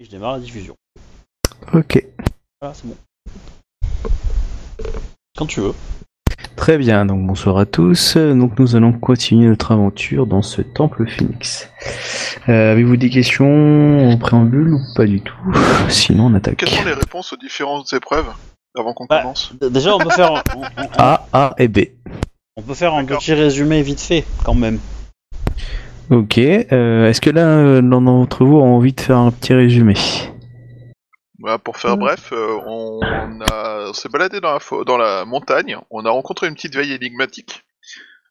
Et je démarre la diffusion. Ok. Voilà, c'est bon. Quand tu veux. Très bien, donc bonsoir à tous. Donc nous allons continuer notre aventure dans ce temple phoenix. Euh, Avez-vous des questions en préambule ou pas du tout Sinon on attaque. Quelles sont les réponses aux différentes épreuves avant qu'on Bah, commence? Déjà, on peut faire, on, on- A, A et B. on peut faire un petit résumé vite fait, quand même. Ok, euh, est-ce que là, euh, l'un d'entre vous a envie de faire un petit résumé Voilà, Pour faire bref, euh, on, s'est baladé dans la, fo- dans la montagne, on a rencontré une petite vieille énigmatique.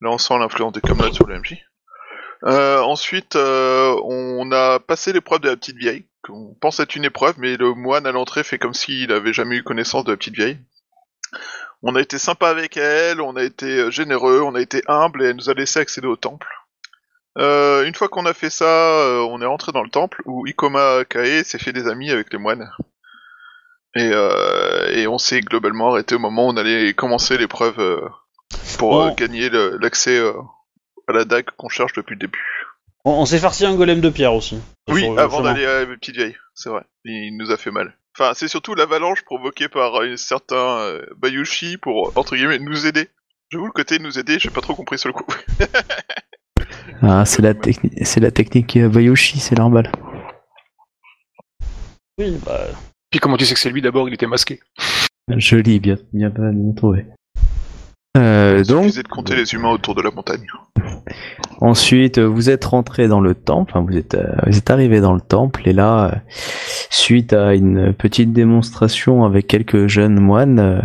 Là, on sent l'influence des Camelot sur le MJ. Euh, ensuite, euh, on a passé l'épreuve de la petite vieille, qu'on pense être une épreuve, mais le moine à l'entrée fait comme s'il avait jamais eu connaissance de la petite vieille. On a été sympa avec elle, on a été euh, généreux, on a été humble et elle nous a laissé accéder au temple. Euh, une fois qu'on a fait ça, euh, on est rentré dans le temple où Ikoma Kae s'est fait des amis avec les moines. Et, euh, et on s'est globalement arrêté au moment où on allait commencer l'épreuve pour Bon. gagner le- l'accès euh, à la dague qu'on cherche depuis le début. On, on s'est farci un golem de pierre aussi. Oui, Sur le avant chemin. d'aller à la petite vieille, c'est vrai. Il nous a fait mal. Enfin, c'est surtout l'avalanche provoquée par un certain euh, Bayushi pour, entre guillemets, nous aider. J'avoue, le côté nous aider, j'ai pas trop compris sur le coup. Ah, c'est la, techni- c'est la technique euh, Bayoshi, c'est normal. Oui, bah. Puis comment tu sais que c'est lui d'abord Il était masqué? Joli, bien, bien, bien trouvé. Euh, donc, suffisait de compter les humains autour de la montagne. Ensuite, euh, vous êtes rentré dans le temple, enfin, vous êtes, euh, vous êtes arrivé dans le temple, et là, euh, suite à une petite démonstration avec quelques jeunes moines, euh,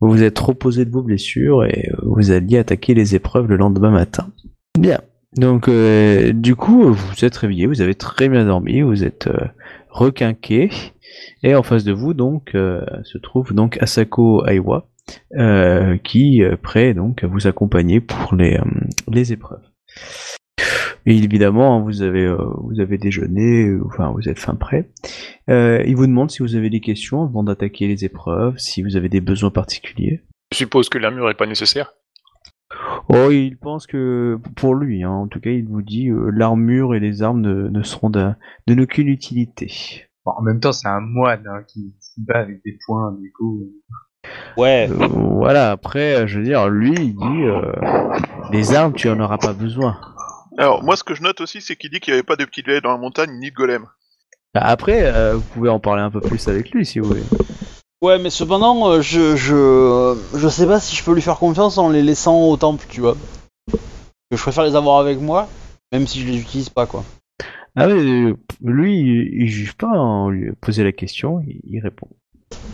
vous vous êtes reposé de vos blessures et euh, vous alliez attaquer les épreuves le lendemain matin. Bien. Donc, euh, du coup, vous vous êtes réveillé, vous avez très bien dormi, vous êtes euh, requinqué, et en face de vous, donc, euh, se trouve donc Asako Aiwa, euh, qui est prêt donc à vous accompagner pour les, euh, les épreuves. Et évidemment, hein, vous avez euh, vous avez déjeuné, euh, enfin vous êtes fin prêt. Euh, il vous demande si vous avez des questions avant d'attaquer les épreuves, si vous avez des besoins particuliers. Je suppose que l'armure est pas nécessaire. Oh, il pense que pour lui, hein, en tout cas, il vous dit euh, l'armure et les armes ne, ne seront de n'aucune utilité. Bon, en même temps, c'est un moine hein, qui se bat avec des poings, du coup. Ouais. Euh, voilà. Après, euh, je veux dire, lui, il dit euh, les armes, tu en auras pas besoin. Alors, moi, ce que je note aussi, c'est qu'il dit qu'il n'y avait pas de petite vieille dans la montagne, ni de golem. Bah, Après, euh, vous pouvez en parler un peu plus avec lui si vous voulez. Ouais, mais cependant, euh, je, je, je sais pas si je peux lui faire confiance en les laissant au temple, tu vois. Que je préfère les avoir avec moi, même si je les utilise pas, quoi. Ah mais euh, lui, il, il juge pas, hein, on lui a posé la question, il, il répond.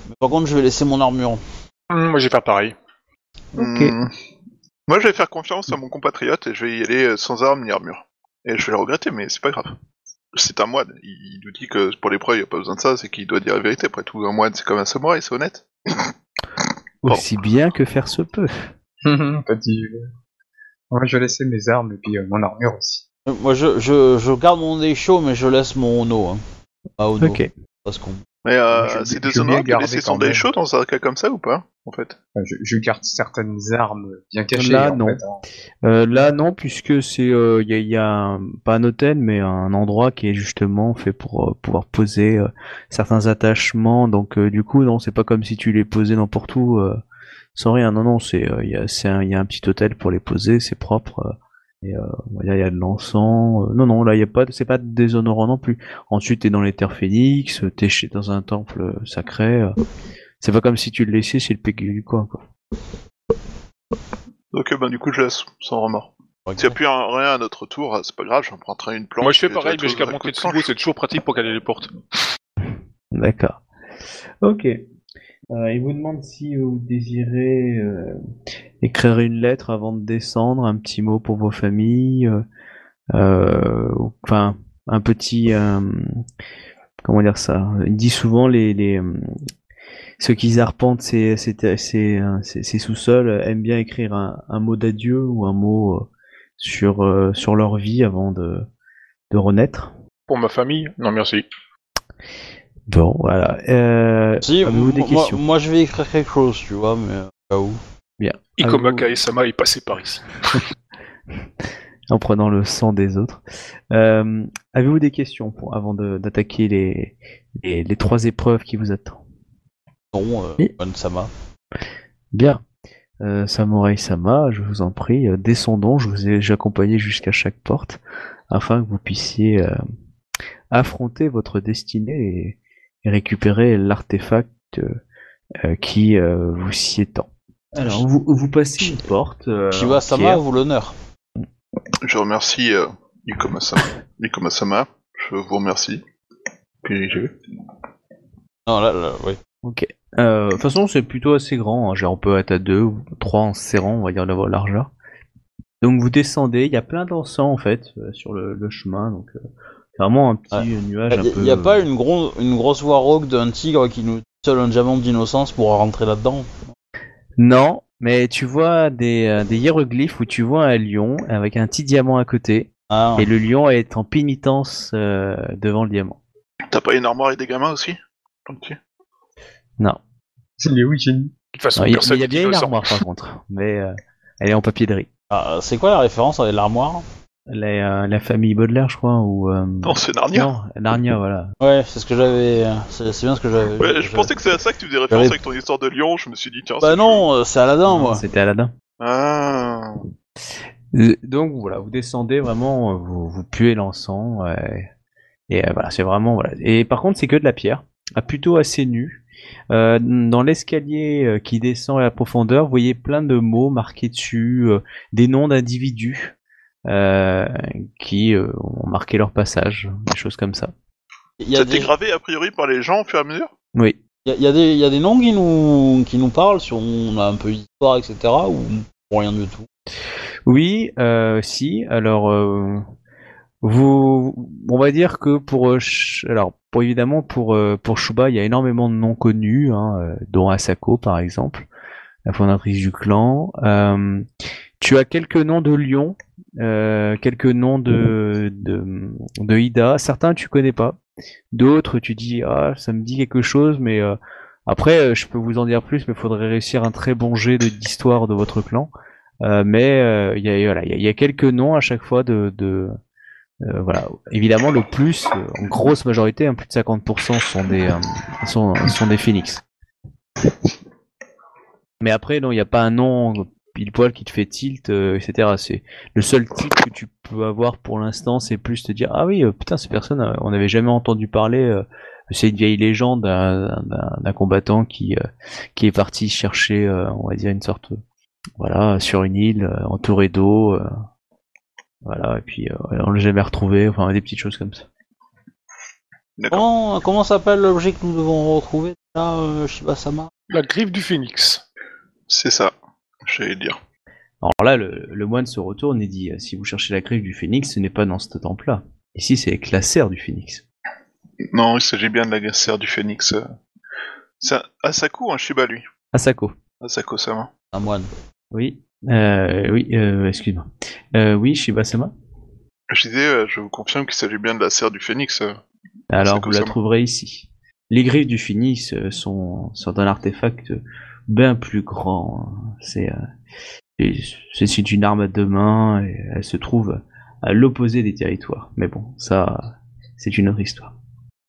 Mais par contre, je vais laisser mon armure. Hum, moi, je vais faire pareil. Ok. Hmm. Moi, je vais faire confiance à mon compatriote et je vais y aller euh, sans arme ni armure. Et je vais le regretter, mais c'est pas grave. C'est un moine. Il il nous dit que pour l'épreuve, il n'y a pas besoin de ça, c'est qu'il doit dire la vérité. Après tout, un moine, c'est comme un samouraï, c'est honnête. Bon. Aussi bien que faire se peut. Petit. Moi, je vais laisser mes armes et puis euh, mon armure aussi. Euh, Moi, je, je, je garde mon nez chaud, mais je laisse mon Ono. Hein. Ono. Ok. Parce qu'on... Mais euh, c'est vais de garder laisser quand son dé même. chaud dans un cas comme ça ou pas, en fait? Enfin, je, je garde certaines armes bien cachées. Là, en non. fait, hein. Euh, là non, puisque c'est il y, a, y a un- pas un hôtel, mais un endroit qui est justement fait pour euh, pouvoir poser euh, certains attachements. Donc euh, du coup non, c'est pas comme si tu les posais n'importe où euh, sans rien. Non non, c'est euh, il y a c'est un, y a un petit hôtel pour les poser, c'est propre. Et euh, il y, a- de l'encens. euh, non non, là il y a pas, de- c'est pas déshonorant non plus. Ensuite t'es dans les terres phénix, t'es chez dans un temple euh, sacré. euh, c'est pas comme si tu le laissais chez le PQ du coin quoi. Donc, euh, ben, du coup, je laisse, sans remords. S'il n'y a plus un- rien à notre tour, c'est pas grave, j'en prendrai une planche. moi, je fais pareil, mais jusqu'à monter de. Sugo, c'est toujours pratique pour caler les portes. D'accord. Ok. Euh, il vous demande si vous désirez euh, écrire une lettre avant de descendre, un petit mot pour vos familles, euh, enfin un petit, comment dire ça. Il dit souvent les, ceux qui arpentent ces, sous-sols aiment bien écrire un, mot d'adieu ou un mot sur sur leur vie avant de de renaître. Pour ma famille, non merci. Bon, voilà. Euh, Si, avez-vous des questions moi, je vais écrire quelque chose, tu vois, mais euh, au cas où. Bien. Ikoma Avez-vous- Kae-sama est passé par ici. en prenant le sang des autres. Euh, Avez-vous des questions pour, avant de- d'attaquer les, les, les trois épreuves qui vous attendent Non, euh, Oui. One-sama. Bien. Euh, Samurai Sama, je vous en prie, euh, descendons, je vous ai déjà accompagné jusqu'à chaque porte, afin que vous puissiez euh, affronter votre destinée récupérer l'artefact euh, euh, qui euh, vous s'y étend. Alors, vous, vous passez une porte. euh, pierre. vous l'honneur. Je remercie euh, Nikoma-sama. Nikoma-sama, je vous remercie. Puis je- Non, là, là, oui. Ok. Euh, De toute façon, c'est plutôt assez grand. hein. Genre, on peut être à deux ou trois en serrant, on va dire, la largeur. Donc, vous descendez. Il y a plein d'encens, en fait, euh, sur le, le chemin. Donc, euh, vraiment un petit Ouais. nuage un Il peu... n'y a pas une, gros, une grosse warhawk d'un tigre qui nous seul un diamant d'innocence pour rentrer là-dedans? Non, mais tu vois des, euh, des hiéroglyphes où tu vois un lion avec un petit diamant à côté. Ah, Et le lion est en pénitence euh, devant le diamant. T'as pas une armoire et des gamins aussi? Non. C'est les oui, De toute façon, Non, Il y, a- personne il y a bien une armoire, par contre. Mais euh, elle est en papier de riz. Ah, c'est quoi la référence avec l'armoire? La, euh, la famille Baudelaire, je crois, ou... euh, Non, c'est Narnia. Non, Narnia, voilà. Ouais, c'est ce que j'avais. C'est c'est bien ce que j'avais. Ouais, je pensais que c'était à ça que tu faisais référence avec ton histoire de lion, je me suis dit tiens. Bah c'est- non, euh, c'est Aladdin, moi. C'était Aladdin. Ah. Euh, Donc voilà, vous descendez vraiment, euh, vous, vous puez l'encens. euh, et euh, voilà, c'est vraiment voilà. Et par contre, c'est que de la pierre, ah, plutôt assez nu. Euh, dans l'escalier euh, qui descend à la profondeur, vous voyez plein de mots marqués dessus, euh, des noms d'individus euh, qui euh, ont marqué leur passage, des choses comme ça. A Ça des, t'est gravé a priori par les gens au fur et à mesure? Oui. il y a- y a des, il y a des noms qui nous, qui nous parlent, si on a un peu d'histoire, etc. Ou rien du tout? Oui, euh, si. Alors, euh, vous, on va dire que pour, euh, alors, pour évidemment pour euh, pour Shuba, il y a énormément de noms connus, hein, euh, dont Asako par exemple, la fondatrice du clan. Euh, tu as quelques noms de lions, euh, quelques noms de, de de Ida. Certains tu connais pas, d'autres tu dis ah ça me dit quelque chose, mais euh, après euh, je peux vous en dire plus, mais faudrait réussir un très bon jet d'histoire de votre clan. Euh, mais euh, il y, a, voilà, il y, a, quelques noms à chaque fois de, de voilà. Évidemment, le plus, en grosse majorité, hein, plus de 50% sont des sont, sont des phoenix. Mais après, non, il n'y a pas un nom pile poil qui te fait tilt, euh, etc. C'est le seul tilt que tu peux avoir pour l'instant, c'est plus te dire ah oui, euh, putain, ces personnes, euh, on n'avait jamais entendu parler. euh, c'est une vieille légende d'un- combattant qui euh, qui est parti chercher, euh, on va dire une sorte voilà, sur une île, euh, entouré d'eau, euh, voilà, et puis euh, on l'a jamais retrouvé, enfin des petites choses comme ça. Comment, comment s'appelle l'objet que nous devons retrouver là, euh, Shiba-sama La griffe du phénix. C'est ça, j'allais dire. Alors là, le, le moine se retourne et dit, euh, si vous cherchez la griffe du phénix, ce n'est pas dans ce temple-là. Ici, c'est avec la serre du phénix. Non, il s'agit bien de la serre du phénix. euh. C'est un Asako ou un Shiba lui? Asako. Asako-sama. Un moine. Oui. Euh, oui, euh, excuse-moi. Euh, oui, Shiba-sama. Je disais, euh, je vous confirme qu'il s'agit bien de la serre du phénix. euh. Alors, vous la trouverez ici. Les griffes du phénix euh, sont, sont un artefact bien plus grand. hein. C'est, euh, c'est c'est une arme à deux mains et elle se trouve à l'opposé des territoires. Mais bon, ça, c'est une autre histoire.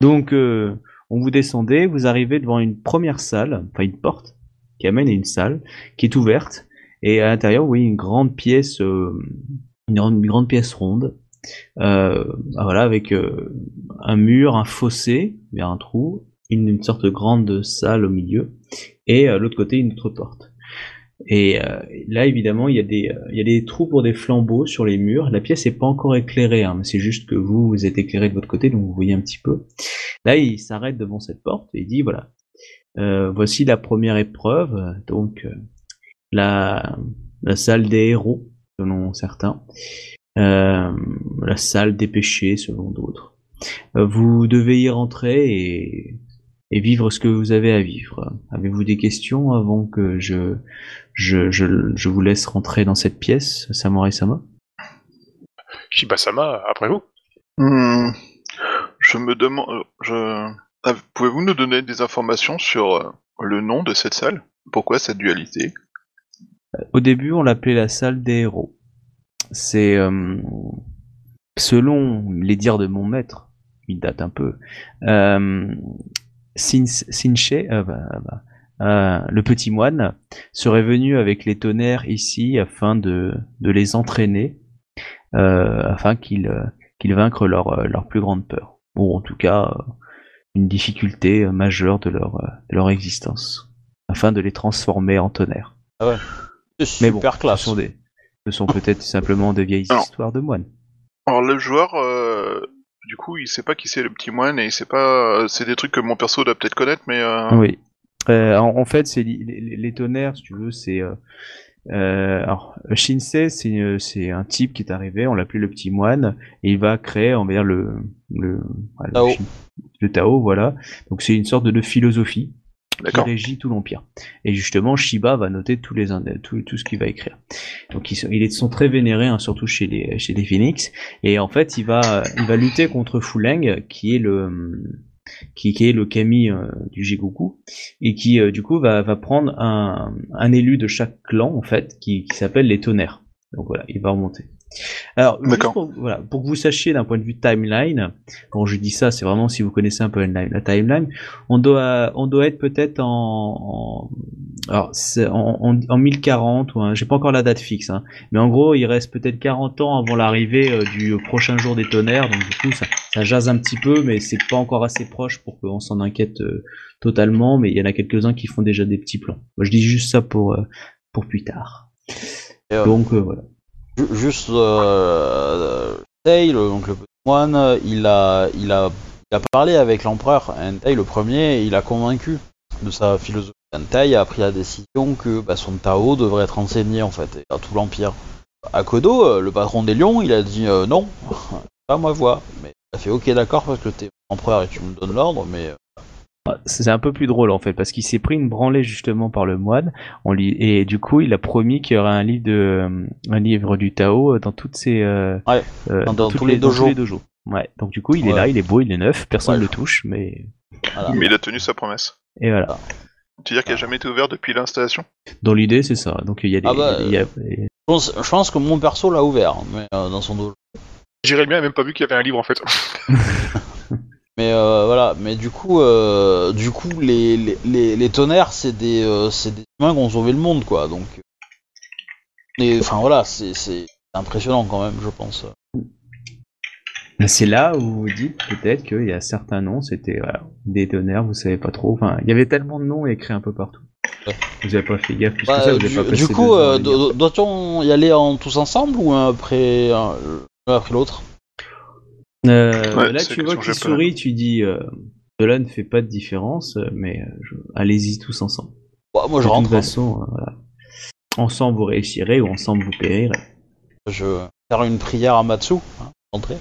Donc, euh, on vous descendez, vous arrivez devant une première salle, enfin une porte qui amène à une salle qui est ouverte et à l'intérieur, voyez une grande pièce, euh, une, grande- pièce ronde. Euh, voilà, avec euh, un mur, un fossé un trou, une, sorte de grande salle au milieu, et à l'autre côté une autre porte. Et euh, là, évidemment, il y, a des, euh, il y a des trous pour des flambeaux sur les murs. La pièce n'est pas encore éclairée, hein, mais c'est juste que vous, êtes éclairé de votre côté, donc vous voyez un petit peu. Là, il s'arrête devant cette porte et il dit, voilà, euh, voici la première épreuve, donc euh, la, salle des héros, selon certains, euh, la salle des péchés, selon d'autres. Euh, Vous devez y rentrer et, et vivre ce que vous avez à vivre. Avez-vous des questions avant que je, je, je, je vous laisse rentrer dans cette pièce, Samurai Sama? Shiba-sama, après vous. Hmm, Je me demande... euh, Je... Ah, Pouvez-vous nous donner des informations sur euh, le nom de cette salle? Pourquoi cette dualité? Au début, on l'appelait la salle des héros. c'est euh, selon les dires de mon maître, il date un peu. Euh, Sinche, euh, bah, bah, euh, le petit moine, serait venu avec les tonnerres ici afin de, de les entraîner, euh, afin qu'ils qu'ils vaincrent leur, leur plus grande peur. Ou en tout cas, une difficulté majeure de leur, de leur existence, afin de les transformer en tonnerres. C'est Mais bon, classe. Ce sont, des, ce sont peut-être simplement de vieilles Alors. histoires de moines. Alors le joueur, euh, du coup, il sait pas qui c'est le petit moine et il sait pas. euh, C'est des trucs que mon perso doit peut-être connaître, mais. Euh... Oui. Euh, en, en fait, c'est les, les tonnerres, si tu veux, c'est. Euh, euh, alors, Shinsei, c'est euh, c'est un type qui est arrivé, on l'appelait le petit moine, et il va créer, on va dire, le. Le, voilà, Tao. le, le Tao, voilà. Donc, c'est une sorte de, de philosophie qui régit tout l'empire. Et justement, Shiba va noter tous les tout, tout ce qu'il va écrire. Donc ils sont, très vénérés, hein, surtout chez les chez les Phoenix. Et en fait, il va il va lutter contre Fuleng, qui est le qui, qui est le kami euh, du Jigoku et qui euh, du coup va va prendre un un élu de chaque clan en fait qui qui s'appelle les tonnerres. Donc voilà, il va remonter. Alors, juste pour, voilà, pour que vous sachiez d'un point de vue timeline, quand je dis ça, c'est vraiment si vous connaissez un peu la, la timeline, on doit, on doit être peut-être en, en, alors en, en, en 1040 ou un- j'ai pas encore la date fixe, hein, mais en gros il reste peut-être 40 ans avant l'arrivée euh, du prochain jour des tonnerres, donc du coup ça, ça jase un petit peu, mais c'est pas encore assez proche pour qu'on s'en inquiète euh, totalement, mais il y en a quelques-uns qui font déjà des petits plans. Moi, je dis juste ça pour euh, pour plus tard. Et, Donc voilà. Ju- Juste, euh, Tail, donc le petit moine, il a, il a, il a parlé avec l'empereur Entei le premier, il a convaincu de sa philosophie. Entei a pris la décision que bah, son Tao devrait être enseigné en fait à tout l'empire. À Kodo, euh, le patron des lions, il a dit euh, non, pas ma voix. Mais il a fait ok d'accord parce que t'es empereur et tu me donnes l'ordre, mais euh, C'est un peu plus drôle en fait parce qu'il s'est pris une branlée justement par le moine on lit, et du coup il a promis qu'il y aurait un livre de euh, un livre du Tao dans toutes ces euh, Ouais, euh, dans- dans toutes tous les dans tous dojos. Ouais, donc du coup il est là, il est beau, il est neuf, personne Ouais. ne le touche, mais voilà. Mais il a tenu sa promesse. et voilà. Tu veux dire qu'il a jamais été ouvert depuis l'installation? Dans l'idée c'est ça. Donc il y a des, Ah bah, il y a- il y a- Je pense, je pense que mon perso l'a ouvert, mais euh, dans son dos. J'irais bien, même pas vu qu'il y avait un livre en fait. Mais euh, voilà, mais du coup, euh, du coup, les, les, les, les tonnerres, c'est des, euh, c'est des humains qui ont sauvé le monde, quoi. Donc, et enfin voilà, c'est, c'est impressionnant quand même, je pense. Mais c'est là où vous dites peut-être qu'il y a certains noms, c'était voilà, des tonnerres, vous savez pas trop. Enfin, il y avait tellement de noms écrits un peu partout. Ouais. Vous avez pas fait gaffe plus Bah, que ça, vous du, pas du passé deux coup, doit-on y aller en tous ensemble ou un après, un, l'un après l'autre? Euh, Ouais, là, tu vois qu'il sourit, tu dis euh, cela ne fait pas de différence, euh, mais euh, je- allez-y tous ensemble. Bah, Moi, je de toute rentre. hein. façon, euh, voilà. ensemble vous réussirez ou ensemble vous périrez. Je vais faire une prière à Matsu. Hein, rentrer.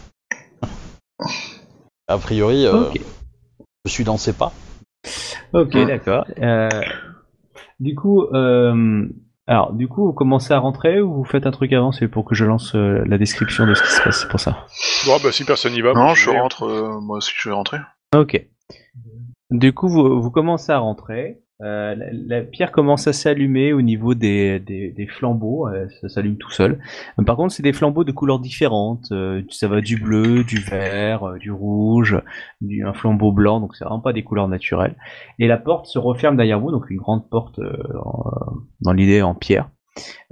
A priori, euh, je suis dans ses pas. ok, Ouais. d'accord. Euh, du coup, euh, alors du coup, vous commencez à rentrer ou vous faites un truc avant C'est pour que je lance euh, la description de ce qui se passe. C'est pour ça. Bon, bah si personne n'y va. Non, moi, je rentre. euh, moi aussi, je vais rentrer. Ok. Du coup, vous, vous commencez à rentrer. Euh, la, la pierre commence à s'allumer au niveau des, des, des flambeaux. euh, ça s'allume tout seul. Euh, Par contre, c'est des flambeaux de couleurs différentes. euh, ça va du bleu, du vert, euh, du rouge, du, un flambeau blanc. Donc, c'est vraiment pas des couleurs naturelles. Et la porte se referme derrière vous. Donc, une grande porte dans l'idée en pierre.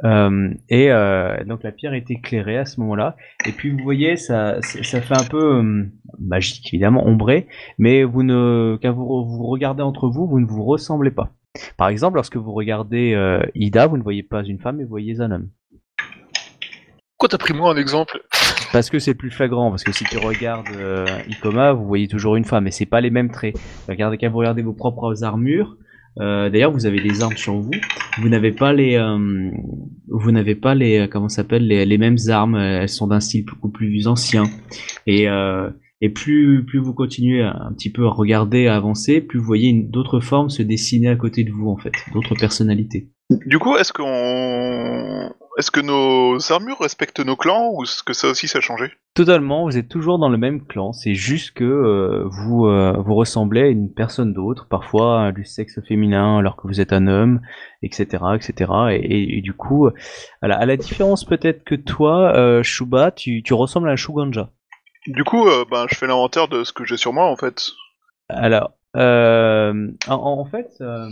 Euh, et euh, donc la pierre est éclairée à ce moment-là. Et puis vous voyez, ça, ça, fait un peu euh, magique évidemment, ombré mais vous ne, quand vous, vous regardez entre vous, vous ne vous ressemblez pas. Par exemple, lorsque vous regardez Ida, vous ne voyez pas une femme, mais vous voyez un homme. Pourquoi t'as pris moi un exemple? Parce que c'est plus flagrant, parce que si tu regardes Ikoma, vous voyez toujours une femme, et c'est pas les mêmes traits. Regardez, quand vous regardez vos propres armures, euh, d'ailleurs vous avez des armes sur vous, vous n'avez pas les, euh, vous n'avez pas les, euh, comment s'appelle, les, les mêmes armes, euh, elles sont d'un style beaucoup plus ancien. Et, euh, et plus, plus vous continuez un petit peu à regarder, à avancer, plus vous voyez d'autres formes se dessiner à côté de vous en fait, d'autres personnalités. Du coup, est-ce qu'on est-ce que nos armures respectent nos clans ou est-ce que ça aussi ça a changé Totalement, vous êtes toujours dans le même clan. C'est juste que euh, vous euh, vous ressemblez à une personne d'autre, parfois euh, du sexe féminin alors que vous êtes un homme, etc., etc. Et, et- et du coup, à la, à la différence peut-être que toi, euh, Shuba, tu, tu ressembles à un Shuganja. Du coup, ben, je fais l'inventaire de ce que j'ai sur moi en fait. Alors, euh, en, en fait, euh,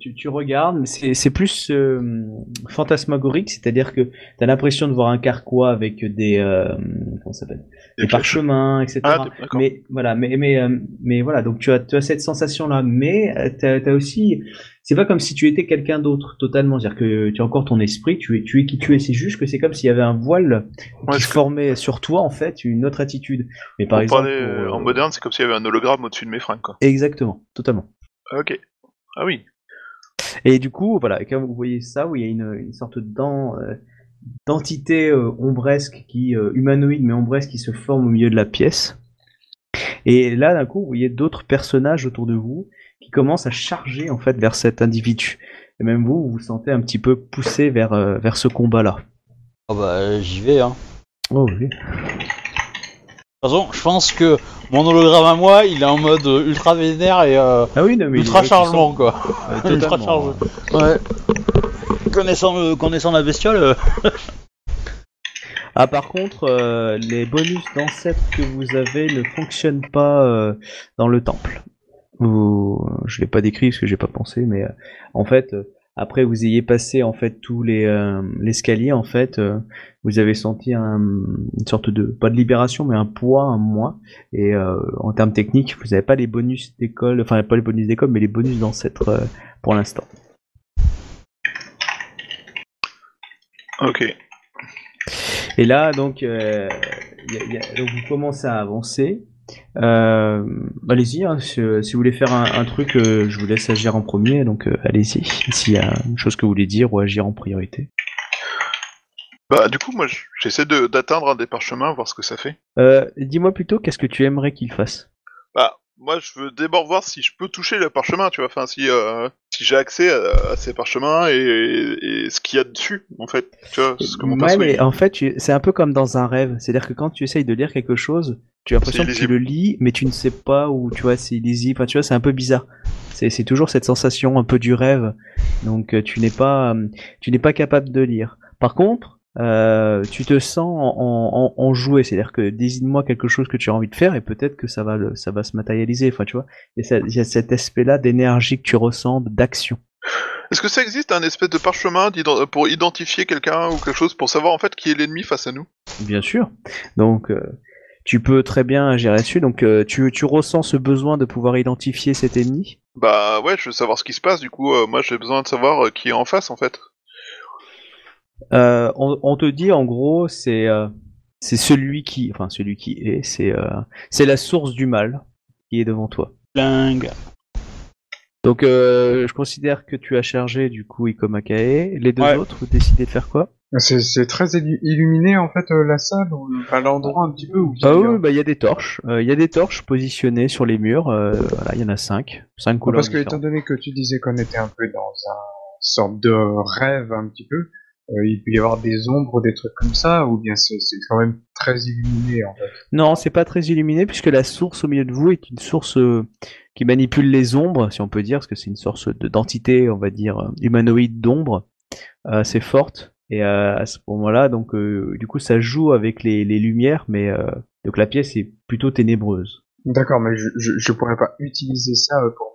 tu, tu regardes, mais c'est c'est plus euh, fantasmagorique, c'est-à-dire que tu as l'impression de voir un carquois avec des euh, comment ça s'appelle, des parchemins, etc. Ah, mais voilà, mais mais euh, mais voilà, donc tu as tu as cette sensation là, mais euh, t'as as aussi, c'est pas comme si tu étais quelqu'un d'autre totalement, c'est-à-dire que tu as encore ton esprit, tu es tu es qui tu es, c'est juste que c'est comme s'il y avait un voile Ouais, qui c'est formait sur toi en fait une autre attitude. Mais par exemple, pour, euh, euh, en moderne, c'est comme s'il y avait un hologramme au-dessus de mes fringues quoi. exactement, totalement. Ah, Ok. Ah oui. Et du coup, voilà, quand vous voyez ça, où il y a une, une sorte d'en- euh, d'entité euh, ombresque qui euh, humanoïde mais ombresque qui se forme au milieu de la pièce. Et là, d'un coup, vous voyez d'autres personnages autour de vous qui commencent à charger en fait vers cet individu. Et même vous, vous vous sentez un petit peu poussé vers euh, vers ce combat-là. Ah bah j'y vais hein. Oh oui. De toute façon, je pense que mon hologramme à moi, il est en mode euh, ultra vénère et euh, Ah oui, non mais ultra chargement sens- quoi. euh, ultra chargé. Ouais. Connaissant, le- connaissant la bestiole, euh, Ah par contre, euh, les bonus d'ancêtres que vous avez ne fonctionnent pas euh, dans le temple. Vous, je l'ai pas décrit parce que j'ai pas pensé, mais euh, en fait, euh, après vous ayez passé en fait tous les euh, l'escalier, en fait, euh, vous avez senti un, une sorte de pas de libération, mais un poids, un moins. Et euh, en termes techniques, vous n'avez pas les bonus d'école, enfin pas les bonus d'école, mais les bonus d'ancêtres euh, pour l'instant. Ok. Et là, donc, euh, y a- y a- donc vous commencez à avancer. Euh, allez-y, hein, si, si vous voulez faire un, un truc, euh, je vous laisse agir en premier, donc euh, allez-y. S'il y a une chose que vous voulez dire ou agir en priorité. Bah du coup, moi, j'essaie de- d'atteindre un des parchemins, voir ce que ça fait. Euh, Dis-moi plutôt, qu'est-ce que tu aimerais qu'il fasse? Bah, moi, je veux d'abord voir si je peux toucher le parchemin, tu vois. Enfin, si euh, si j'ai accès à, à ces parchemins et, et, et ce qu'il y a dessus, en fait. Tu vois, ce que mon Ouais, mais en fait, tu- c'est un peu comme dans un rêve. C'est-à-dire que quand tu essayes de lire quelque chose, tu as l'impression que tu le lis, mais tu ne sais pas où, tu vois, c'est illisible. Enfin, tu vois, c'est un peu bizarre. C'est c'est toujours cette sensation un peu du rêve. Donc, euh, tu n'es pas, euh, tu n'es pas capable de lire. Par contre, euh, tu te sens en, en, en jouer. C'est-à-dire que désigne-moi quelque chose que tu as envie de faire et peut-être que ça va, le, ça va se matérialiser. Enfin, tu vois, il y a cet aspect-là d'énergie que tu ressens, d'action. Est-ce que ça existe un espèce de parchemin pour identifier quelqu'un ou quelque chose pour savoir en fait qui est l'ennemi face à nous? Bien sûr. Donc, euh, tu peux très bien gérer dessus. Donc, euh, tu, tu ressens ce besoin de pouvoir identifier cet ennemi? Bah ouais, je veux savoir ce qui se passe. Du coup, euh, moi, j'ai besoin de savoir qui est en face, en fait. Euh, on, on te dit en gros, c'est euh, c'est celui qui, enfin celui qui est, c'est euh, c'est la source du mal qui est devant toi. Blingue. Donc, euh, je considère que tu as chargé du coup Ikomakae. Les deux Ouais. autres, vous décidez de faire quoi? C'est c'est très illu- illuminé en fait euh, la salle, ou, enfin l'endroit un petit peu où. Ah il y a- oui, bah il y a des torches. Euh, Il y a des torches positionnées sur les murs. euh, voilà, il y en a cinq, cinq couleurs. Parce que étant donné que tu disais qu'on était un peu dans un sorte de rêve un petit peu, euh, il peut y avoir des ombres, des trucs comme ça, ou bien c'est quand même très illuminé en fait. Non, c'est pas très illuminé puisque la source au milieu de vous est une source euh, qui manipule les ombres, si on peut dire, parce que c'est une source de d'entité, on va dire, euh, humanoïde d'ombre, assez forte. Et à ce moment-là, donc du coup, ça joue avec les, les lumières, mais donc la pièce est plutôt ténébreuse. D'accord, mais je, je, je pourrais pas utiliser ça pour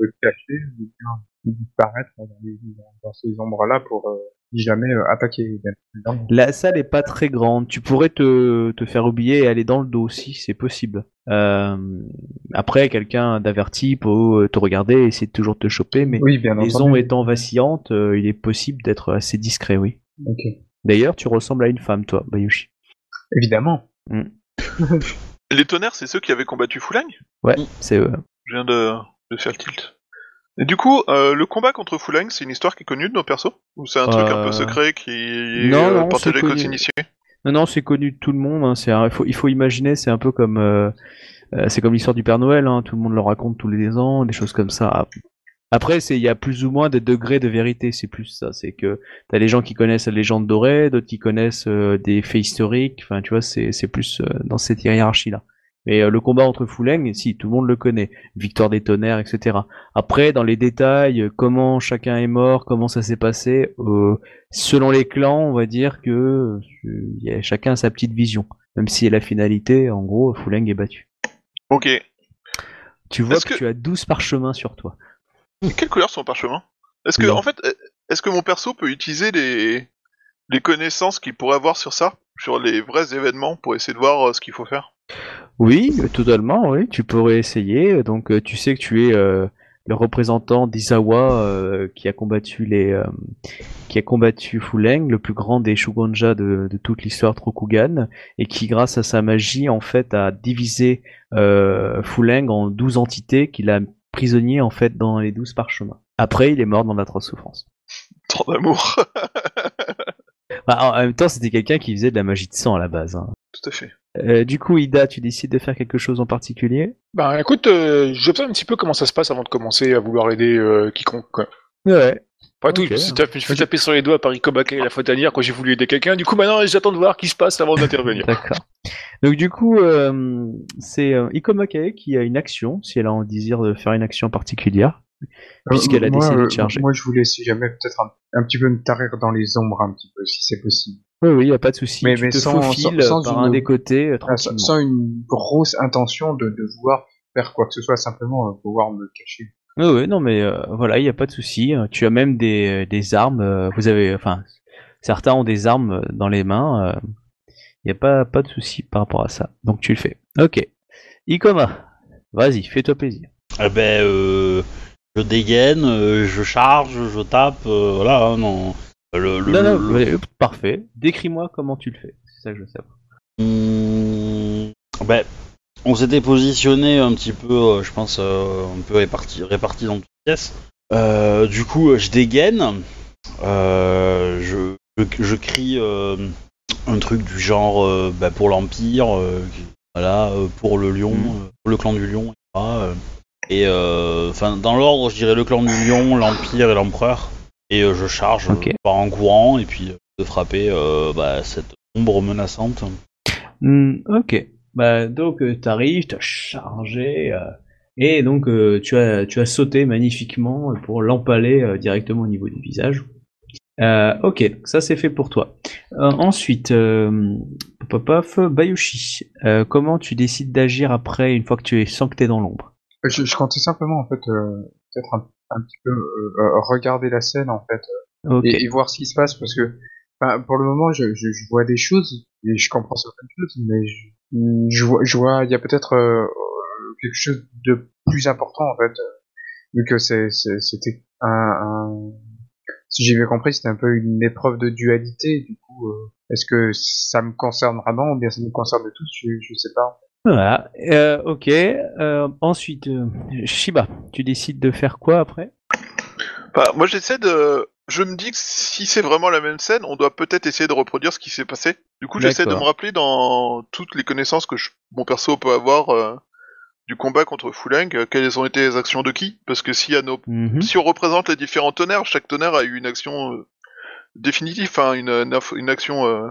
me, me cacher ou bien disparaître dans, les- dans ces ombres-là pour euh, jamais euh, évidemment. La salle est pas très grande. Tu pourrais te, te faire oublier et aller dans le dos aussi, c'est possible. Euh, après, quelqu'un d'averti peut te regarder et essayer de toujours te choper, mais Oui, bien les étant vacillantes, euh, il est possible d'être assez discret, oui. D'ailleurs, tu ressembles à une femme, toi, Bayushi. Évidemment. Les tonnerres, c'est ceux qui avaient combattu Foulang Ouais, c'est eux. Je viens de, de faire le tilt. Et du coup, euh, le combat contre Foulang, c'est une histoire qui est connue de nos persos Ou c'est un truc un Euh, peu secret qui est non, euh, non, partagé c'est avec les connu. initiés Non, non, c'est connu de tout le monde. hein, c'est un- il, faut, il faut imaginer, c'est un peu comme, euh, euh, c'est comme l'histoire du Père Noël. hein, tout le monde le raconte tous les ans, des choses comme ça. Après, c'est il y a plus ou moins des degrés de vérité. C'est plus ça. C'est que t'as les gens qui connaissent la légende dorée, d'autres qui connaissent euh, des faits historiques. Enfin, tu vois, c'est c'est plus euh, dans cette hiérarchie là. Mais euh, le combat entre Fuleng, si tout le monde le connaît, victoire des tonnerres, etc. Après, dans les détails, euh, comment chacun est mort, comment ça s'est passé, euh, selon les clans, on va dire que il y a chacun a sa petite vision. Même si la finalité, en gros, Fuleng est battu. Ok. Tu vois que, que- tu as 12 parchemins sur toi. Quelle couleur sont parchemin Est-ce que, Non. en fait, est-ce que mon perso peut utiliser les, les connaissances qu'il pourrait avoir sur ça? Sur les vrais événements pour essayer de voir euh, ce qu'il faut faire? Oui, totalement, oui. Tu pourrais essayer. Donc, euh, tu sais que tu es euh, le représentant d'Izawa euh, qui a combattu les, qui a combattu Fuleng, le plus grand des Shugonja de, de toute l'histoire de Rokugan, et qui, grâce à sa magie, en fait, a divisé Fuleng en 12 entités qu'il a prisonnier en fait dans les 12 parchemins. Après, il est mort dans d'atroces souffrances. Tant d'amour. Bah, en même temps, c'était quelqu'un qui faisait de la magie de sang à la base. hein. Tout à fait. Euh, du coup, Ida, tu décides de faire quelque chose en particulier? Bah écoute, euh, j'observe un petit peu comment ça se passe avant de commencer à vouloir aider euh, quiconque. Quoi. Ouais. Après tout, je me suis tapé- je me suis tapé sur les doigts par Ikobaka et la fautanière quand j'ai voulu aider quelqu'un. Du coup, maintenant, j'attends de voir qui se passe avant d'intervenir. D'accord. Donc du coup, euh, c'est euh, Ikomakae qui a une action, si elle a en désir de faire une action particulière. Puisqu'elle a moi, décidé de euh, charger. Moi, je voulais, si jamais, peut-être un, un petit peu me tarir dans les ombres, un petit peu, si c'est possible. Oui, oui, y a pas de souci. Mais- tu mais te sans- faufiles sans- sans par une- un des côtés euh, sans, tranquillement. sans une grosse intention de, de vouloir faire quoi que ce soit, simplement euh, pouvoir me cacher. Oui, oui, non, mais euh, voilà, il y a pas de souci. Tu as même des, des armes. euh, vous avez, enfin, certains ont des armes dans les mains. Il y a pas pas de souci par rapport à ça. Donc tu le fais. Ok. Ikoma, vas-y, fais-toi plaisir. Eh ben, euh, je dégaine, euh, je charge, je tape, euh, voilà, hein, non. Le, le, non, non, le- ouais, hop, parfait. Décris-moi comment tu le fais. C'est ça que je veux savoir. Hmm, ben, on s'était positionné un petit peu, euh, je pense, euh, un peu réparti, réparti dans toutes les pièces. Euh, du coup, je dégaine, euh, je, je, je crie euh, un truc du genre ben, pour l'Empire, voilà, pour le lion, euh, pour le clan du lion, etc. et euh, enfin, dans l'ordre, je dirais le clan du lion, l'Empire et l'Empereur. Et euh, je charge Ok. euh, par en courant et puis euh, de frapper euh, bah, cette ombre menaçante. Hmm, ok. Bah donc euh, t'arrives, t'as chargé euh, et donc euh, tu as tu as sauté magnifiquement pour l'empaler euh, directement au niveau du visage. Euh, ok, ça c'est fait pour toi. Euh, ensuite, euh, Bayushi, euh, comment tu décides d'agir après une fois que tu es sens que t'es dans l'ombre? Euh, Je, je comptais simplement, en fait, euh, peut-être un, un petit peu euh, euh, regarder la scène, en fait, Ok. et, et voir ce qui se passe, parce que enfin, pour le moment, je, je, je vois des choses, et je comprends certaines choses, mais je, je vois, je vois, il y a peut-être euh, euh, quelque chose de plus important, en fait, euh, vu que c'est, c'était un, un- si j'ai bien compris, c'était un peu une épreuve de dualité, du coup, euh, est-ce que ça me concerne vraiment, ou bien ça nous concerne tous, je, je sais pas. Voilà. Euh, ok. Euh, ensuite, euh, Shiba, tu décides de faire quoi après? Bah, moi, j'essaie de. Je me dis que si c'est vraiment la même scène, on doit peut-être essayer de reproduire ce qui s'est passé. Du coup, j'essaie de me rappeler dans toutes les connaissances que je- mon perso peut avoir euh, du combat contre Fuleng, euh, quelles ont été les actions de qui? Parce que a nos... Mhm. si on représente les différents tonnerres, chaque tonnerre a eu une action euh, définitive, enfin une, une, action euh,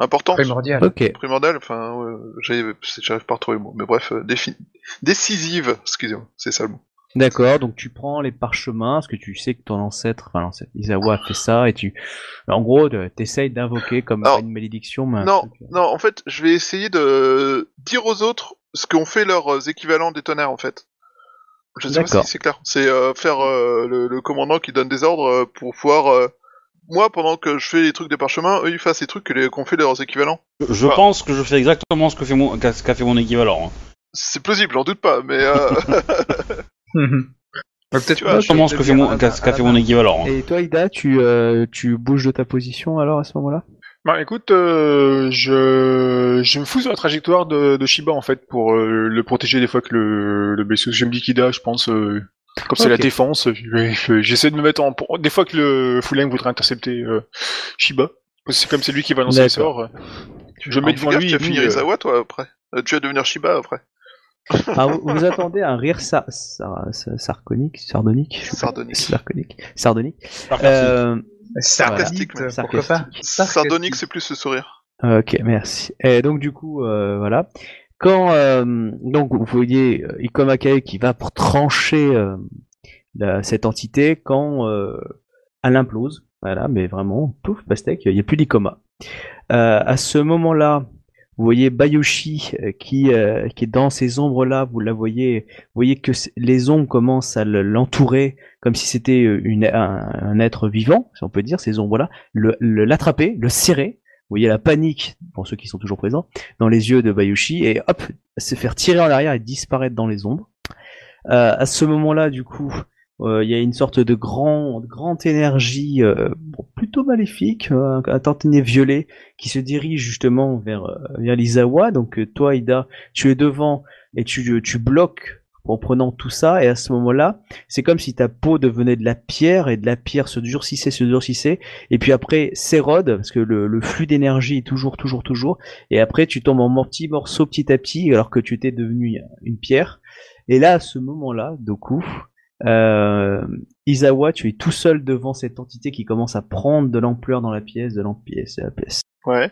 importante, Primordial. Ok. primordiale. Enfin, j'arrive pas à retrouver le mot, mais bref, euh, défi- décisive. Excusez-moi, c'est ça le mot. D'accord, donc tu prends les parchemins, parce que tu sais que ton ancêtre, enfin l'ancêtre Isawa a fait ça, et tu, en gros, t'essayes d'invoquer comme Alors, une malédiction, mais un Non, truc, euh, non, en fait, je vais essayer de dire aux autres ce qu'ont fait leurs équivalents des tonnerres, en fait. Je sais pas D'accord. si c'est clair. C'est euh, faire euh, le, le commandant qui donne des ordres pour pouvoir... moi, pendant que je fais les trucs des parchemins, eux, ils fassent les trucs que les- qu'ont fait leurs équivalents. Je, pense que je fais exactement ce que fait mon, qu'a- fait mon équivalent. hein. C'est plausible, j'en doute pas, mais... Euh... Ouais, peut-être Tu vois, pas, Exactement je ce que fait mon, qu'a- fait mon équivalent. hein. Et toi, Ida, tu, euh, tu bouges de ta position alors à ce moment-là? Bah écoute, euh, je, je me fous sur la trajectoire de, de Shiba en fait pour euh, le protéger des fois que le, le blessure. Je me dis Kida, je pense, euh, comme c'est la défense, j'essaie de me mettre en... Des fois que le Fuleng voudrait intercepter euh, Shiba, c'est comme c'est lui qui va lancer les sorts, je me mets devant lui tu et vas finir euh, Isawa, toi, après. Euh, tu vas devenir Shiba, après. Ah, vous, vous attendez un rire sa- sa- sa- sarconique, sardonique. Sardonique. Sardonique, sardonique. Sarcastique. Euh, Sarcastique, voilà. même. pourquoi pas Sardonique, c'est plus le sourire. Ok, merci. Et donc du coup, euh, voilà. Quand euh, donc vous voyez euh, Ikomakai qui va pour trancher euh, cette entité quand euh, elle implose, voilà, mais vraiment pouf pastèque, il n'y a plus d'Ikoma. Euh, à ce moment-là, vous voyez Bayushi euh, qui euh, qui est dans ces ombres-là, vous la voyez, vous voyez que les ombres commencent à le- l'entourer comme si c'était euh, un, être vivant, si on peut dire ces ombres-là, le- le- l'attraper, le serrer voyez la panique, pour ceux qui sont toujours présents, dans les yeux de Bayushi, et hop, se faire tirer en arrière et disparaître dans les ombres. Euh, à ce moment-là, du coup, euh, il y a une sorte de grand, de grande énergie euh, plutôt maléfique, euh, un tantinet violet, qui se dirige justement vers, vers l'Izawa. Donc toi, Ida, tu es devant et tu, tu bloques en prenant tout ça, et à ce moment-là, c'est comme si ta peau devenait de la pierre, et de la pierre se durcissait, se durcissait, et puis après s'érode parce que le, le flux d'énergie est toujours, toujours, toujours. Et après, tu tombes en petits morceaux petit à petit alors que tu étais devenu une pierre. Et là, à ce moment-là, Doku, euh, Isawa, tu es tout seul devant cette entité qui commence à prendre de l'ampleur dans la pièce, de l'ampleur, de la pièce. Ouais.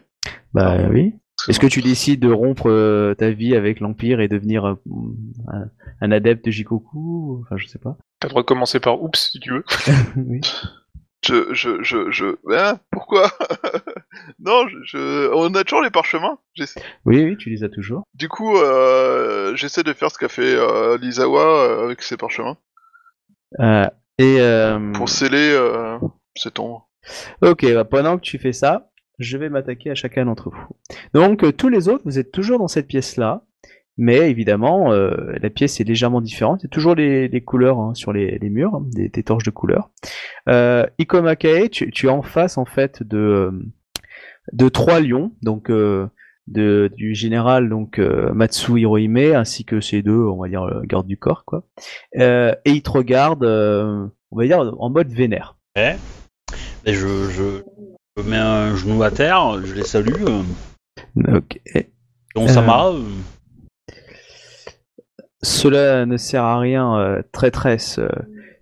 Bah oui. Est-ce que tu décides de rompre euh, ta vie avec l'Empire et devenir euh, un, un adepte de Jikoku Enfin, je sais pas. T'as le droit de commencer par oups si tu veux. oui. Je, je, je, je, hein, pourquoi? Non, je, je- on a toujours les parchemins. Oui, oui, tu les as toujours. Du coup, euh, j'essaie de faire ce qu'a fait euh, Lizawa euh, avec ses parchemins Euh, et euh, pour sceller euh, cette ombre. Ok, bah, pendant que tu fais ça, je vais m'attaquer à chacun d'entre vous. Donc euh, tous les autres, vous êtes toujours dans cette pièce-là, mais évidemment, euh, la pièce est légèrement différente. Il y a toujours les, couleurs hein, sur les, les murs, hein, des, des torches de couleurs. Euh, Ikomakae, tu, tu es en face en fait de de trois lions, donc euh, de, du général donc euh, Matsu Hirohime ainsi que ses deux, on va dire euh, gardes du corps quoi. Euh, et ils te regardent, on va dire en mode vénère. Et je, je, je mets un genou à terre, je les salue. Ok. Onsama, euh, Cela ne sert à rien, euh, traîtresse. euh,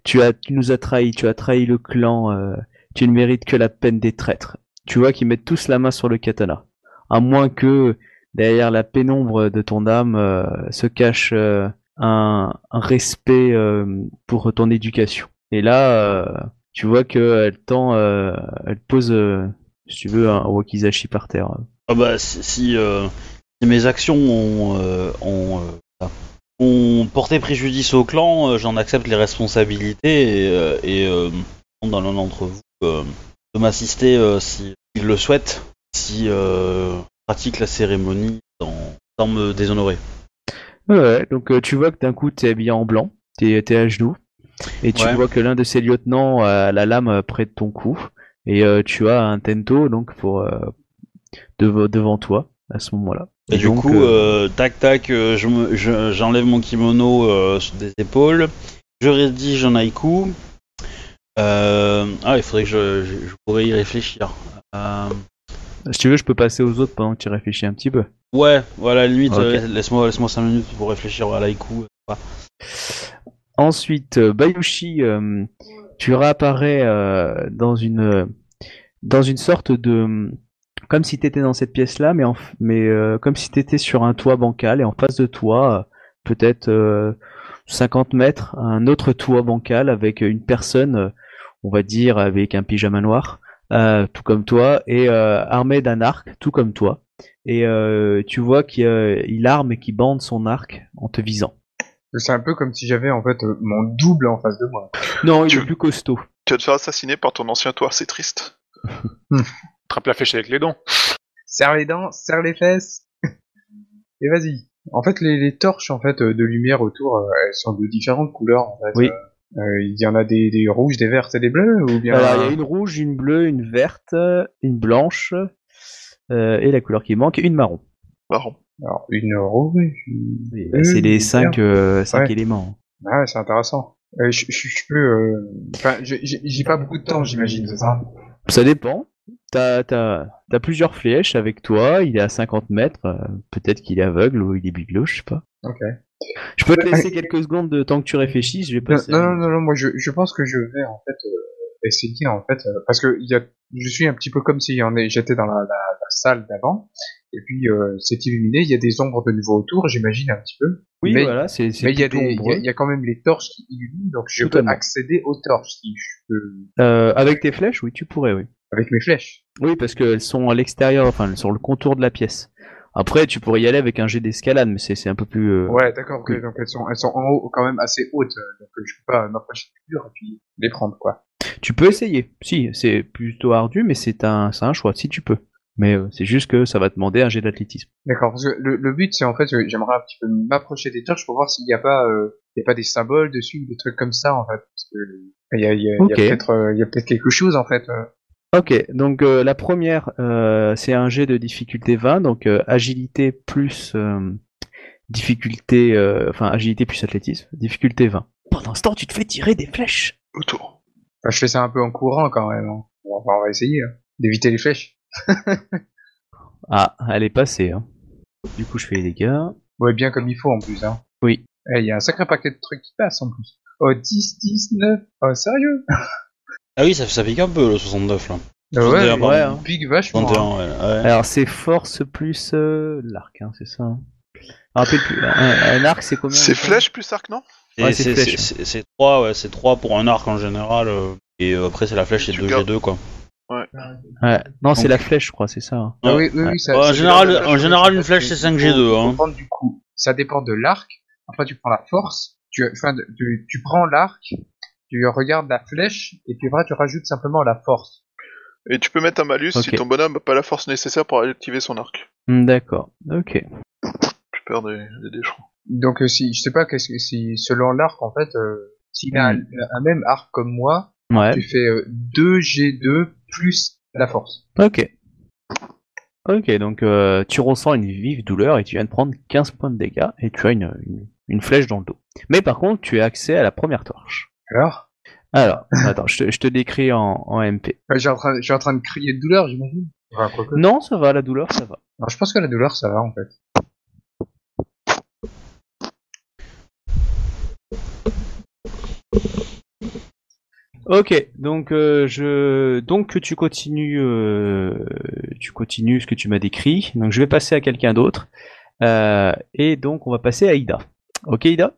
tu, as, tu nous as trahi, tu as trahi le clan. tu ne mérites que la peine des traîtres. Tu vois qu'ils mettent tous la main sur le katana. À moins que derrière la pénombre de ton âme euh, se cache euh, un, un respect euh, pour ton éducation. Et là, tu vois qu'elle tend, euh, elle pose, euh, si tu veux, un wakizashi par terre. ah bah, si, si, euh, si mes actions ont, euh, ont, euh, ça, ont porté préjudice au clan, euh, j'en accepte les responsabilités et, euh, et euh, à l'un d'entre vous euh, de m'assister euh, si il le souhaite, si euh, pratique la cérémonie sans, sans me déshonorer. Ouais, donc euh, tu vois que d'un coup t'es habillé en blanc, t'es t'es à genoux, et tu Ouais. vois que l'un de ces lieutenants a la lame euh, près de ton cou, et euh, tu as un tento donc pour euh, dev- devant toi à ce moment-là. Et, du donc, coup, euh, euh, tac tac, euh, je me- je- j'enlève mon kimono euh, sur des épaules, je rédige un haïku. Euh, ah, il faudrait que je, pourrais y réfléchir. Euh, si tu veux, je peux passer aux autres pendant que tu réfléchis un petit peu. ouais, voilà, limite, euh, laisse-moi laisse-moi 5 minutes pour réfléchir à l'haïku. Ensuite, euh, Bayushi, euh, tu réapparais euh, dans une dans une sorte de comme si t'étais dans cette pièce-là, mais en, mais comme si t'étais sur un toit bancal et en face de toi, peut-être euh, 50 mètres, un autre toit bancal avec une personne, on va dire avec un pyjama noir, euh, tout comme toi, et armé d'un arc, tout comme toi. Et tu vois qu'il il arme et qu'il bande son arc en te visant. C'est un peu comme si j'avais en fait euh, mon double en face de moi. Non, il Tu- est plus costaud. Tu vas te faire assassiner par ton ancien toit, c'est triste. Attrape la flèche avec les dents. Serre les dents, serre les fesses. Et vas-y. En fait, les, les torches en fait euh, de lumière autour, euh, elles sont de différentes couleurs. En fait. Oui. Euh, Il y en a des, des rouges, des vertes et des bleus ou bien. Alors, il y a une rouge, une bleue, une verte, une blanche, euh, et la couleur qui manque, une marron. Marrant. Alors, une une- Oui, bah, c'est les cinq, euh, cinq Ouais. éléments. Ah, c'est intéressant. Euh, je, je, je peux. euh, Enfin, j'ai- pas beaucoup de temps, j'imagine, c'est ça? Ça dépend. T'as, t'as, t'as plusieurs flèches avec toi, il est à 50 mètres, peut-être qu'il est aveugle ou il est biglo, je sais pas. Ok. Je peux te laisser quelques secondes de temps que tu réfléchisses, je vais Non, passer. non, non, non, moi je, je pense que je vais en fait euh, essayer en fait euh, parce que il y a, je suis un petit peu comme si est, j'étais dans la, la, la salle d'avant et puis euh, c'est illuminé, il y a des ombres de nouveau autour, j'imagine un petit peu. Oui, mais- voilà, c'est Mais il y a plutôt des, il y, a- ombreux. il y a quand même les torches qui illuminent, donc je Totalement. peux accéder aux torches si je peux, Euh, avec tes flèches, oui, tu pourrais, oui. avec mes flèches. Oui, parce qu'elles sont à l'extérieur, enfin sur le contour de la pièce. Après, tu pourrais y aller avec un jet d'escalade, mais c'est un peu plus. euh, Ouais, d'accord. donc elles sont, elles sont en haut quand même assez hautes, donc je peux pas m'approcher du mur et puis les prendre quoi. Tu peux essayer. Si, c'est plutôt ardu, mais c'est un, c'est un choix, si tu peux. Mais euh, c'est juste que ça va demander un jet d'athlétisme. D'accord, parce que le, le but c'est en fait, euh, j'aimerais un petit peu m'approcher des torches pour voir s'il n'y a pas, euh, il y a pas des symboles dessus ou des trucs comme ça en fait. Parce que il y a, a, il y a peut-être, euh, il y a peut-être quelque chose en fait. euh. Ok, donc euh, la première, euh, c'est un jet de difficulté 20, donc euh, agilité plus euh, difficulté, euh, enfin agilité plus athlétisme, difficulté 20. Pendant ce temps, tu te fais tirer des flèches. Autour. Enfin, je fais ça un peu en courant quand même. hein. On va, on va essayer hein, d'éviter les flèches. Ah, elle est passée. Hein. Du coup, je fais les dégâts. Ouais, bien comme il faut en plus. Hein. Oui. Eh, Il y a un sacré paquet de trucs qui passent en plus. Oh 10, 19. Oh sérieux? Ah oui, ça, ça pique un peu le 69 là. Ah Ouais, Ouais, ouais, hein. pique vachement. 31, hein. ouais. ouais. Alors c'est force plus euh, l'arc, hein, c'est ça. Hein. Rappelle plus. Un, un arc, c'est combien C'est flèche plus arc, non? C'est c'est flèche. c'est- c'est- c'est 3, ouais, c'est 3 pour un arc en général. euh, et euh, après, c'est la flèche, c'est Tu 2 gardes- G2 quoi. Ouais. Non, c'est la flèche, je crois, c'est ça. hein. Ah oui, oui, oui, ça, Ouais, en général- en général, une flèche, c'est 5G2, faut- hein. du coup. Ça dépend de l'arc. Après, tu prends la force. Tu, enfin, tu, tu prends l'arc, tu regardes la flèche, et puis après, tu rajoutes simplement la force. Et tu peux mettre un malus si ton bonhomme n'a pas la force nécessaire pour activer son arc. Hmm, D'accord. Ok. Tu perds des, des crois. Donc, euh, si, je sais pas, qu'est-ce que, si, selon l'arc, en fait, euh, s'il a un, un même arc comme moi, Ouais. tu fais euh, 2G2 plus la force. Ok. Ok, donc euh, tu ressens une vive douleur et tu viens de prendre 15 points de dégâts et tu as une, une, une flèche dans le dos. Mais par contre, tu as accès à la première torche. Alors? Alors, attends, je te, je te décris en, en MP. Ouais, j'ai en train, j'ai en train de crier de douleur, j'imagine. Enfin. Non, ça va, la douleur, ça va. Non, je pense que la douleur, ça va, en fait. Ok, donc euh, je donc tu continues euh, tu continues ce que tu m'as décrit. Donc je vais passer à quelqu'un d'autre. Euh, et donc on va passer à Ida. Ok Ida?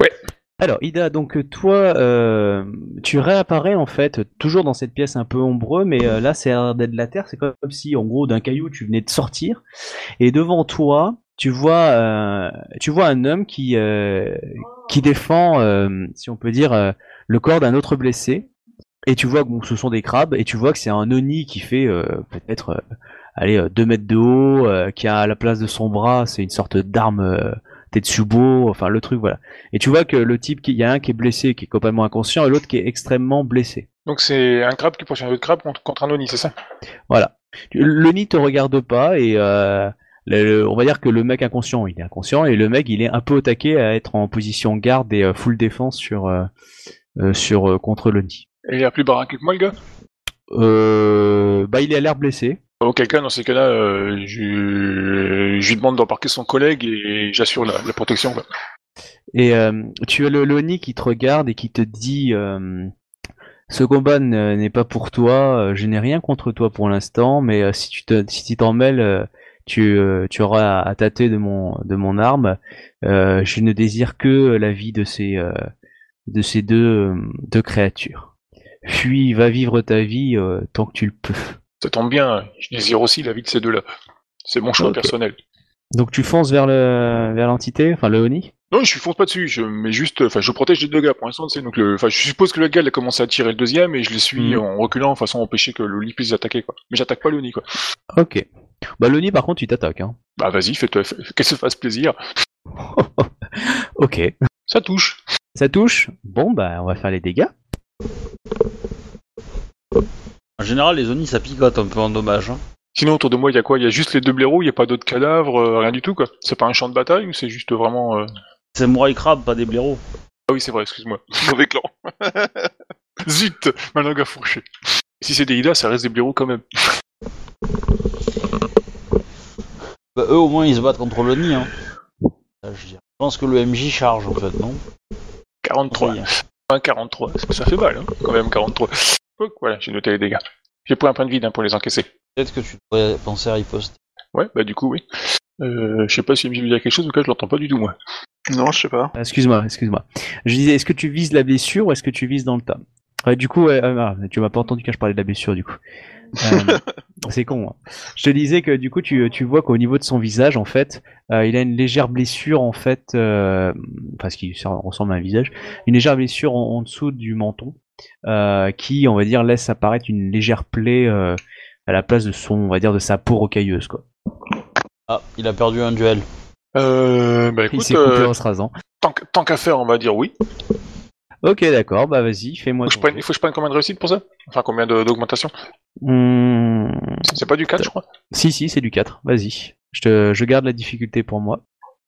Ouais. Alors Ida, donc toi euh, tu réapparais en fait toujours dans cette pièce un peu ombreux, mais euh, là c'est l'air d'être de la terre. C'est comme si en gros d'un caillou tu venais de sortir et devant toi tu vois euh, tu vois un homme qui euh, qui défend euh, si on peut dire euh, le corps d'un autre blessé. Et tu vois que bon, ce sont des crabes, et tu vois que c'est un oni qui fait euh, peut-être euh, allez, 2 mètres de haut, euh, qui a à la place de son bras, c'est une sorte d'arme euh, Tetsubo, enfin le truc, voilà. Et tu vois que le type, qui- il y a un qui est blessé, qui est complètement inconscient, et l'autre qui est extrêmement blessé. Donc c'est un crabe qui poursuit un autre crabe contre, contre un oni, c'est ça? Voilà. Le nid te regarde pas, et euh, le- le- on va dire que le mec inconscient, il est inconscient, et le mec, il est un peu au taquet à être en position garde et euh, full défense sur, euh, euh, sur euh, contre le nid. Et il a plus baraqué que moi, le gars? Euh, bah, il a l'air blessé. Auquel cas, dans ces cas-là, euh, je, je lui demande d'embarquer son collègue et j'assure la, la protection. Quoi. Et euh, tu as le Loni qui te regarde et qui te dit euh, ce combat n'est pas pour toi, euh, je n'ai rien contre toi pour l'instant, mais euh, si tu te si tu t'en mêles, euh, tu, euh, tu auras à, à tâter de mon de mon arme. Euh, je ne désire que la vie de ces euh, de ces deux euh, deux créatures. Fuis, va vivre ta vie euh, tant que tu le peux. Ça tombe bien, je désire aussi la vie de ces deux-là. C'est mon choix personnel. Donc tu fonces vers le vers l'entité, enfin le Oni? Non, je fonce pas dessus, je mais juste, enfin, je protège les deux gars pour l'instant, c'est donc le, enfin, je suppose que le gars il a commencé à tirer le deuxième et je les suis Mhm. en reculant, de façon à empêcher que le lit puisse les attaquer, quoi. Mais j'attaque pas le quoi. Ok. Bah le Oni par contre tu t'attaques. Hein. Bah vas-y, fais-toi, fais- qu'elle se fasse plaisir. ok. Ça touche. Ça touche Bon, bah, on va faire les dégâts. En général, les Oni ça picote un peu en dommage. Hein. Sinon, autour de moi, il y a quoi? Il y a juste les deux blaireaux, il y a pas d'autres cadavres, euh, rien du tout, quoi. C'est pas un champ de bataille ou c'est juste vraiment. euh, C'est Mouraï Crab, pas des blaireaux. Ah oui, c'est vrai, excuse-moi. Mauvais clan. Zut Ma langue a fourché. Si c'est des Ida, ça reste des blaireaux quand même. Bah, eux au moins ils se battent contre le nid. Hein. Ça, je pense que le MJ charge en fait, non? 43. Oui. Un 43. Ça, ça fait mal, hein, quand même, 43. Donc, voilà, j'ai noté les dégâts. J'ai pris un point de vide hein, pour les encaisser. Peut-être que tu devrais penser à riposter. Ouais, bah du coup, oui. Euh, je sais pas si MJ veut dire quelque chose, ou cas, je l'entends pas du tout, moi. Non, je sais pas. Ah, Excuse-moi, excuse-moi. Je disais, est-ce que tu vises la blessure ou est-ce que tu vises dans le tas? Ouais, Du coup, ouais, euh, ah, tu m'as pas entendu quand je parlais de la blessure, du coup. Euh, c'est con. hein. Je te disais que du coup, tu, tu vois qu'au niveau de son visage, en fait, euh, il a une légère blessure, en fait, euh, enfin, ce qui ça ressemble à un visage, une légère blessure en, en dessous du menton, euh, qui, on va dire, laisse apparaître une légère plaie euh, à la place de son, on va dire, de sa peau rocailleuse, quoi. Ah, il a perdu un duel. Euh, bah Il s'est coupé euh, en se rasant. tant qu'à faire, on va dire oui. Ok, d'accord, bah vas-y, fais-moi. Faut que je ton prenne, tour. il faut que je prenne combien de réussites pour ça? Enfin, combien de- d'augmentation? Hmm, C'est pas du 4, je crois? Si, si, c'est du 4, vas-y. Je, te, je garde la difficulté pour moi.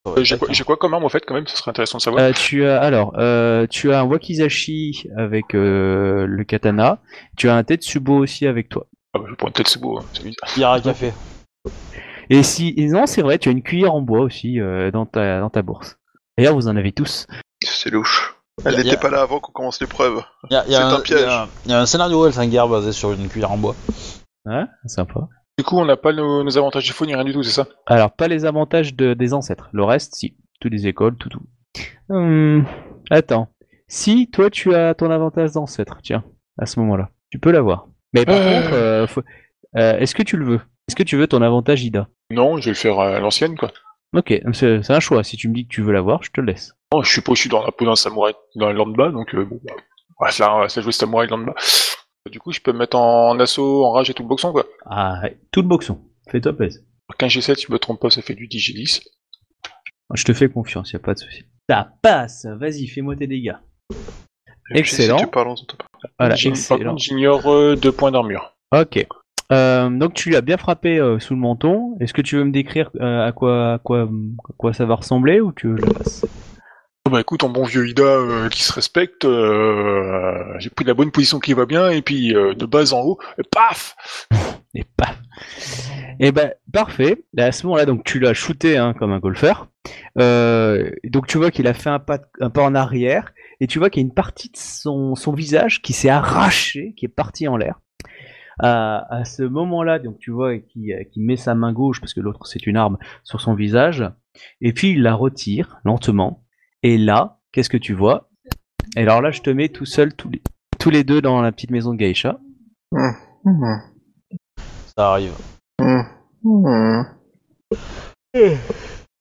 Euh, J'ai quoi, un- j'ai quoi comme arme, au fait, quand même? Ça serait intéressant de savoir. Euh, tu as alors, euh, tu as un wakizashi avec euh, le katana. Tu as un tetsubo aussi avec toi. Ah bah, je peut-être c'est beau, hein, c'est bizarre. Pierre à café. Et si et non, c'est vrai, tu as une cuillère en bois aussi euh, dans ta dans ta bourse. D'ailleurs, vous en avez tous. C'est louche. Elle n'était a- pas là avant qu'on commence l'épreuve. C'est un, un piège. il y a- il y a un scénario Elfinger basé sur une cuillère en bois. Hein Sympa. Du coup, on n'a pas nos, nos avantages de faux ni rien du tout, c'est ça? Alors, pas les avantages de, des ancêtres. Le reste, si. Toutes les écoles, tout tout. Hum, attends. Si toi tu as ton avantage d'ancêtre, tiens, à ce moment-là, tu peux l'avoir. Mais par Euh. contre, euh, faut- euh, est-ce que tu le veux? Est-ce que tu veux ton avantage Ida? Non, je vais le faire à l'ancienne, quoi. Ok, c'est un choix. Si tu me dis que tu veux l'avoir, je te le laisse. Non, je suis pas aussi dans la peau d'un samouraï, dans le lambda, donc euh, bon, bah, on va se la, on va se la jouer samouraï lambda. Du coup, je peux me mettre en, assaut, en rage et tout le boxon, quoi. Ah, ouais, tout le boxon. Fais-toi plaisir. 15 G7, si je me trompe pas, ça fait du 10 G10. Je te fais confiance, y a pas de souci. Ça passe. Vas-y, fais-moi tes dégâts. Excellent. Si tu parles en ton temps. Voilà, J'ai- Par excellent. contre, j'ignore euh, deux points d'armure. Ok. Euh, donc tu l'as bien frappé euh, sous le menton. Est-ce que tu veux me décrire euh, à quoi, à quoi, à quoi ça va ressembler ou tu veux que je la fasse? Oh, bah écoute, en bon vieux Ida euh, qui se respecte, euh, j'ai pris la bonne position qui va bien, et puis euh, de bas en haut, et paf Et paf. Et ben parfait. Et à ce moment-là, donc tu l'as shooté hein, comme un golfeur. Euh, donc tu vois qu'il a fait un pas, un pas en arrière et tu vois qu'il y a une partie de son, son visage qui s'est arrachée, qui est partie en l'air. À, à ce moment-là, donc tu vois qu'il qui met sa main gauche parce que l'autre c'est une arme sur son visage et puis il la retire lentement. Et là, qu'est-ce que tu vois? Et alors là, je te mets tout seul tous les, tous les deux dans la petite maison de Geisha. Mmh. Ça arrive. Mmh. Mmh.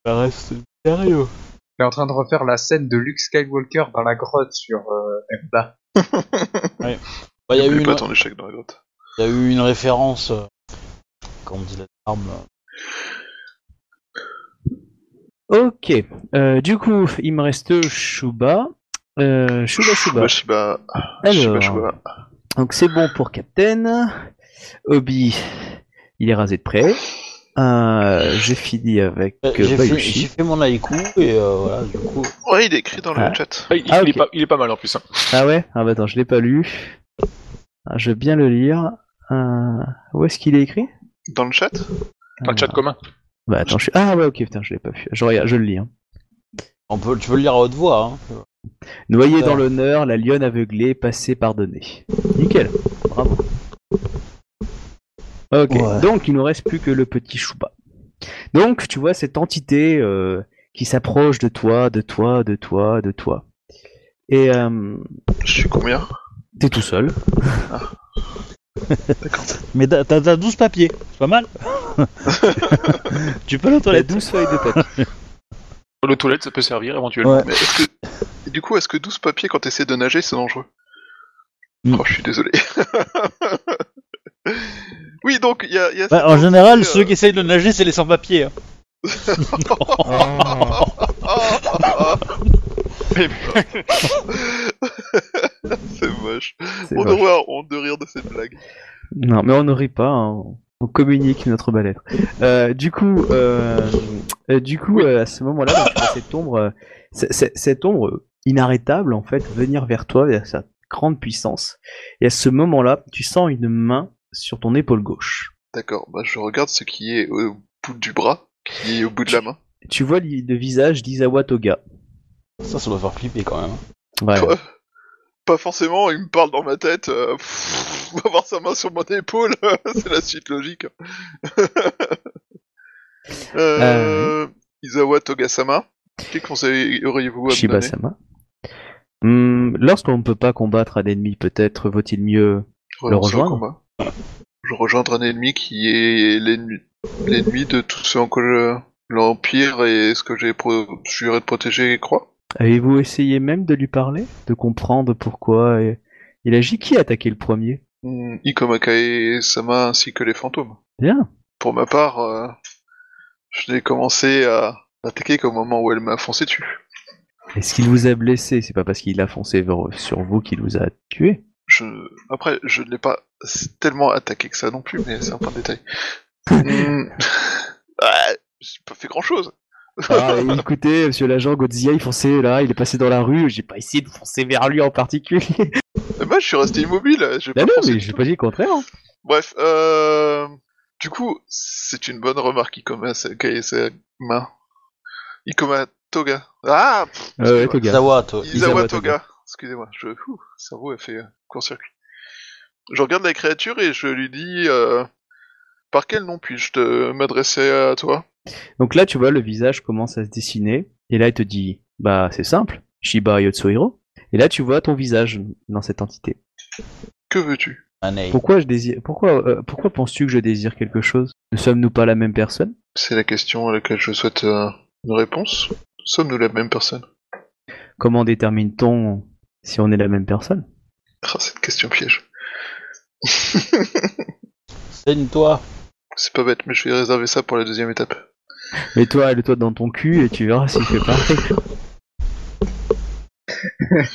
Ça reste sérieux. Il est en train de refaire la scène de Luke Skywalker dans la grotte sur euh, Erda. Bah, il y a eu une, pas ton échec dans la grotte. Il y a eu une référence. euh, Quand on dit la arme. Ok. Euh, du coup, il me reste Shuba. Euh, Shuba Shuba. Shiba. Alors. Shiba. Donc c'est bon pour Captain. Obi, il est rasé de près. Euh, J'ai fini avec Euh, euh, J'ai fait, Bayushi. j'ai fait mon haïku et euh, voilà, du coup. Ouais, il est écrit dans le Ah. chat. Ah, il, Ah, il est ok. pas, il est pas mal en plus. Hein. Ah ouais? Ah bah attends, je l'ai pas lu. Ah, je veux bien le lire. Euh, où est-ce qu'il est écrit? Dans le chat? Dans le chat commun. Bah attends, je suis... Ah ouais, ok, putain, je l'ai pas vu. Je, regarde, je le lis. Hein. On peut, tu peux le lire à haute voix. Hein. Noyé Ouais. dans l'honneur, la lionne aveuglée, passée pardonnée. Nickel, bravo. Ok, Ouais. donc il nous reste plus que le petit Chouba. Donc tu vois cette entité euh, qui s'approche de toi, de toi, de toi, de toi. Et euh, Je suis combien? t'es tout seul. D'accord. Mais t'as, t'as- t'as 12 papiers, c'est pas mal. tu peux aller aux T'as toilettes. 12 feuilles de papier. Le toilette, ça peut servir éventuellement. Ouais. Mais est-ce que. Du coup, est-ce que 12 papiers quand t'essaies de nager, c'est dangereux? Mm. Oh, je suis désolé. oui, donc, il y a. y a Bah, en général, ceux qui essayent de nager, c'est les sans-papiers. hein. Ah, c'est moche. On moche. devrait avoir honte de rire de cette blague. Non, mais on ne rit pas. hein. On communique notre bel-être. Euh, du coup, euh, euh, du coup, euh, à ce moment-là, donc, tu vois cette ombre, euh, c- c- cette ombre inarrêtable en fait, venir vers toi, vers sa grande puissance. Et à ce moment-là, tu sens une main sur ton épaule gauche. D'accord, bah je regarde ce qui est au bout du bras, qui est au bout de la main. tu vois le visage d'Izawa Toga. Ça, ça doit faire flipper quand même. Ouais. Ouais. Pas forcément, il me parle dans ma tête. Euh, pff, avoir sa main sur mon épaule, c'est la suite logique. euh, Izawa Togasama, quel conseil auriez-vous à me donner? Shiba-sama. Hmm, Lorsqu'on ne peut pas combattre un ennemi, peut-être vaut-il mieux Renoncer au rejoindre? Je rejoindre un ennemi qui est l'ennemi de tout ce en quoi je- l'Empire et ce que j'ai pro... juré de protéger croit. Avez-vous essayé même de lui parler De comprendre pourquoi il agit Qui a attaqué le premier? Hmm, Ikomakae Sama ainsi que les fantômes. Bien. Pour ma part, euh, je n'ai commencé à attaquer qu'au moment où elle m'a foncé dessus. Est-ce qu'il vous a blessé? C'est pas parce qu'il a foncé sur vous qu'il vous a tué Je... Après, je ne l'ai pas tellement attaqué que ça non plus, mais c'est un point de détail. Hmm. Ah, j'ai pas fait grand chose. Ah, Écoutez, monsieur l'agent Godzilla, il fonçait là, il est passé dans la rue, j'ai pas essayé de foncer vers lui en particulier. Moi, je suis resté immobile. J'ai non, pas non, mais j'ai pas dit le contraire. hein. Bref, euh... du coup, c'est une bonne remarque, Ikoma Sama. Ikoma Toga. Ah pff, Euh. Toga. Izawa, toi. Izawa Izawa Toga. Excusez-moi, je... ouh, le cerveau a fait euh, court-circuit. Je regarde la créature et je lui dis... Euh... Par quel nom puis-je te m'adresser à toi? Donc là, tu vois, le visage commence à se dessiner, et là, il te dit, bah, c'est simple, Shiba Yotsuhiro. Et là, tu vois ton visage dans cette entité. Que veux-tu? Pourquoi je désire, pourquoi, euh, pourquoi penses-tu que je désire quelque chose? Ne sommes-nous pas la même personne? C'est la question à laquelle je souhaite euh, une réponse. Sommes-nous la même personne? Comment détermine-t-on si on est la même personne? Ah, cette question piège. Saigne-toi. C'est pas bête, mais je vais réserver ça pour la deuxième étape. Mets-toi le toi dans ton cul et tu verras s'il fait pareil.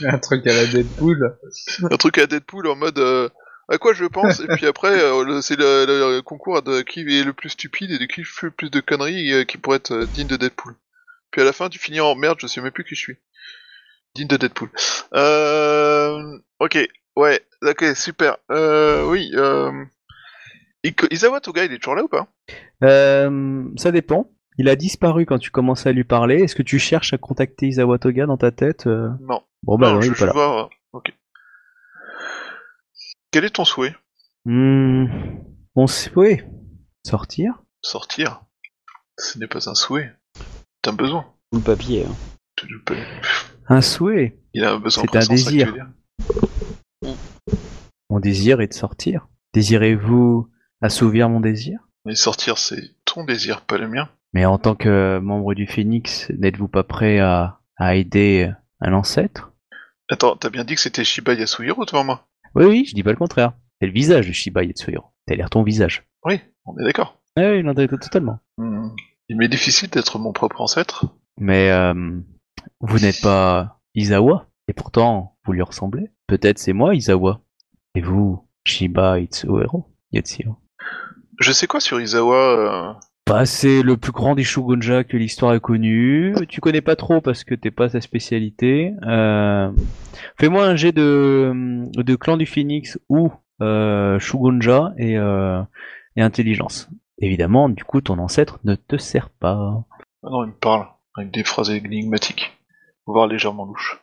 un truc à la Deadpool. un truc à Deadpool en mode euh, à quoi je pense et puis après euh, le- c'est le, le concours de qui est le plus stupide et de qui fait le plus de conneries euh, qui pourrait être euh, digne de Deadpool. Puis à la fin tu finis en merde, je sais même plus qui je suis. Digne de Deadpool. Euh, ok, ouais, ok, super. Euh, oui, Isawa Toga il est toujours là ou pas? Euh, ça dépend. Il a disparu quand tu commençais à lui parler. Est-ce que tu cherches à contacter Isawa Toga dans ta tête euh? Non. Bon bah non, non, je, il est je pas là. vois. euh, ok. Quel est ton souhait? Hmm, c'est- oui. Sortir? Sortir? Ce n'est pas un souhait. T'as un besoin. Tout le papier. hein. Un souhait? Il a un besoin C'est un désir. Mon désir est de sortir. Désirez-vous assouvir mon désir Mais sortir, c'est ton désir, pas le mien. Mais en tant que membre du Phénix, n'êtes-vous pas prêt à, à aider un ancêtre? Attends, t'as bien dit que c'était Shiba Yasuhiro devant moi? Oui, oui, je dis pas le contraire. C'est le visage de Shiba Yatsuhiro. T'as l'air ton visage. Oui, on est d'accord. Oui, oui, non, totalement. Hmm. Il m'est difficile d'être mon propre ancêtre. Mais euh, vous n'êtes pas Izawa, et pourtant vous lui ressemblez. Peut-être c'est moi Izawa, et vous Shiba Itsuhiro. Yatsuhiro. Je sais quoi sur Izawa euh, Bah, c'est le plus grand des Shogunja que l'histoire a connu. Tu connais pas trop parce que t'es pas sa spécialité. Euh, Fais-moi un jet de, de clan du Phoenix ou euh, Shogunja et, euh, et intelligence. Évidemment, du coup, ton ancêtre ne te sert pas. Ah non, il me parle, avec des phrases énigmatiques, voire légèrement louches.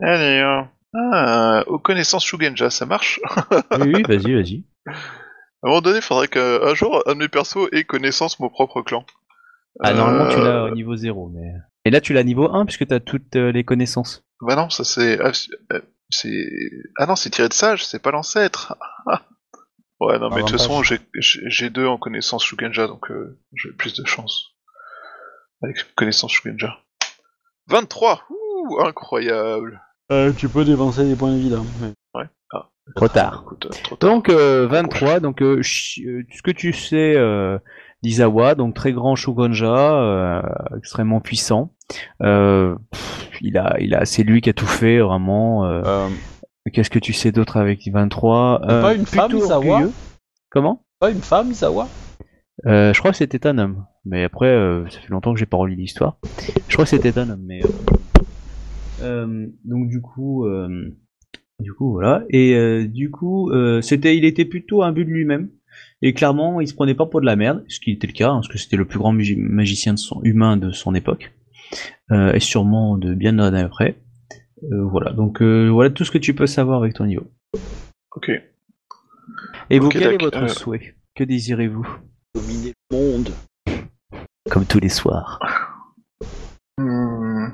Allez, euh, ah, aux connaissances Shugenja, ça marche? Oui, oui, vas-y, vas-y. À un moment donné, il faudrait qu'un jour, un de mes persos ait connaissance mon propre clan. Ah, normalement, tu l'as Euh, au niveau 0, mais... Et là, tu l'as niveau 1 puisque t'as toutes euh, les connaissances. Bah non, ça c'est... ah, c'est- euh, c'est... Ah non, c'est tiré de sage, c'est pas l'ancêtre. ouais, non, mais de toute façon, j'ai deux en connaissance Shugenja, donc euh, j'ai plus de chance. Avec connaissance Shugenja. 23 Ouh, incroyable Euh, tu peux dépenser des points de vie là. Trop tard. Écoute, trop tard. Donc, euh, 23, donc euh, euh, ce que tu sais euh, d'Izawa, donc très grand Shogunja, euh, extrêmement puissant. Euh, pff, il a, il a, c'est lui qui a tout fait, vraiment. Qu'est-ce que tu sais d'autre avec 23 C'est pas une femme, Izawa orgueilleux. Comment? Pas une femme, Isawa? Euh, je crois que c'était un homme. Mais après, euh, ça fait longtemps que j'ai pas relu l'histoire. Je crois que c'était un homme, mais. euh, euh, donc du coup, euh, du coup voilà. Et euh, du coup, euh, c'était, il était plutôt un but de lui-même. Et clairement, il se prenait pas pour de la merde, ce qui était le cas, hein, parce que c'était le plus grand magi- magicien de son, humain de son époque, euh, et sûrement de bien d'années après. Euh, voilà, donc euh, voilà tout ce que tu peux savoir avec ton niveau. Ok. Et vous, quel est votre Euh. souhait? Que désirez-vous? Dominer le monde. Comme tous les soirs. Hmm.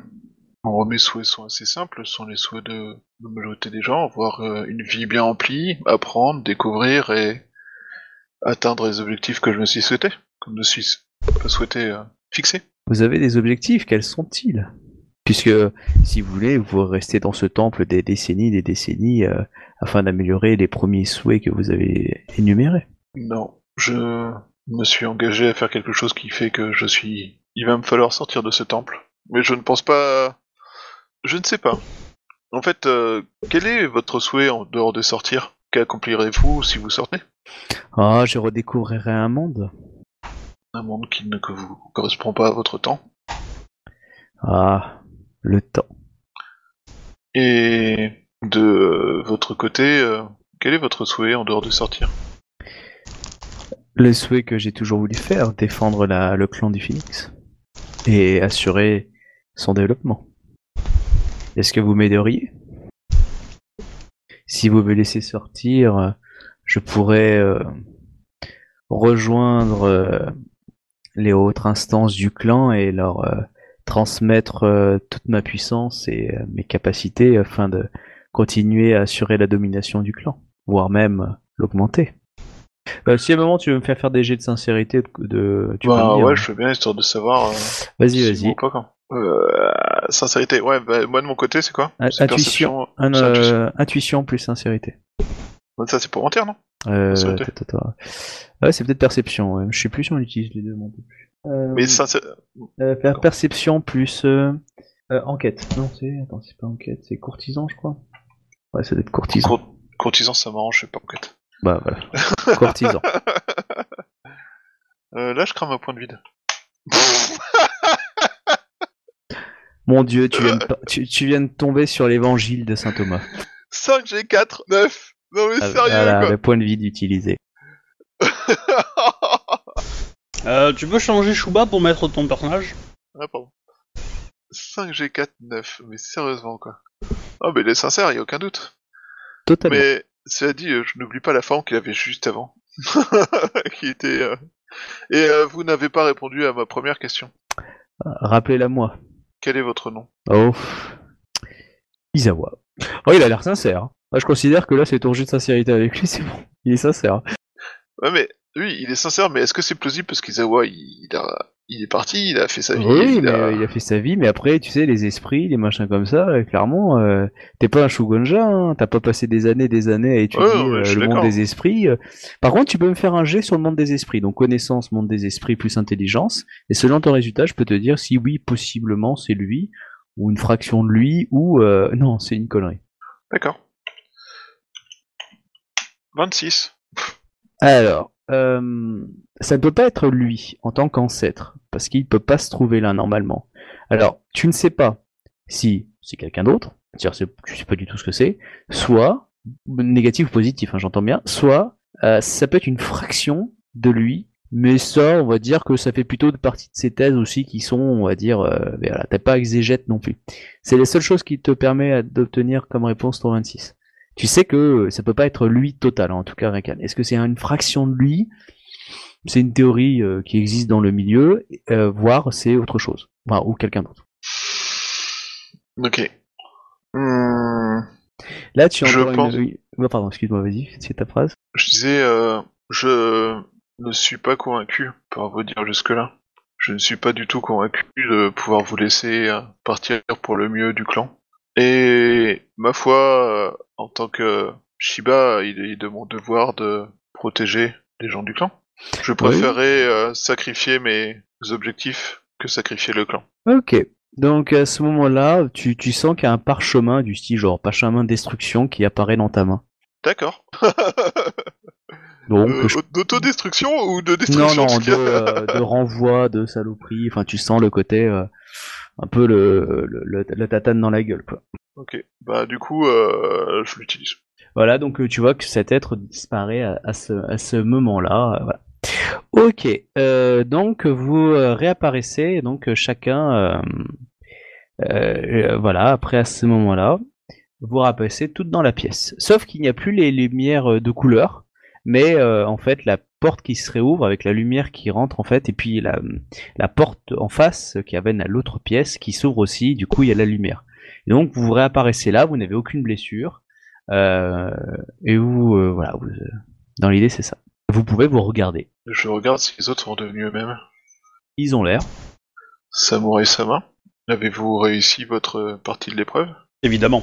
Bon, mes souhaits sont assez simples, ce sont les souhaits de la majorité des gens, avoir euh, une vie bien remplie, apprendre, découvrir et atteindre les objectifs que je me suis souhaité, que je me suis souhaité euh, fixer. Vous avez des objectifs, quels sont-ils? Puisque, si vous voulez, vous restez dans ce temple des décennies, des décennies, euh, afin d'améliorer les premiers souhaits que vous avez énumérés. Non, je me suis engagé à faire quelque chose qui fait que je suis... Il va me falloir sortir de ce temple. Mais je ne pense pas... Je ne sais pas. En fait, euh, quel est votre souhait en dehors de sortir? Qu'accomplirez-vous si vous sortez? Ah, je redécouvrirai un monde. Un monde qui ne que vous correspond pas à votre temps. Ah, le temps. Et de euh, votre côté, euh, quel est votre souhait en dehors de sortir? Le souhait que j'ai toujours voulu faire, défendre la, le clan du Phoenix. Et assurer son développement. Est-ce que vous m'aideriez? Si vous me laissez sortir, euh, je pourrais euh, rejoindre euh, les autres instances du clan et leur euh, transmettre toute ma puissance et mes capacités afin de continuer à assurer la domination du clan, voire même l'augmenter. Si à un moment tu veux me faire faire des jets de sincérité, de, tu peux Bah me dire. ouais, je veux bien histoire de savoir. Vas-y, si vas-y. Euh, sincérité, ouais, bah, moi de mon côté, c'est quoi C'est Intuition, un, intuition. euh, intuition plus sincérité. Ça, c'est pour mentir, non Euh, ta. Ouais, c'est peut-être perception. Ouais. Je sais plus si on utilise les deux. plus. Euh, Mais sincère... euh, per- perception plus euh, euh, enquête. Non, c'est attends, c'est pas enquête, c'est courtisan, je crois. Ouais, ça doit être courtisan. Cour- courtisan, ça m'arrange, je sais pas en fait. Bah voilà, courtisan. Euh, là, je crame un point de vide. Mon Dieu, tu viens, de, pa- tu, tu viens de tomber sur l'évangile de saint Thomas. 5 G4, 9 Non mais Ah, sérieux, voilà, le point de vide utilisé. quoi Euh, tu peux changer Shuba pour mettre ton personnage? Ah, pardon. 5 G4, 9, mais sérieusement, quoi. Oh, mais il est sincère, y a aucun doute. Totalement. Mais, cela dit, euh, je n'oublie pas la forme qu'il avait juste avant. qui était... euh, Et euh, vous n'avez pas répondu à ma première question. Rappelez-la moi. Quel est votre nom? Oh. Isawa. Oh, il a l'air sincère. Moi, je considère que là, c'est ton jeu de sincérité avec lui, c'est bon. Il est sincère. Ouais, mais oui, il est sincère, mais est-ce que c'est plausible? Parce qu'Izawa, il, il a... il est parti, il a fait sa vie, Oui, il mais a... il a fait sa vie, mais après, tu sais, les esprits, les machins comme ça, euh, clairement, euh, t'es pas un Shugonja, hein, t'as pas passé des années, des années à étudier Ouais, ouais, euh, le monde des esprits. Par contre, tu peux me faire un jet sur le monde des esprits, donc connaissance, monde des esprits plus intelligence, et selon ton résultat, je peux te dire si oui, possiblement, c'est lui, ou une fraction de lui, ou euh, non, c'est une connerie. D'accord. 26. Alors, euh, ça ne peut pas être lui en tant qu'ancêtre, parce qu'il peut pas se trouver là normalement. Alors, tu ne sais pas si c'est quelqu'un d'autre, c'est-à-dire c'est- tu sais pas du tout ce que c'est, soit négatif ou positif, hein, j'entends bien, soit euh, ça peut être une fraction de lui, mais ça, on va dire que ça fait plutôt de partie de ses thèses aussi qui sont, on va dire, euh, voilà, t'as pas exégète non plus. C'est la seule chose qui te permet d'obtenir comme réponse ton 26 tu sais que ça peut pas être lui total, en tout cas Rekan. Est-ce que c'est une fraction de lui? C'est une théorie euh, qui existe dans le milieu, euh, voire c'est autre chose, Enfin, ou quelqu'un d'autre. Ok. Hmm, Là, tu as Je pense- une... Ouais, pardon, excuse-moi, vas-y, c'est ta phrase. Je disais, euh, je ne suis pas convaincu par vous dire jusque-là. Je ne suis pas du tout convaincu de pouvoir vous laisser partir pour le mieux du clan. Et ma foi, euh, en tant que Shiba, il est de mon devoir de protéger les gens du clan. Je préférerais euh, sacrifier mes objectifs que sacrifier le clan. Ok. Donc à ce moment-là, tu, tu sens qu'il y a un parchemin du style genre parchemin de destruction qui apparaît dans ta main. D'accord. Donc Euh, je- D'autodestruction ou de non destruction non de, que- euh, de renvoi, de saloperie. Enfin, tu sens le côté un peu le, le, le, le tatane dans la gueule quoi. Ok. Bah du coup, euh, je l'utilise. Voilà, donc euh, tu vois que cet être disparaît à, à ce, à ce moment-là. euh, voilà. Ok, euh, donc vous réapparaissez, donc chacun, euh, voilà, après à ce moment-là, vous réapparaissez toutes dans la pièce. Sauf qu'il n'y a plus les lumières de couleur, mais en fait la porte qui se réouvre avec la lumière qui rentre en fait, et puis la, la porte en face qui amène à l'autre pièce qui s'ouvre aussi, du coup il y a la lumière. Et donc vous réapparaissez là, vous n'avez aucune blessure. Euh, et vous, euh, voilà, vous, euh, dans l'idée c'est ça. Vous pouvez vous regarder. Je regarde si les autres sont devenus eux-mêmes. Ils ont l'air. Samurai Sama, avez-vous réussi votre partie de l'épreuve? Évidemment.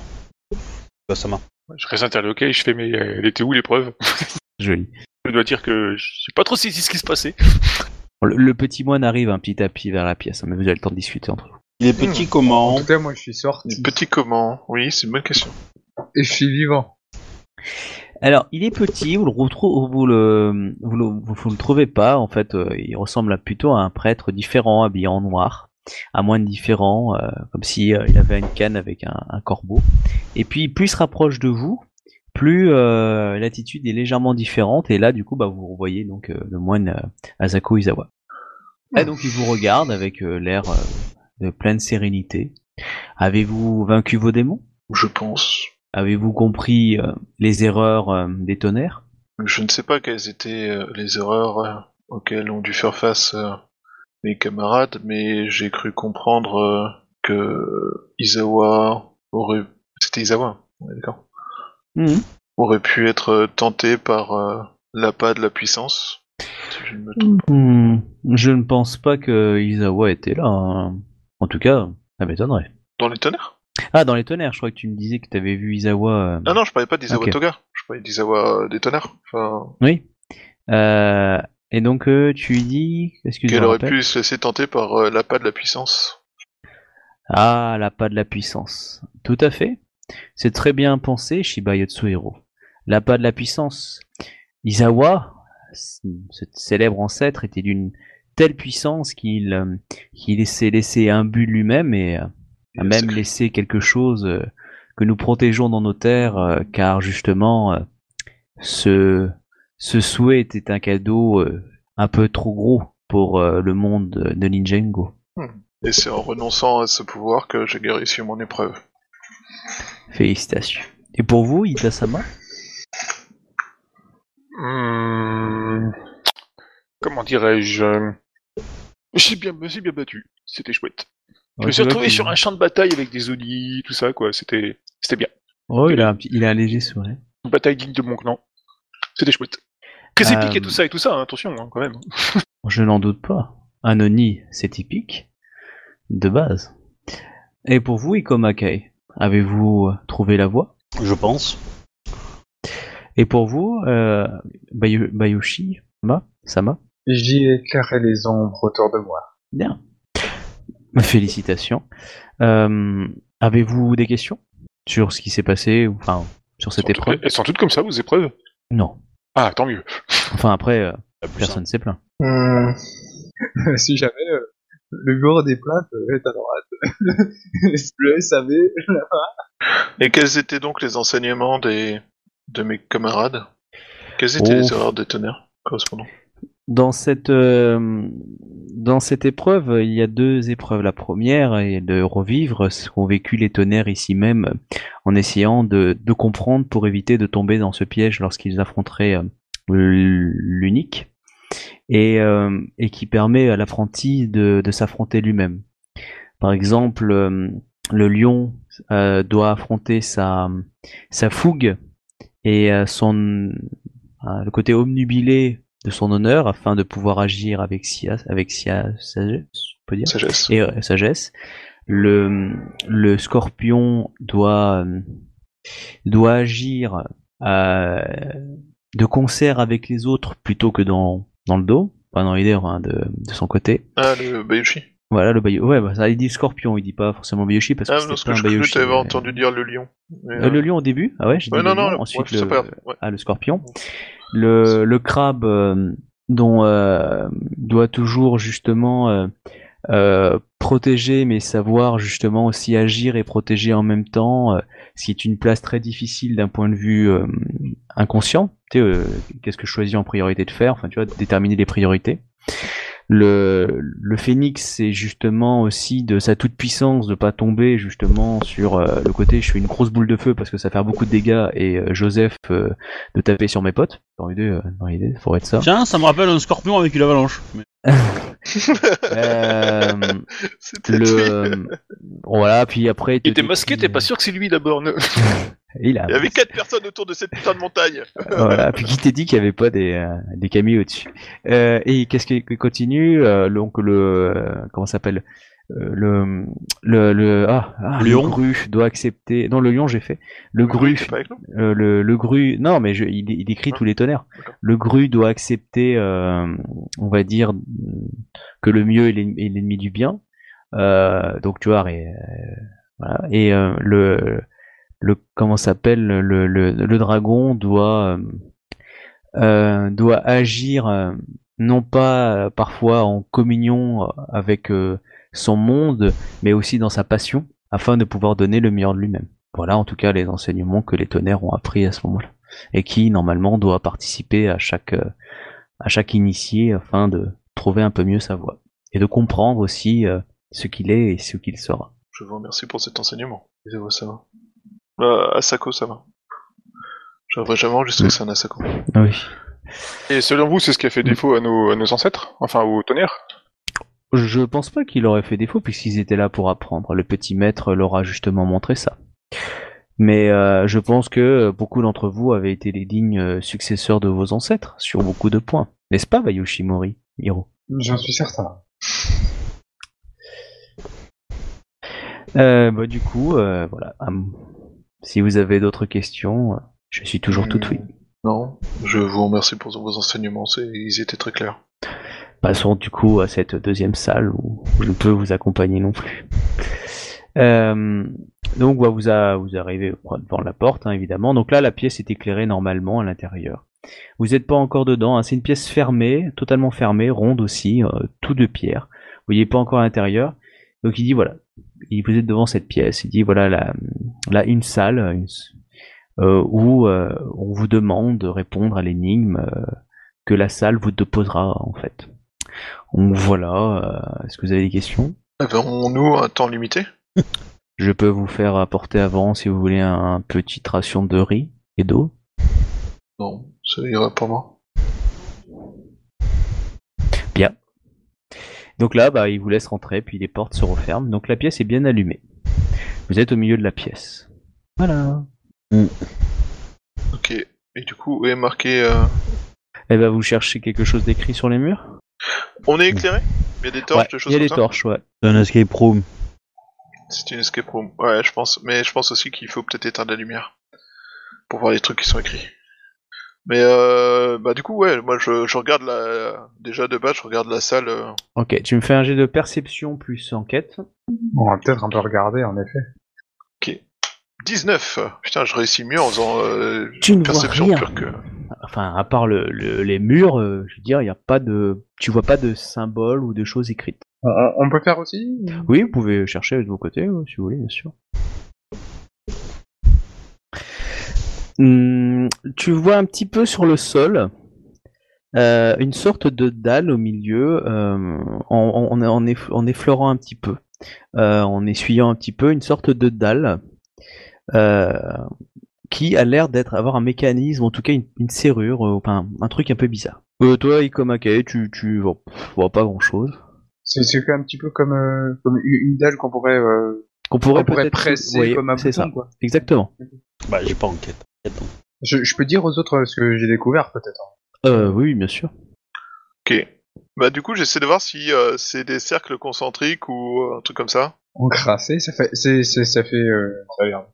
Bah, ça m'a. Je reste interloqué et je fais mais elle était où l'épreuve Joli. Je dois dire que je sais pas trop saisi ce qui se passait. Le, le petit moine arrive un petit à petit vers la pièce, hein, mais vous avez le temps de discuter entre vous. Il est petit En comment tout cas, moi, je suis sorti. Petit comment Oui, c'est une bonne question. Et je suis vivant. Alors, il est petit, vous le retrouvez, vous le, vous le, vous, vous le trouvez pas. En fait, euh, il ressemble à, plutôt à un prêtre différent, habillé en noir, à moine différent, euh, comme si euh, il avait une canne avec un, un corbeau. Et puis, plus il se rapproche de vous, plus euh, l'attitude est légèrement différente. Et là, du coup, bah, vous revoyez donc euh, le moine euh, Asako Izawa. Et donc, il vous regarde avec l'air de pleine sérénité. Avez-vous vaincu vos démons? Je pense. Avez-vous compris les erreurs des tonnerres? Je ne sais pas quelles étaient les erreurs auxquelles ont dû faire face mes camarades, mais j'ai cru comprendre que Izawa aurait... C'était Izawa, ouais, d'accord? Mhm. Aurait pu être tenté par euh, l'appât de la puissance. Si je ne me trompe pas. Hmm, Je ne pense pas que Izawa était là. hein. En tout cas, ça m'étonnerait. Dans les tonnerres? Ah, dans les tonnerres, je crois que tu me disais que tu avais vu Izawa. euh, Ah non, je parlais pas d'Izawa Ok. Toga. Je parlais d'Izawa euh, des tonnerres. Enfin, Oui. Euh, et donc, euh, tu lui dis. Qu'elle aurait pu se laisser tenter par l'appât de la puissance. Ah, l'appât de la puissance. Tout à fait. C'est très bien pensé, Shiba Yotsuhiro. L'appât de la puissance. Izawa, ce célèbre ancêtre, était d'une telle puissance qu'il euh, s'est laissé imbu de lui-même et euh, a même laissé quelque chose euh, que nous protégeons dans nos terres, car justement, ce, ce souhait était un cadeau un peu trop gros pour le monde de Ninjago. Et c'est en renonçant à ce pouvoir que j'ai réussi mon épreuve. Félicitations. Et pour vous, Ida-sama Hum, comment dirais-je? Euh, J'ai bien, me suis bien battu. C'était chouette. Je me suis retrouvé sur un champ de bataille avec des Oni, tout ça, quoi. C'était, c'était bien. Oh, il a un, petit- il a un léger sourire. Une bataille digne de mon clan. C'était chouette. Très Euh, épique et tout ça et tout ça, hein, attention, hein, quand même. Je n'en doute pas. Un Oni, c'est typique. De base. Et pour vous, Ikomakai, avez-vous trouvé la voie? Je pense. Et pour vous, euh, Bayu- Bayushi, Ma, Sama? J'ai éclairé les ombres autour de moi. Bien. Félicitations. Euh, avez-vous des questions sur ce qui s'est passé, ou enfin, sur cette épreuve? Elles sont toutes comme ça, vos épreuves? Non. Ah, tant mieux. Enfin, après, euh, personne s'est plaint. Hmm. si jamais euh, le bureau des plaintes euh, est à droite. le SAV, Et quels étaient donc les enseignements des de mes camarades? Quelles étaient Oh. les erreurs des tonnerres correspondants? Dans cette euh, dans cette épreuve, il y a deux épreuves. La première est de revivre ce qu'ont vécu les tonnerres ici même, en essayant de, de comprendre pour éviter de tomber dans ce piège lorsqu'ils affronteraient euh, l'unique, et, euh, et qui permet à l'apprenti de, de s'affronter lui-même. Par exemple, euh, le lion euh, doit affronter sa sa fougue et euh, son euh, le côté omnubilé de son honneur afin de pouvoir agir avec sia, avec sia, sagesse, on peut dire, Sagesse. et euh, sagesse. Le, le scorpion doit, euh, doit agir euh, de concert avec les autres plutôt que dans, dans le dos, pas dans l'idée hein, de, de son côté. Ah, le Bayushi. Voilà le Bayo. Ouais, bah, ça, il dit scorpion, il dit pas forcément Bayoshi parce que Ah, c'était pas un je crois que t'avais mais- entendu dire le lion. Mais, Euh, le lion au début? Ah ouais, j'ai dit non, le non, lion, ensuite ouais, le, ouais. ah, le scorpion. Le, le crabe euh, dont euh, doit toujours justement euh, euh, protéger, mais savoir justement aussi agir et protéger en même temps, euh, ce qui est une place très difficile d'un point de vue euh, inconscient. Tu sais, euh, qu'est-ce que je choisis en priorité de faire? Enfin, tu vois, déterminer les priorités. Le, le phénix, c'est justement aussi de sa toute puissance de pas tomber justement sur euh, le côté je suis une grosse boule de feu parce que ça fait beaucoup de dégâts et Joseph de taper sur mes potes. Dans l'idée, euh, dans l'idée, ça pourrait être ça. Tiens, ça me rappelle un scorpion avec une avalanche. Mais- Euh, C'était le voilà, puis après Il était masqué, t'es pas sûr que c'est lui d'abord. ne- Il a Il y avait quatre personnes autour de cette putain de montagne. voilà. Puis qui t'a dit qu'il n'y avait pas des, euh, des camis au-dessus euh, Et qu'est-ce qui continue euh, Donc le euh, comment ça s'appelle? Euh, le le le ah, ah, Lion. le gru doit accepter. Non, le lion j'ai fait. Le Oui, gru, avec nous? euh, le le gru. Non, mais je, il, il décrit tous les tonnerres. Le gru doit accepter, euh, on va dire que le mieux est l'en- est l'ennemi du bien. Euh, donc tu vois, et, euh, voilà. Et euh, le le comment s'appelle le, le le dragon doit euh, euh, doit agir euh, non pas euh, parfois en communion euh, avec euh, son monde, mais aussi dans sa passion, afin de pouvoir donner le meilleur de lui-même. Voilà en tout cas les enseignements que les tonnerres ont appris à ce moment-là, et qui normalement doit participer à chaque euh, à chaque initié afin de trouver un peu mieux sa voie et de comprendre aussi euh, ce qu'il est et ce qu'il sera. Je vous remercie pour cet enseignement. Ça va? Euh, Asako, ça va. J'aurais jamais enregistré ça, un Asako. Oui. Et selon vous, c'est ce qui a fait défaut à nos, à nos ancêtres? Enfin, aux tonnerres? Je pense pas qu'il aurait fait défaut puisqu'ils étaient là pour apprendre. Le petit maître leur a justement montré ça. Mais euh, je pense que beaucoup d'entre vous avaient été les dignes euh, successeurs de vos ancêtres sur beaucoup de points. N'est-ce pas, Bayushi Mori, Hiro? J'en suis certain. euh, bah, Du coup, euh, voilà. Si vous avez d'autres questions, je suis toujours tout oui. Non, je vous remercie pour vos enseignements, c'est- ils étaient très clairs. Passons du coup à cette deuxième salle où je ne peux vous accompagner non plus. Euh, donc bah, vous, a- vous arrivez devant la porte hein, évidemment. Donc là la pièce est éclairée normalement à l'intérieur. Vous n'êtes pas encore dedans. hein. C'est une pièce fermée, totalement fermée, ronde aussi, euh, tout de pierre. Vous voyez pas encore à l'intérieur. Donc il dit voilà, il, vous êtes devant cette pièce. Il dit voilà là, une salle euh, où euh, on vous demande de répondre à l'énigme que la salle vous déposera en fait. Donc voilà, euh, est-ce que vous avez des questions? Avons-nous un temps limité? Je peux vous faire apporter avant si vous voulez un petit ration de riz et d'eau. Non, ça ira pour moi. Bien. Donc là, bah, il vous laisse rentrer, puis les portes se referment. Donc la pièce est bien allumée. Vous êtes au milieu de la pièce. Voilà. Ok. Et du coup, où est marqué euh, Et bah, vous cherchez quelque chose d'écrit sur les murs? On est éclairé Il y a des torches, Ouais, des il choses y a des torches, ouais. C'est un escape room. C'est une escape room. Ouais, je pense. Mais je pense aussi qu'il faut peut-être éteindre la lumière pour voir les trucs qui sont écrits. Mais euh, bah du coup, ouais, moi je, je regarde la. Déjà de base, je regarde la salle. euh, Ok, tu me fais un jet de perception plus enquête. On va peut-être un peu regarder, en effet. Ok. 19 Putain, je réussis mieux en faisant euh, Tu ne vois perception rien. pure que. Enfin, à part le, le- les murs, euh, je veux dire, il y a pas de, tu vois pas de symboles ou de choses écrites. On, on- on peut faire aussi Oui, vous pouvez chercher de vos côtés, ouais, si vous voulez, bien sûr. Hmm, tu vois un petit peu sur le sol euh, une sorte de dalle au milieu, euh, en, en, en, eff- en effleurant un petit peu, euh, en essuyant un petit peu, une sorte de dalle euh, qui a l'air d'être avoir un mécanisme, en tout cas une, une serrure, euh, enfin un truc un peu bizarre. Euh, toi, Ikomake, tu, tu vois, vois pas grand chose. C'est c'est un petit peu comme, euh, comme une dalle qu'on pourrait, euh, Qu'on pourrait, presser oui, comme un c'est bouton, ça. quoi. Exactement. Bah, j'ai pas enquête. Attends. Je, je peux dire aux autres ce que j'ai découvert, peut-être. Euh, oui, bien sûr. Ok. Bah du coup, j'essaie de voir si euh, c'est des cercles concentriques ou euh, un truc comme ça. Encrassé, ça fait, c'est, c'est, ça fait, euh, ça l'air-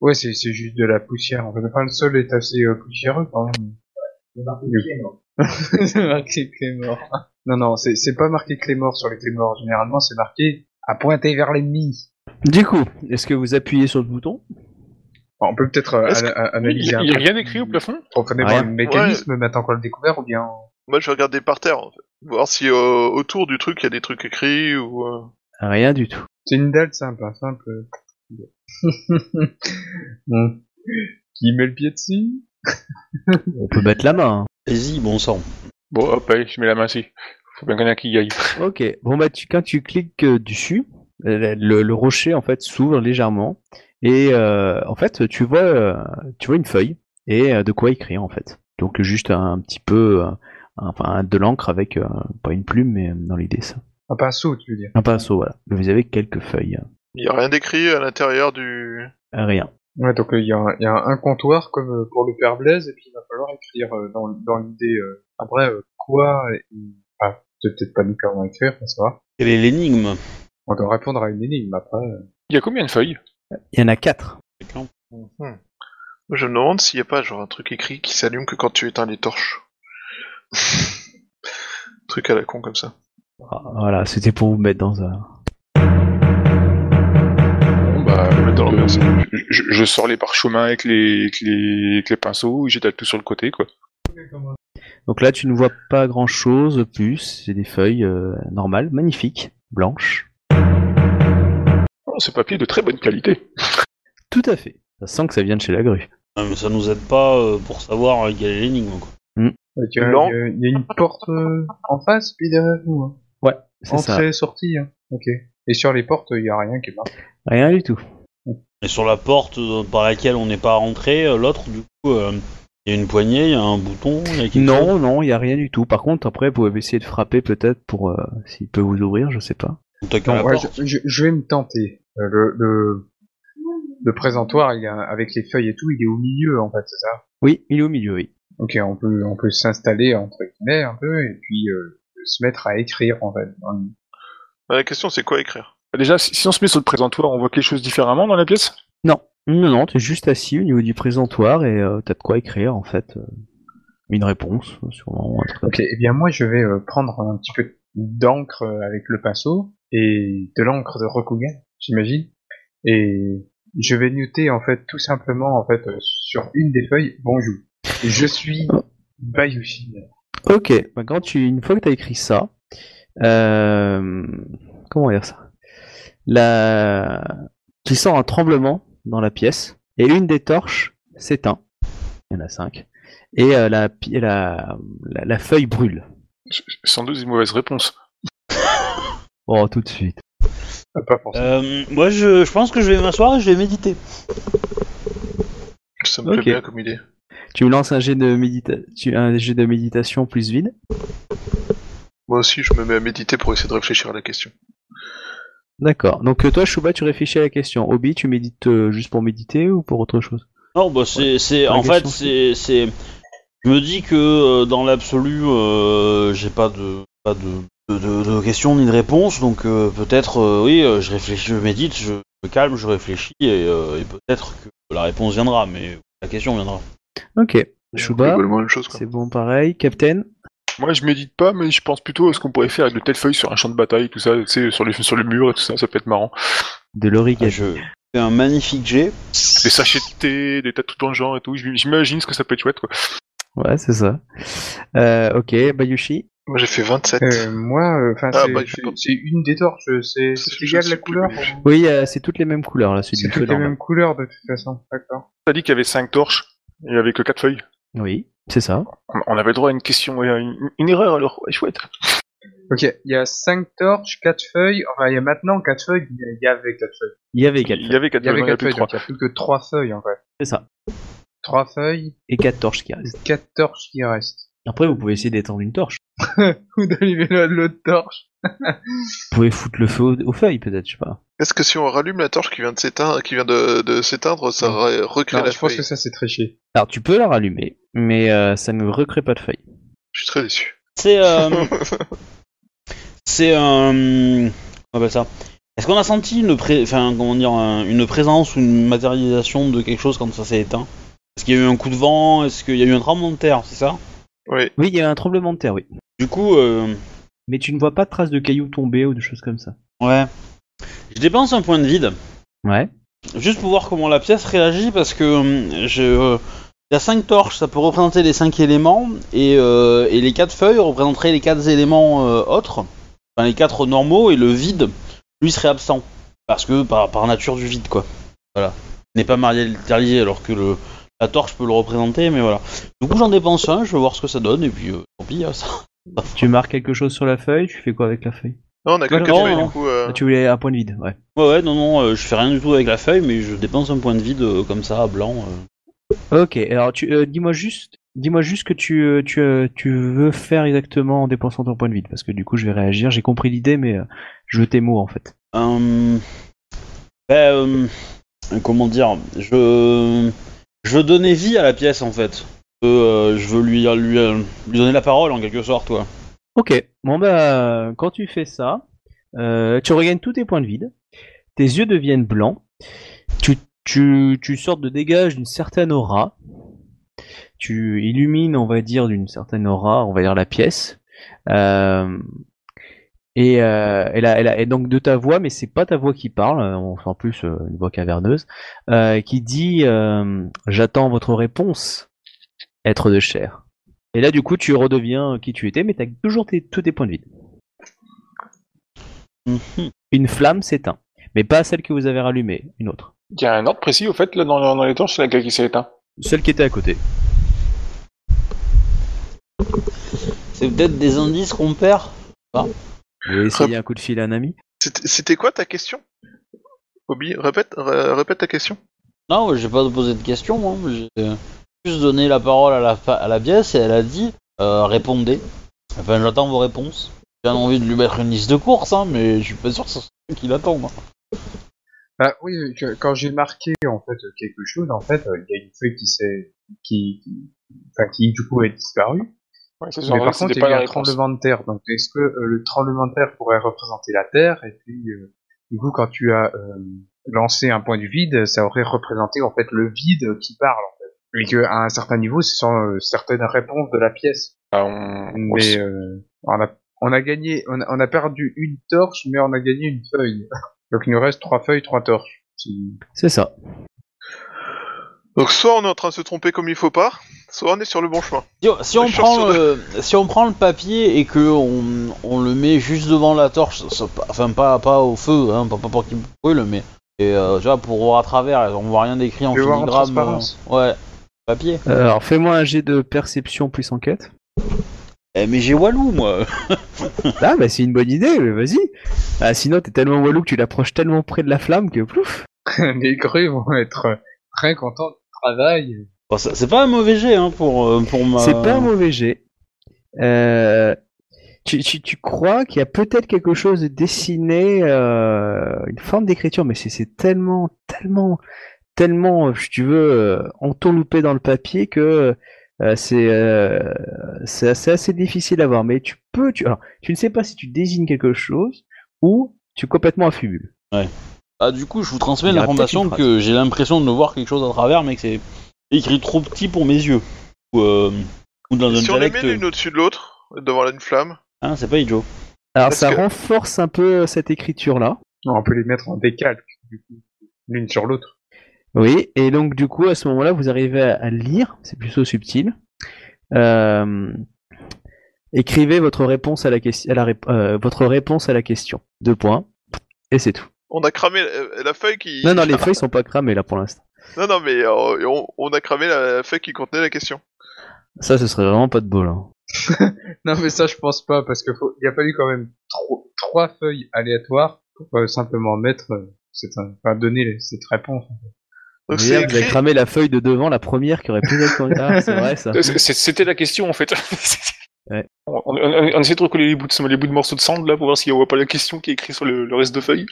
Ouais, c'est, c'est juste de la poussière. En fait, enfin, le sol est assez euh, poussiéreux quand même. C'est marqué Clémor. Non, non, c'est, c'est pas marqué Clémor sur les Clémor. Généralement, c'est marqué à pointer vers l'ennemi. Du coup, est-ce que vous appuyez sur le bouton? On peut peut-être euh, Est-ce ana- a- Il analyser a, un il y a peu rien écrit au plafond? Rien. le mécanisme maintenant qu'on l'a découvert ou bien. Moi, je regarder par terre. En fait. Voir si euh, autour du truc il y a des trucs écrits ou. euh, Rien du tout. C'est une dalle simple, hein, simple. bon. Qui met le pied dessus On peut mettre la main. hein. Vas-y, bon sang. Bon, hop, allez, je mets la main ici. Faut bien qu'il y en ait un qui y aille. Ok. Bon bah tu, quand tu cliques euh, dessus, euh, le, le rocher en fait s'ouvre légèrement et euh, en fait tu vois euh, tu vois une feuille et euh, de quoi écrire en fait. Donc juste un, petit peu euh, enfin de l'encre avec euh, pas une plume mais dans l'idée ça. Un pinceau, tu veux dire. Un pinceau voilà. Vous avez quelques feuilles. Il y a rien d'écrit à l'intérieur du. Rien. Ouais, donc euh, il y, a un- il y a un comptoir comme euh, pour le Père Blaise, et puis il va falloir écrire euh, dans, dans l'idée. Euh, après, euh, quoi et... Ah, c'est peut-être pas nous comment écrire, mais ça va. Quelle est l'énigme? On doit répondre à une énigme après. euh. Il y a combien de feuilles? Il y en a quatre. Moi, Je me demande s'il n'y a pas genre un truc écrit qui s'allume que quand tu éteins les torches. truc à la con comme ça. Ah, Voilà, c'était pour vous mettre dans un. Bah, je, l'ambiance. je, sors les parchemins avec les, avec les, avec les pinceaux, j'étale tout sur le côté, quoi. Donc là tu ne vois pas grand chose plus. C'est des feuilles euh, normales, magnifiques, blanches. Oh, ce papier est de très bonne qualité. Tout à fait. Ça sent que ça vient de chez la grue. Ah, mais ça nous aide pas euh, pour savoir euh, quelle est l'énigme. quoi. Il y, a- Blanc. il y a- il y a une porte euh, en face, puis derrière nous. Hein. Ouais, c'est ça. Entrée, sortie. Hein. Ok. Et sur les portes, il y a rien qui est marqué. Rien du tout. Et sur la porte euh, par laquelle on n'est pas rentré, euh, l'autre, du coup, euh, il y a une poignée, il y a un bouton, il y a quelque chose. Non, non, il y a rien du tout. Par contre, après, vous pouvez essayer de frapper peut-être pour euh, s'il peut vous ouvrir, je sais pas. On toque à Non, la ouais, porte. je, je- je vais me tenter. Le, le, le présentoir, il avec les feuilles et tout, il est au milieu, en fait, c'est ça? Oui, il est au milieu, oui. Ok, on peut, on peut s'installer entre guillemets un peu et puis euh, se mettre à écrire en fait. dans la question c'est quoi écrire? Déjà, si, on se met sur le présentoir, on voit quelque chose différemment dans la pièce? Non, non, non, t'es juste assis au niveau du présentoir et euh, t'as de quoi écrire en fait. euh, une réponse, sûrement. Un truc comme Ok, eh bien moi je vais euh, prendre un petit peu d'encre euh, avec le pinceau et de l'encre de Rokugan, j'imagine, et je vais noter en fait tout simplement en fait euh, sur une des feuilles bonjour. Je suis. Bayushi. ça. Ok, bah, quand tu, une fois que t'as écrit ça, euh, comment dire ça? La... Tu sens un tremblement dans la pièce et une des torches s'éteint. Il y en a cinq. Et euh, la, pi- la, la, la feuille brûle. Sans doute une mauvaise réponse. Oh, tout de suite. Pas. Euh, moi, je, je pense que je vais m'asseoir et je vais méditer. Ça me plaît bien comme idée. Tu me lances un jet de, médita- tu- un jet de méditation plus vide Moi aussi je me mets à méditer pour essayer de réfléchir à la question. D'accord. Donc euh, toi, Chouba, tu réfléchis à la question. Obi, tu médites euh, juste pour méditer ou pour autre chose? Non, bah c'est, c'est, en fait, c'est, c'est, je me dis que euh, dans l'absolu, euh, j'ai pas de, pas de, de, de- de questions ni de réponses, donc euh, peut-être, euh, oui, je réfléchis, je médite, je me calme, je réfléchis, et, euh, et peut-être que la réponse viendra, mais la question viendra. Ok. Chouba, c'est bon pareil. Captain? Moi, je médite pas, mais je pense plutôt à ce qu'on pourrait faire avec de telles feuilles sur un champ de bataille, tout ça, tu sais, sur, les, sur le mur et tout ça, ça peut être marrant. de l'origami. Je fais un magnifique jet. Des sachets de thé, des tas de tout dans le genre et tout, j'imagine ce que ça peut être chouette, quoi. Ouais, c'est ça. Euh, ok, Bayushi. Moi j'ai fait 27. Euh, moi, euh, enfin Ah, c'est bah, c'est- c'est une des torches, c'est C'est- c'est égal la couleur. Oui, euh, c'est toutes les mêmes couleurs là, c'est C'est toutes les mêmes couleurs de toute façon. D'accord. T'as dit qu'il y avait cinq torches, et avec que quatre feuilles. Oui, c'est ça. On- avait le droit à une question, et à une, une erreur alors, ouais, chouette. Ok, il y a cinq torches, quatre feuilles. Enfin, il y a maintenant quatre feuilles. Il y avait quatre feuilles. Il y avait quatre. Il y avait quatre Il y avait feuilles, il y en a quatre plus feuilles, trois. donc il n'y a plus que trois feuilles en fait. C'est ça. Trois feuilles, Et quatre torches qui restent. quatre torches qui restent. Après, vous pouvez essayer d'étendre une torche. Ou d'allumer la- l'autre torche. Vous pouvez foutre le feu aux, aux feuilles, peut-être, je sais pas. Est-ce que si on rallume la torche qui vient de s'éteindre, qui vient de, de s'éteindre, ça re- recrée Non, la je pense feuille que ça c'est triché. Alors, tu peux la rallumer, mais euh, ça ne recrée pas de feuilles. Je suis très déçu. C'est, euh, c'est un, comment on appelle ça? Est-ce qu'on a senti une, pré... enfin, comment dire, un- une présence ou une matérialisation de quelque chose quand ça s'est éteint? Est-ce qu'il y a eu un coup de vent? Est-ce qu'il y a eu un tremblement de terre? C'est ça? Oui. Oui, il y a un tremblement de terre, oui. Du coup, euh, Mais tu ne vois pas de traces de cailloux tombés ou de choses comme ça. ouais. Je dépense un point de vide. Ouais. Juste pour voir comment la pièce réagit parce que euh, je, euh, il y a cinq torches, ça peut représenter les cinq éléments, et, euh, et les quatre feuilles représenteraient les quatre éléments euh, autres, enfin les quatre normaux, et le vide, lui, serait absent. Parce que par, par nature du vide, quoi. Voilà. Il n'est pas matérialisé, alors que le, la torche peut le représenter, mais voilà. Du coup, j'en dépense un, je vais voir ce que ça donne, et puis euh, tant pis, hein, ça. Tu marques quelque chose sur la feuille, tu fais quoi avec la feuille? Non, on a quelques non, feuilles, non. du coup. euh, Ah, Tu voulais un point de vide, ouais. Ouais, ouais, non, non, euh, je fais rien du tout avec la feuille, mais je dépense un point de vide euh, comme ça, blanc. euh. Ok, alors tu euh, dis-moi juste, dis-moi juste ce que tu, tu, tu veux faire exactement en dépensant ton point de vide, parce que du coup je vais réagir. J'ai compris l'idée, mais je veux tes mots en fait. Euh, ben, euh, comment dire Je je veux donner vie à la pièce en fait. Euh, je veux lui lui euh, lui donner la parole en quelque sorte, toi. Ok, bon bah quand tu fais ça, euh, tu regagnes tous tes points de vide, tes yeux deviennent blancs, tu, tu, sortes de dégage d'une certaine aura, tu illumines, on va dire, d'une certaine aura, on va dire la pièce, euh, et, euh, la- et donc de ta voix, mais c'est pas ta voix qui parle, euh, on sent plus euh, une voix caverneuse, euh, qui dit euh, j'attends votre réponse, être de chair. Et là, du coup, tu redeviens qui tu étais, mais t'as toujours tes, tous tes points de vide. Mhm. Une flamme s'éteint, mais pas celle que vous avez rallumée, une autre. Il y a un ordre précis, au fait, là, dans, dans les torches, c'est laquelle qui s'est éteint. Celle qui était à côté. C'est peut-être des indices qu'on perd? Vous essayer un coup de fil à un ami C'était quoi ta question? Obi, répète, ré- répète ta question. Non, j'ai pas posé de questions, moi. J'ai juste donné la parole à la fa- à la pièce et elle a dit euh, répondez. Enfin, j'attends vos réponses. J'ai bien envie de lui mettre une liste de courses, hein, mais je suis pas sûr que ce soit ce qu'il attend. moi. Bah oui, que- quand j'ai marqué en fait quelque chose, en fait, euh, il y a une feuille qui s'est, qui, qui, enfin, qui du coup est disparue. Ouais, Mais par contre, il y a eu un réponse. tremblement de terre. Donc, est-ce que euh, le tremblement de terre pourrait représenter la terre? Et puis, euh, du coup, quand tu as euh, lancé un point du vide, ça aurait représenté en fait le vide qui parle. En fait. Et qu'à un certain niveau, ce sont euh, certaines réponses de la pièce. Ah, on- Mais euh, on a, on a gagné, on a, on a perdu une torche, mais on a gagné une feuille. Donc, il nous reste trois feuilles, trois torches. C'est ça. Donc soit on est en train de se tromper comme il faut pas, soit on est sur le bon chemin. Si, si on prend si on prend le papier et que on, on le met juste devant la torche, ça- ça- enfin pas pas au feu, hein, pas, pas pour qu'il brûle, mais et, euh, tu vois pour voir à travers, on voit rien d'écrit en filigrane. euh, ouais, papier. Euh, alors, fais-moi un jet de perception plus enquête. Eh, mais j'ai Walou moi. Ah, bah c'est une bonne idée, mais vas-y. Ah, sinon, t'es tellement walou que tu l'approches tellement près de la flamme que plouf. Les grues vont être très contents travail. Bon, ça- c'est pas un mauvais jet hein, pour euh, pour ma. C'est pas un mauvais jet. Euh, tu, tu, tu crois qu'il y a peut-être quelque chose de dessiné, euh, une forme d'écriture, mais c'est- c'est tellement, tellement, tellement, euh, si tu veux, euh, entourloupé dans le papier que euh, c'est euh, c'est assez, assez difficile à voir. Mais tu peux, tu, alors, tu ne sais pas si tu désignes quelque chose ou tu es complètement affubule. Ah du coup je vous transmets l'information que j'ai l'impression de voir quelque chose à travers, mais que c'est écrit trop petit pour mes yeux. Ou, euh, ou dans un si on les met l'une au-dessus de l'autre, devant une flamme, Hein, c'est pas idiot. Alors ça que- renforce un peu cette écriture-là. On peut les mettre en décalque, du coup, l'une sur l'autre. Oui, et donc du coup à ce moment-là vous arrivez à, lire, c'est plutôt subtil. Euh, écrivez votre réponse à la question, à la rép- euh, votre réponse à la question. Deux points. Et c'est tout. On a cramé la, la feuille qui. Non non les feuilles sont pas cramées là pour l'instant. Non, non, mais euh, on, on a cramé la feuille qui contenait la question. Ça ce serait vraiment pas de bol. hein. Non, mais ça, je pense pas, parce qu'il faut... il a fallu quand même tro- trois feuilles aléatoires pour euh, simplement mettre, euh, cette... enfin, donner les- cette réponse. Donc Vous c'est avez cramé la feuille de devant, la première qui aurait pu être. Ah c'est vrai ça. C'était la question en fait. Ouais. On, on- on- on essaie de recoller les bouts de, les bouts de morceaux de sand là pour voir s'il n'y a pas la question qui est écrite sur le, le reste de feuilles.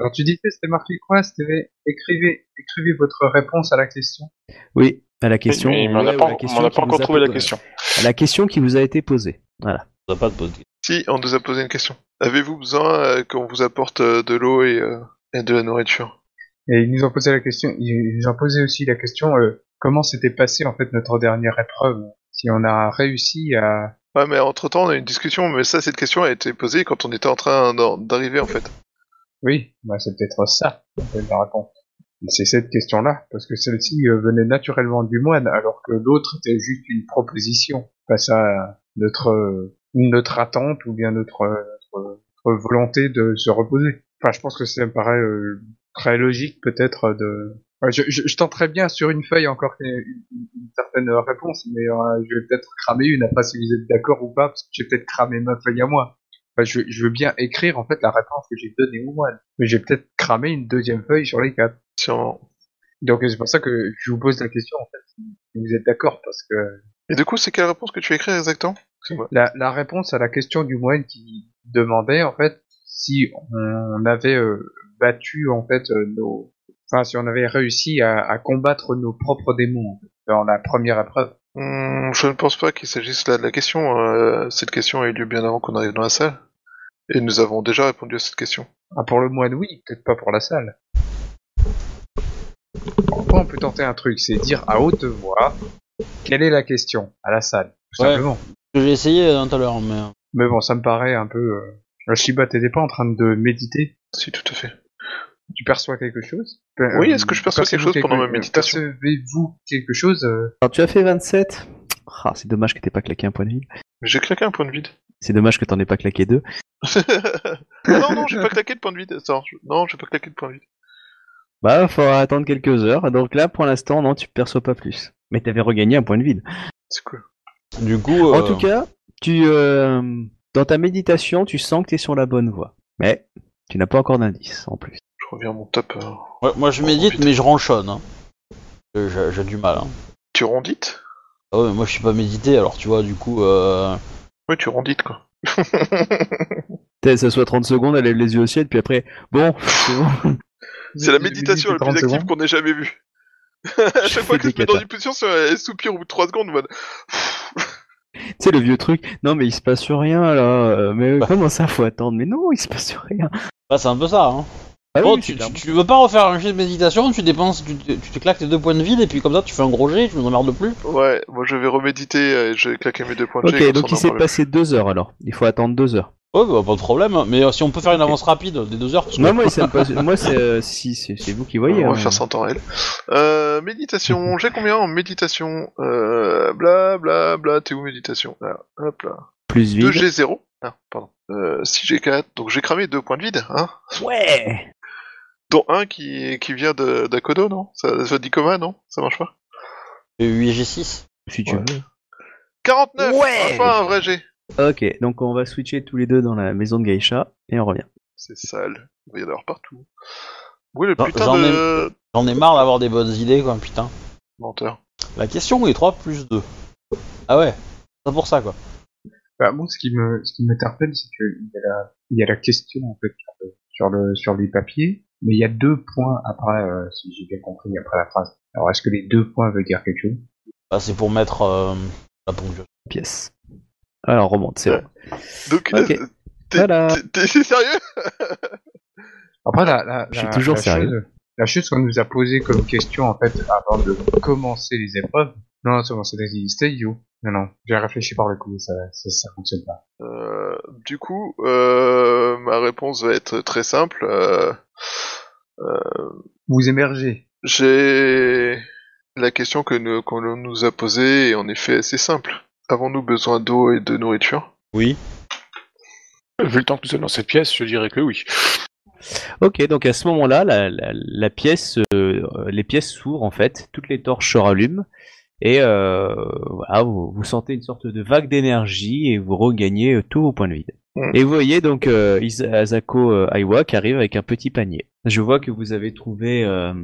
Alors, tu disais, c'était marqué quoi C'était écrivez, écrivez votre réponse à la question. Oui à la question. Mais, mais on n'a ouais, pas, ou la on question n'a qui pas encore vous a trouvé la question. à la question qui vous a été posée. Voilà. Ça va pas de poser. Si, on nous a posé une question. Avez-vous besoin euh, qu'on vous apporte euh, de l'eau et, euh, et de la nourriture? Et ils nous ont posé la question, ils nous ont posé aussi la question, euh, comment s'était passé, en fait, notre dernière épreuve Si on a réussi à... Ouais, mais entre temps, on a eu une discussion, mais ça, cette question a été posée quand on était en train d'arriver en fait. Oui, bah, c'est peut-être ça, la réponse. C'est cette question-là, parce que celle-ci euh, venait naturellement du moine, alors que l'autre était juste une proposition face à notre euh, notre attente ou bien notre, notre, notre volonté de se reposer. Enfin, je pense que ça me paraît euh, très logique peut-être de. Je, je, je tenterais bien sur une feuille encore une, une- certaine réponse, mais euh, je vais peut-être cramer une, après si vous êtes d'accord ou pas, parce que j'ai peut-être cramé ma feuille à moi. Enfin, je, je veux bien écrire en fait la réponse que j'ai donnée au moine, mais j'ai peut-être cramé une deuxième feuille sur les quatre. Sûrement. Donc c'est pour ça que je vous pose la question en fait, vous êtes d'accord, parce que Et du coup, c'est quelle réponse que tu écris exactement? Excuse-moi. la, la réponse à la question du moine qui demandait en fait si on avait euh, battu en fait euh, nos enfin si on avait réussi à, à combattre nos propres démons en fait, dans la première épreuve Hmm, je ne pense pas qu'il s'agisse là de la question. euh, cette question a eu lieu bien avant qu'on arrive dans la salle. Et nous avons déjà répondu à cette question. ah, pour le moine oui peut-être pas pour la salle Après, on peut tenter un truc c'est dire à haute voix quelle est la question à la salle tout Ouais. simplement J'ai essayé euh, tout à l'heure, mais. mais bon ça me paraît un peu euh... Shiba t'étais pas en train de méditer? Si, tout à fait. tu perçois quelque chose? Oui, est-ce que je perçois quelque chose pendant ma méditation? Percevez-vous quelque chose euh, Alors tu as fait 27. Ah, c'est dommage que t'aies pas claqué un point de vide. Mais J'ai claqué un point de vide. C'est dommage que t'en aies pas claqué deux. non, non, j'ai pas claqué de point de vide. Attends, je- non, j'ai pas claqué de point de vide. Bah, faudra attendre quelques heures. Donc là, pour l'instant, non, tu perçois pas plus. Mais t'avais regagné un point de vide. C'est cool. Du coup. En euh, tout cas, tu, euh, dans ta méditation, tu sens que t'es sur la bonne voie. Mais tu n'as pas encore d'indice en plus. Je reviens à mon top. euh. ouais, moi je Oh, médite, putain. mais je ranchonne. Hein. Euh, J'ai j'ai du mal. Hein. Tu rondites Ah ouais, mais moi je suis pas médité, alors tu vois, du coup. Oui, tu rondites quoi. Ça soit 30 secondes, elle lève les yeux au ciel, puis après, bon, c'est bon. C'est la méditation la plus 30 active secondes. qu'on ait jamais vue. à chaque fois fais qu'elle se des met dans une position, elle soupire au bout de 3 secondes en mode. Tu sais, le vieux truc, non mais il se passe rien là, euh, mais Bah. comment ça faut attendre? Mais non, il se passe rien. Bah, c'est un peu ça. Hein. Ah bon, oui, tu, c'est tu, tu veux pas refaire un jet de méditation, tu dépenses, tu, te- tu te claques tes deux points de vide, et puis comme ça tu fais un gros jet, tu nous emmerdes plus. Ouais, moi je vais reméditer, euh, je vais claquer mes deux points de jet. Ok, donc il s'est passé deux heures alors. Il faut attendre deux heures. Ouais, bah, pas de problème, mais euh, si on peut faire une avance rapide des deux heures, parce que- Moi, moi, passe- c'est euh, si, c'est c'est vous qui voyez. on va hein. faire ça en temps réel. Euh, méditation, j'ai combien en méditation euh, Bla bla bla, t'es où méditation Là, hop là. Plus vide. 2G0 Ah, pardon. Euh, 6G4, donc j'ai cramé deux points de vide, hein Ouais. Dont un qui, qui vient de d'Akodo, non? Ça, ça dit comment, non? Ça marche pas? Et 8G6. Si tu Ouais. veux. 49 Ouais. Enfin un vrai G Ok, donc on va switcher tous les deux dans la maison de Geisha et on revient. C'est sale, il va y en avoir partout. Oui, le J'en- putain j'en de... J'en ai marre d'avoir des bonnes idées, quoi, putain. Menteur. La question est 3 plus 2. Ah ouais, c'est pour ça, quoi. Bah, moi, ce qui me, ce qui m'interpelle, c'est qu'il y a la, il y a la question, en fait, sur le, sur le, sur les papiers, mais il y a deux points après, euh, si j'ai bien compris, après la phrase. Alors, est-ce que les deux points veulent dire quelque chose? Bah, c'est pour mettre euh, la ponctuation. Pièce. Alors remonte, c'est Ouais. bon. Donc, Ok. euh, t'es Voilà. t'es- t'es- c'est sérieux? Après, la, la, Je suis la- toujours la sérieux. chose- la chose qu'on nous a posée comme question, en fait, avant de commencer les épreuves, non, non, c'est bon, c'était you. Non, non, j'ai réfléchi par le coup, ça, ça, ça fonctionne pas. Euh, du coup, euh, ma réponse va être très simple. Euh, Vous émergez. J'ai la question que nous, qu'on nous a posée est en effet assez simple. Avons-nous besoin d'eau et de nourriture? Oui. Vu le temps que nous sommes dans cette pièce, je dirais que oui. Ok, donc à ce moment-là, la, la, la pièce, euh, les pièces s'ouvrent en fait, toutes les torches se rallument et euh, voilà, vous, vous sentez une sorte de vague d'énergie et vous regagnez euh, tous vos points de vide. Mm. Et vous voyez donc euh, Isa- Asako euh, Aiwa qui arrive avec un petit panier. Je vois que vous avez trouvé euh,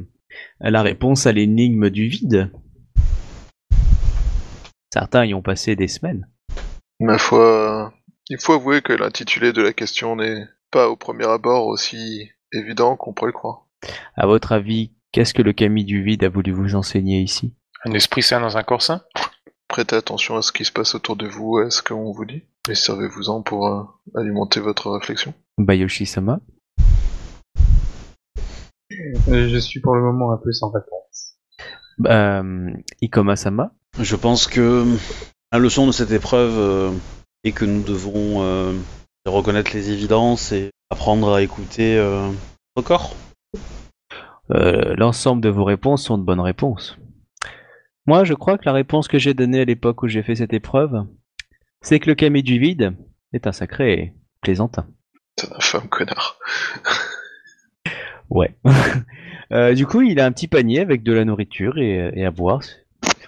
la réponse à l'énigme du vide. Certains y ont passé des semaines. Ma foi, il faut avouer que l'intitulé de la question n'est pas au premier abord aussi évident qu'on pourrait le croire. À votre avis, qu'est-ce que le Kami du vide a voulu vous enseigner ici? Un esprit sain dans un corps sain? Prêtez attention à ce qui se passe autour de vous, à ce qu'on vous dit, et servez-vous-en pour euh, alimenter votre réflexion. Bayoshi-sama Euh, Je suis pour le moment un peu sans réponse. euh, Ikoma-sama Je pense que la leçon de cette épreuve euh, est que nous devons euh, reconnaître les évidences et apprendre à écouter euh, notre corps. euh, l'ensemble de vos réponses sont de bonnes réponses. Moi, je crois que la réponse que j'ai donnée à l'époque où j'ai fait cette épreuve, c'est que le camis du vide est un sacré plaisantin. C'est un infâme connard. Ouais. Euh, du coup, il a un petit panier avec de la nourriture et, et à boire, si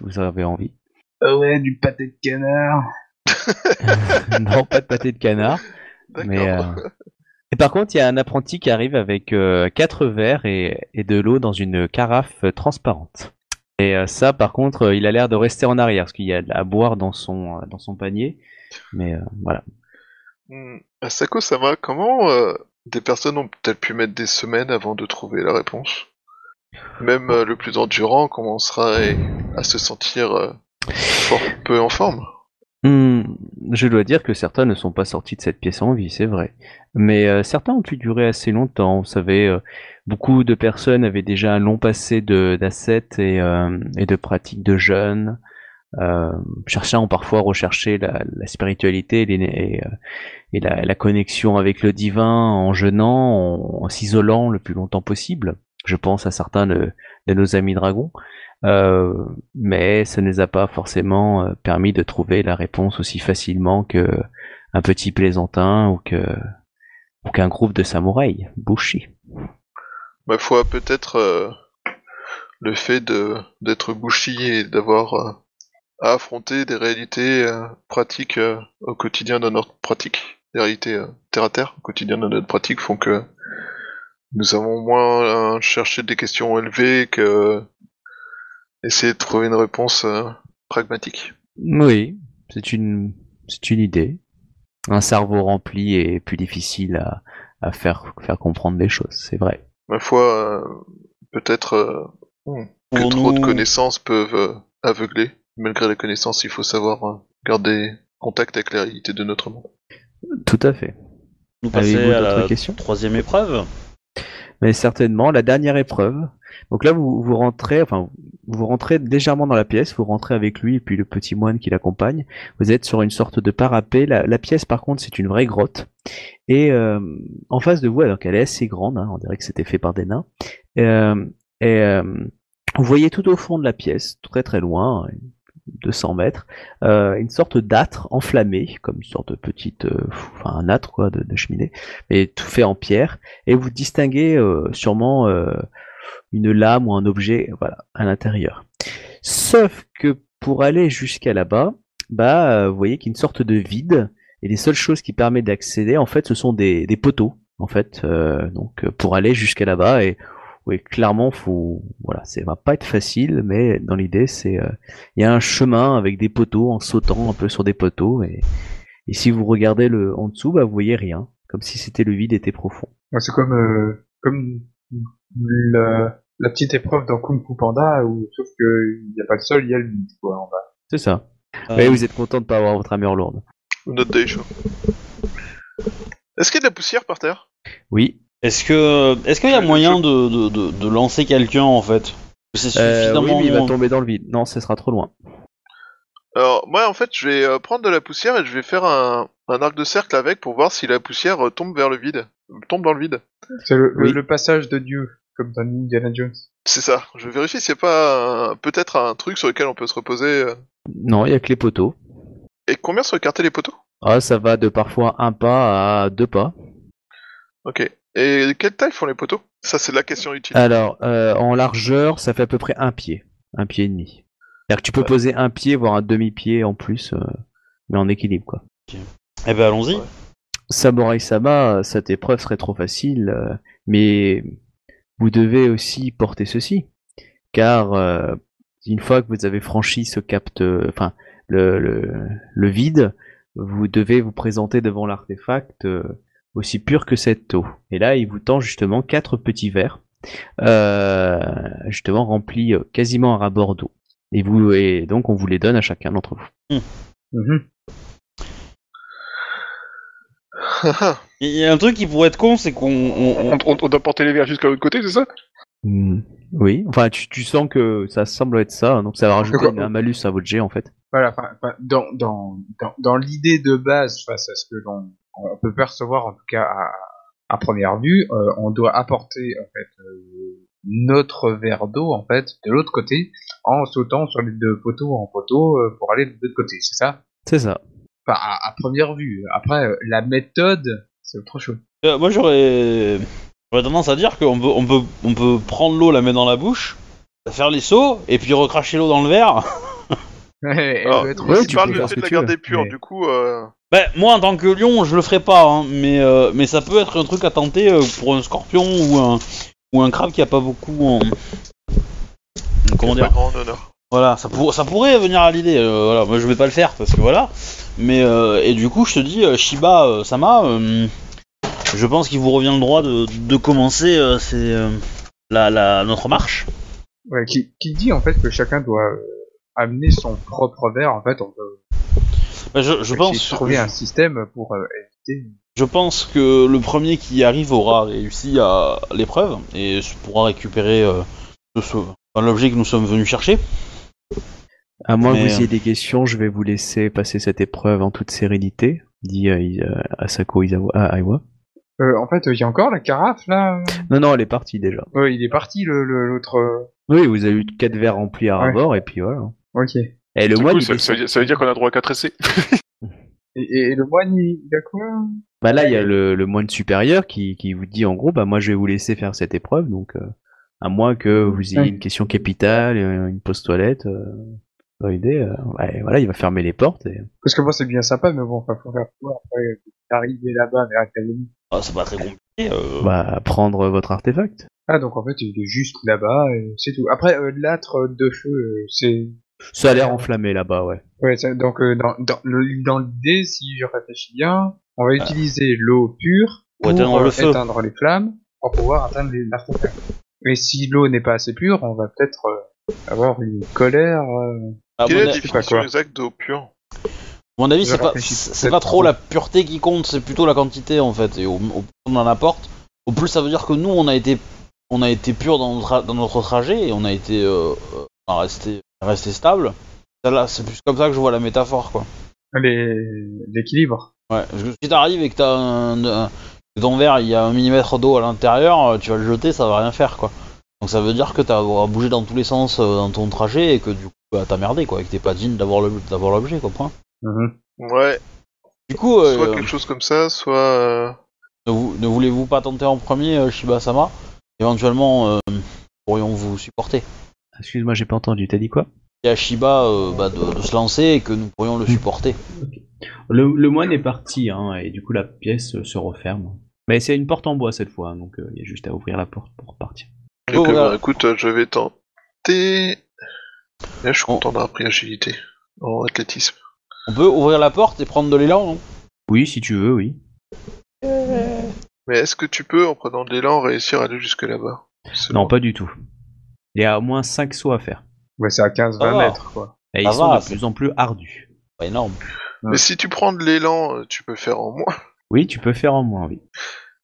vous avez envie. Ah ouais, du pâté de canard. non, pas de pâté de canard. D'accord. Mais, euh, Et par contre, il y a un apprenti qui arrive avec euh, quatre verres et, et de l'eau dans une carafe transparente. Et euh, ça, par contre, euh, il a l'air de rester en arrière parce qu'il y a à boire dans son euh, dans son panier. Mais euh, voilà. Hmm. Asako Sama, comment euh, des personnes ont peut-elles pu mettre des semaines avant de trouver la réponse? Même euh, le plus endurant commencerait à se sentir fort peu en forme. Hmm, je dois dire que certains ne sont pas sortis de cette pièce en vie, c'est vrai. Mais certains ont pu durer assez longtemps. Vous savez, beaucoup de personnes avaient déjà un long passé de d'ascètes et, euh, et de pratiques de jeûne. Euh, ont parfois recherché la, la spiritualité et, euh, la, connexion avec le divin en jeûnant, en, s'isolant le plus longtemps possible. Je pense à certains de, nos amis dragons. Mais ça ne les a pas forcément permis de trouver la réponse aussi facilement que un petit plaisantin ou ou qu'un groupe de samouraïs, Bushi. Ma foi, peut-être euh, le fait d'être bouchi et d'avoir euh, à affronter des réalités euh, pratiques au quotidien de notre pratique, des réalités terre à terre au quotidien de notre pratique font que nous avons moins cherché des questions élevées que essayer de trouver une réponse pragmatique. Oui, c'est une c'est une idée. Un cerveau rempli est plus difficile à, à faire faire comprendre des choses, c'est vrai. Ma foi, euh, peut-être euh, hmm, que Pour trop de connaissances peuvent euh, aveugler. Malgré les connaissances, il faut savoir euh, garder contact avec la réalité de notre monde. Tout à fait. Nous Avez-vous à d'autres la questions? troisième épreuve. Mais certainement la dernière épreuve. Donc là vous vous rentrez enfin vous rentrez légèrement dans la pièce, vous rentrez avec lui et puis le petit moine qui l'accompagne. Vous êtes sur une sorte de parapet. La, la pièce par contre c'est une vraie grotte. Et euh, en face de vous, alors qu'elle est assez grande, hein, on dirait que c'était fait par des nains. Euh, et euh, vous voyez tout au fond de la pièce, très très loin, 200 mètres, euh, une sorte d'âtre enflammé, comme une sorte de petite, euh, enfin un âtre quoi, de, cheminée, mais tout fait en pierre. Et vous distinguez euh, sûrement une lame ou un objet, voilà, à l'intérieur. Sauf que pour aller jusqu'à là-bas, bah, vous voyez qu'il y a une sorte de vide, et les seules choses qui permettent d'accéder, en fait, ce sont des, des poteaux, en fait, donc pour aller jusqu'à là-bas. Et oui, clairement, faut, voilà, ça va pas être facile, mais dans l'idée, c'est, euh, il y a un chemin avec des poteaux en sautant un peu sur des poteaux, et, et si vous regardez le en dessous, bah, vous voyez rien, comme si c'était le vide était profond. Ouais, C'est comme, euh, comme la, la petite épreuve dans Kung Fu Panda, où, sauf que il n'y a pas de sol, il y a le vide, quoi, en bas. C'est ça. Euh, Ouais, vous êtes content de pas avoir votre armure lourde. Notre day show. Est-ce qu'il y a de la poussière par terre? Oui. Est-ce que est-ce qu'il y a moyen je- de, de, de, de lancer quelqu'un en fait? C'est Euh, suffisamment. oui, mais il va tomber dans le vide. Non, ce sera trop loin. Alors, moi, en fait, je vais euh, prendre de la poussière et je vais faire un, un arc de cercle avec pour voir si la poussière euh, tombe vers le vide. Tombe dans le vide. C'est le, Oui. passage de Dieu, comme dans Indiana Jones. C'est ça. Je vérifie s'il n'y a pas peut-être un truc sur lequel on peut se reposer. euh. Non, il y a que les poteaux. Et combien sont écartés les poteaux? Ah, ça va de parfois un pas à deux pas. Ok. Et quelle taille font les poteaux? Ça, c'est la question utile. Alors, euh, en largeur, ça fait à peu près un pied. Un pied et demi. C'est-à-dire que tu peux poser un pied, voire un demi-pied en plus, euh, mais en équilibre, quoi. Eh ben allons-y. Ouais. Samurai Sama, cette épreuve serait trop facile, euh, mais vous devez aussi porter ceci, car euh, une fois que vous avez franchi ce cap, de- enfin le, le, le vide, vous devez vous présenter devant l'artefact euh, aussi pur que cette eau. Et là, il vous tend justement quatre petits verres, euh, justement remplis euh, quasiment à rabord d'eau. Et vous, et donc on vous les donne à chacun d'entre vous. Mhm. Il y a un truc qui pourrait être con, c'est qu'on on- On, on- on doit porter les verres jusqu'à l'autre côté, c'est ça? Hmm, Oui, enfin tu, tu sens que ça semble être ça, donc ça va rajouter un malus à votre jet en fait. Voilà, enfin, enfin, dans, dans, dans, dans l'idée de base, face à ce que l'on on peut percevoir, en tout cas à, à première vue, euh, on doit apporter en fait euh, notre verre d'eau en fait de l'autre côté en sautant sur les deux poteaux en poteau euh, pour aller de l'autre côté, c'est ça? C'est ça. Enfin, à, à première vue. Après, la méthode, c'est autre chose. Euh, moi j'aurais j'aurais tendance à dire qu'on peut, on peut, on peut prendre l'eau, la mettre dans la bouche, faire les sauts, et puis recracher l'eau dans le verre. Alors, être ouais, tu parle peux du faire fait ce de que la mais- du coup. Euh... Ben, moi en tant que lion, je le ferai pas, hein, mais, euh, mais ça peut être un truc à tenter euh, pour un scorpion ou un, ou un crabe qui a pas beaucoup en. Comment pas dire grand honneur. Voilà, ça, pour- ça pourrait venir à l'idée. euh, voilà, moi je vais pas le faire parce que voilà. Mais euh, et du coup, je te dis, euh, Shiba euh, Sama, euh, je pense qu'il vous revient le droit de, de commencer euh, c'est, euh, la, la, notre marche. Ouais, qui, qui dit en fait que chacun doit euh, amener son propre verre. En fait, on peut Ben, je, je pense, trouver un système pour euh, éviter. je pense que le premier qui y arrive aura réussi à l'épreuve et pourra récupérer euh, l'objet que nous sommes venus chercher. À moins que vous ayez euh, des questions, je vais vous laisser passer cette épreuve en toute sérénité, dit euh, Asako Izawa, ah, Aiwa. Euh, en fait, il y a encore la carafe là? Non, non, elle est partie déjà. Ouais, il est parti le le- l'autre. Oui, vous avez eu quatre verres remplis à Ouais. bord, et puis voilà. Ok. Et, le moine, ça, veut dire- ça veut dire qu'on a droit à 4 essais. et le moine, il, il a quoi? Bah là, il y a le, le moine supérieur qui, qui vous dit en gros, bah moi je vais vous laisser faire cette épreuve, donc euh, à moins que vous ayez Ouais. une question capitale, euh, une pause toilette, euh, pas idée, euh, ouais, voilà, il va fermer les portes. Et... Parce que moi, c'est bien sympa, mais bon, enfin, faut faire quoi après arriver là-bas vers l'académie? Ah, c'est pas très compliqué. euh. Bah prendre votre artefact. Ah, donc en fait, il est juste là-bas et c'est tout. Après, euh, l'âtre de feu, euh, c'est. Ça a l'air enflammé là-bas, ouais. Ouais, ça- donc euh, dans, dans, le- dans l'idée, si je réfléchis bien, on va utiliser l'eau pure Pour éteindre euh, le feu. éteindre les flammes pour pouvoir atteindre les- l'artefact. Mais si l'eau n'est pas assez pure, on va peut-être euh, avoir une colère. euh, À Quelle est la a- sais pas définition quoi. exacte d'eau pure? À mon avis, c'est pas, c'est pas trop la pureté qui compte, c'est plutôt la quantité en fait. Et au, plus on en apporte, au plus ça veut dire que nous, on a été, on a été pur dans notre, dans notre trajet et on a été, euh, on a resté, resté stable. Là, c'est plus comme ça que je vois la métaphore, quoi. L'équilibre. Ouais. Parce que si t'arrives et que t'as un, ton verre, il y a un millimètre d'eau à l'intérieur, euh, tu vas le jeter, ça va rien faire, quoi. Donc ça veut dire que t'as à bouger dans tous les sens euh, dans ton trajet et que du coup, bah, t'as merdé, quoi, et que t'es pas digne d'avoir le- d'avoir l'objet, quoi. Point. Mhm. Ouais, Du coup, euh, soit quelque chose comme ça, soit. euh, Ne, vou- ne voulez-vous pas tenter en premier Shiba-sama? Éventuellement, euh, pourrions vous supporter? Excuse-moi, j'ai pas entendu. T'as dit quoi? Et à Shiba euh, bah, de, de se lancer et que nous pourrions le supporter. le, le moine est parti, hein, et du coup la pièce euh, se referme. Mais c'est une porte en bois cette fois, hein, donc euh, il y a juste à ouvrir la porte pour repartir. Ok, Oh, voilà. bah, écoute, euh, je vais tenter. Là, je suis content d'avoir pris agilité en athlétisme. On peut ouvrir la porte et prendre de l'élan, non? Oui, si tu veux, oui. Mais est-ce que tu peux, en prenant de l'élan, réussir à aller jusque là-bas? Non, bon. pas du tout. Il y a au moins 5 sauts à faire. Ouais, c'est à 15-20 Ça va. mètres, quoi. Et Ça ils sont va, de c'est- plus en plus ardus. Pas énorme. Mais si tu prends de l'élan, euh, tu peux faire en moins. Oui, tu peux faire en moins, oui.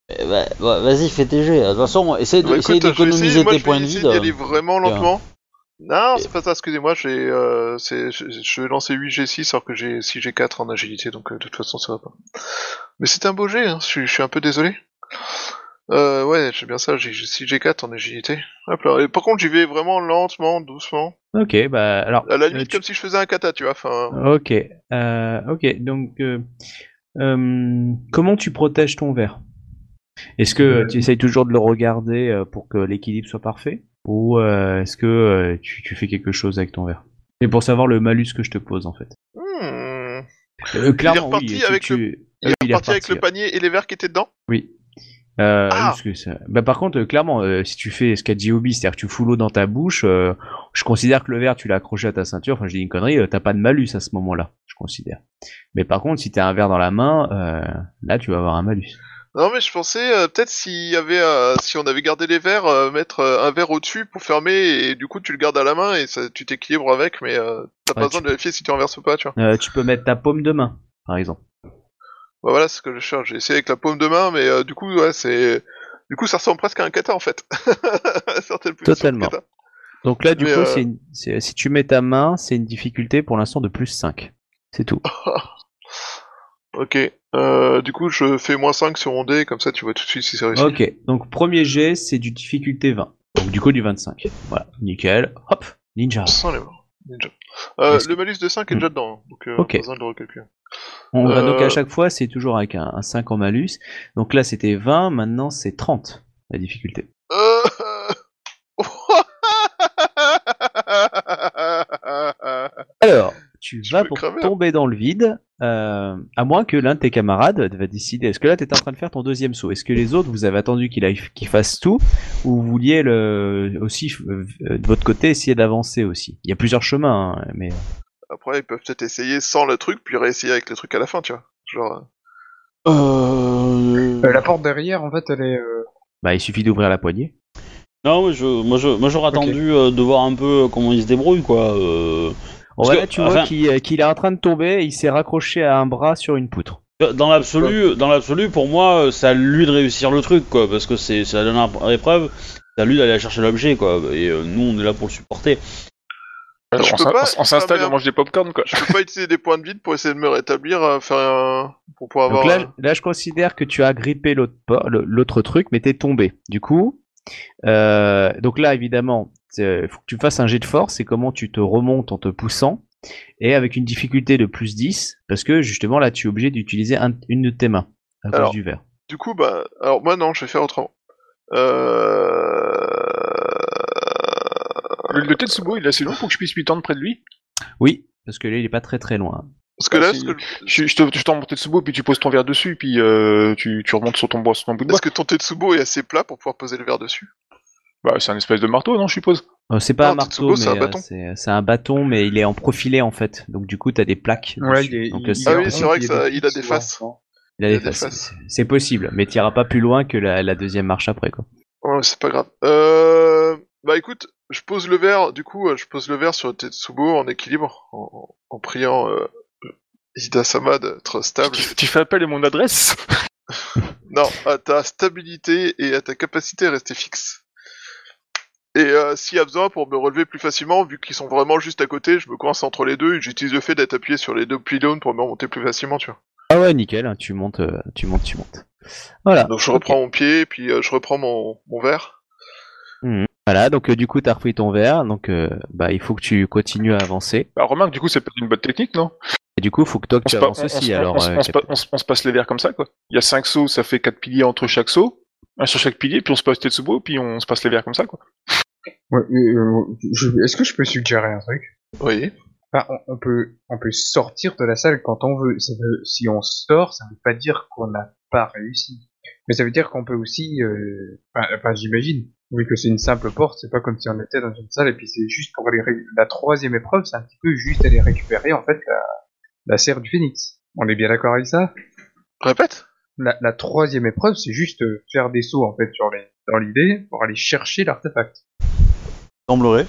Eh bah, bah, Vas-y, fais tes jets. De toute façon, essaye de- Bah, essaye écoute, je vais d'économiser essayer- moi, tes je vais points de essayer vie. d'y aller euh, vraiment bien. lentement. Non, c'est pas ça, excusez-moi, j'ai, euh, c'est, je, je vais lancer 8 G6 alors que j'ai 6 G4 en agilité, donc euh, de toute façon ça va pas. Mais c'est un beau jet, hein, je, suis- je suis un peu désolé. Euh, ouais, j'ai bien ça, j'ai j'ai 6 G4 en agilité. Hop là. Et par contre, j'y vais vraiment lentement, doucement. Ok, bah alors. À la euh, limite, tu- comme si je faisais un kata, tu vois. Enfin, Ok, euh, ok. Donc, euh, euh, comment tu protèges ton verre? Est-ce que tu essayes toujours de le regarder pour que l'équilibre soit parfait, ou euh, est-ce que tu, tu fais quelque chose avec ton verre? C'est pour savoir le malus que je te pose en fait. hmm, Euh, clairement, reparti oui. tu- avec tu- il est reparti avec le panier et les verres qui étaient dedans? Oui. Euh, Ah. oui, parce que ça- bah, par contre, euh, clairement, euh, si tu fais ce qu'a dit Obi, c'est-à-dire que tu fous l'eau dans ta bouche, euh, je considère que le verre, tu l'as accroché à ta ceinture. Enfin, je dis une connerie, t'as pas de malus à ce moment-là, je considère. Mais par contre, si t'as un verre dans la main, euh, là, tu vas avoir un malus. Non mais je pensais euh, peut-être s'il y avait euh, si on avait gardé les verres euh, mettre un verre au-dessus pour fermer et du coup tu le gardes à la main et ça, tu t'équilibres avec mais euh, t'as Ouais, pas besoin de vérifier si tu renverses pas tu vois. Euh, tu peux mettre ta paume de main, par exemple. Bah, voilà ce que je cherche. J'ai essayé avec la paume de main mais euh, du coup ouais c'est du coup ça ressemble presque à un kata en fait. Totalement. Donc là, du Mais, coup, euh, une- si tu mets ta main, c'est une difficulté pour l'instant de plus 5. C'est tout. Ok. Euh, du coup je fais moins 5 sur mon dé comme ça tu vois tout de suite si c'est réussi. Ok, donc premier jet, c'est du difficulté 20. Donc du coup du 25. Voilà, nickel. Hop, ninja. Sans les. Ninja. Euh, le malus de 5 est déjà dedans, donc euh, Ok. pas besoin de le recalculer. On va donc Euh, à chaque fois, c'est toujours avec un, un 5 en malus. Donc là c'était 20, maintenant c'est 30 la difficulté. Euh... Alors, tu Je vas pour tomber dans le vide, euh, à moins que l'un de tes camarades va décider. Est-ce que là, tu en train de faire ton deuxième saut? Est-ce que les autres, vous avez attendu qu'il fasse tout? Ou vous vouliez le, aussi, euh, de votre côté, essayer d'avancer aussi? Il y a plusieurs chemins, hein, mais... Après, ils peuvent peut-être essayer sans le truc, puis réessayer avec le truc à la fin, tu vois. Genre... Euh... Euh, la porte derrière, en fait, elle est. euh, Bah, il suffit d'ouvrir la poignée. Non, moi, je, moi, je, moi j'aurais attendu euh, de voir un peu comment il se débrouille, quoi. Euh... Voilà, que, tu enfin- vois qu'il qu'il est en train de tomber, et il s'est raccroché à un bras sur une poutre. Dans l'absolu, dans l'absolu, pour moi, c'est à lui de réussir le truc, quoi, parce que c'est c'est la dernière épreuve. C'est à lui d'aller chercher l'objet, quoi. Et euh, nous, on est là pour le supporter. On s'installe on mange des popcorn quoi. Je peux pas utiliser des points de vide pour essayer de me rétablir, euh, faire un... pour pouvoir Donc avoir... là, là, je considère que tu as grippé l'autre truc, mais t'es tombé. Du coup, euh, donc là, évidemment, il faut que tu fasses un jet de force et comment tu te remontes en te poussant. Et avec une difficulté de plus 10, parce que justement là, tu es obligé d'utiliser un- une de tes mains à cause Alors. du verre. Du coup, bah... Alors moi, non, je vais faire autrement. Euh... Le, le Tetsubo, il est assez long pour que je puisse lui tendre près de lui. Oui, parce que là, il est pas très très loin. Parce que là, Ah, ce si. que... Je, je te, je Tetsubo, puis tu poses ton verre dessus, puis euh, tu, tu remontes sur ton, bois, sur ton bout de bois. Est-ce que ton Tetsubo est assez plat pour pouvoir poser le verre dessus? Bah, c'est un espèce de marteau, non, je suppose Euh, c'est pas Non, un marteau, c'est un euh, bâton. c'est c'est un bâton, mais il est en profilé en fait. Donc du coup, t'as des plaques. Ouais, dessus. il est. Donc, il- il c'est Ah oui, c'est vrai il que est ça- de il a des faces. il a il des a des faces. faces. C'est possible, mais t'iras pas plus loin que la, la deuxième marche après quoi. Ouais, c'est pas grave. Euh... Bah écoute, je pose le verre, du coup, euh, je pose le verre sur le Tetsubo en équilibre, en, en priant euh, Ida-sama d'être stable. tu, tu fais appel à mon adresse? Non, à ta stabilité et à ta capacité à rester fixe. Et euh, s'il y a besoin pour me relever plus facilement, vu qu'ils sont vraiment juste à côté, je me coince entre les deux et j'utilise le fait d'être appuyé sur les deux pylônes pour me remonter plus facilement, tu vois. Ah ouais, nickel, hein, tu montes, tu montes, tu montes. Voilà. Donc je reprends mon pied, puis euh, je reprends mon, mon verre. Voilà, donc euh, du coup, t'as repris ton verre, donc euh, bah il faut que tu continues à avancer. Bah, remarque, du coup, c'est peut-être une bonne technique, non? Et du coup, il faut que toi que tu avances aussi. alors, on se- euh, on se passe les verres comme ça, quoi. Il y a 5 sauts, ça fait 4 piliers entre chaque saut. Un sur chaque pilier, puis on se passe Tetsubo, puis on se passe les verres comme ça, quoi. Ouais, euh, Est-ce que je peux suggérer un truc? Oui. Enfin, on, on peut, on peut sortir de la salle quand on veut. Ça veut- si on sort, ça veut pas dire qu'on n'a pas réussi. Mais ça veut dire qu'on peut aussi, euh, enfin, enfin, j'imagine, vu que c'est une simple porte, c'est pas comme si on était dans une salle et puis c'est juste pour aller ré- la troisième épreuve, c'est un petit peu juste aller récupérer en fait la, la serre du phénix. On est bien d'accord avec ça? Répète la, la troisième épreuve, c'est juste euh, faire des sauts en fait sur les, dans l'idée pour aller chercher l'artefact. Semblerait.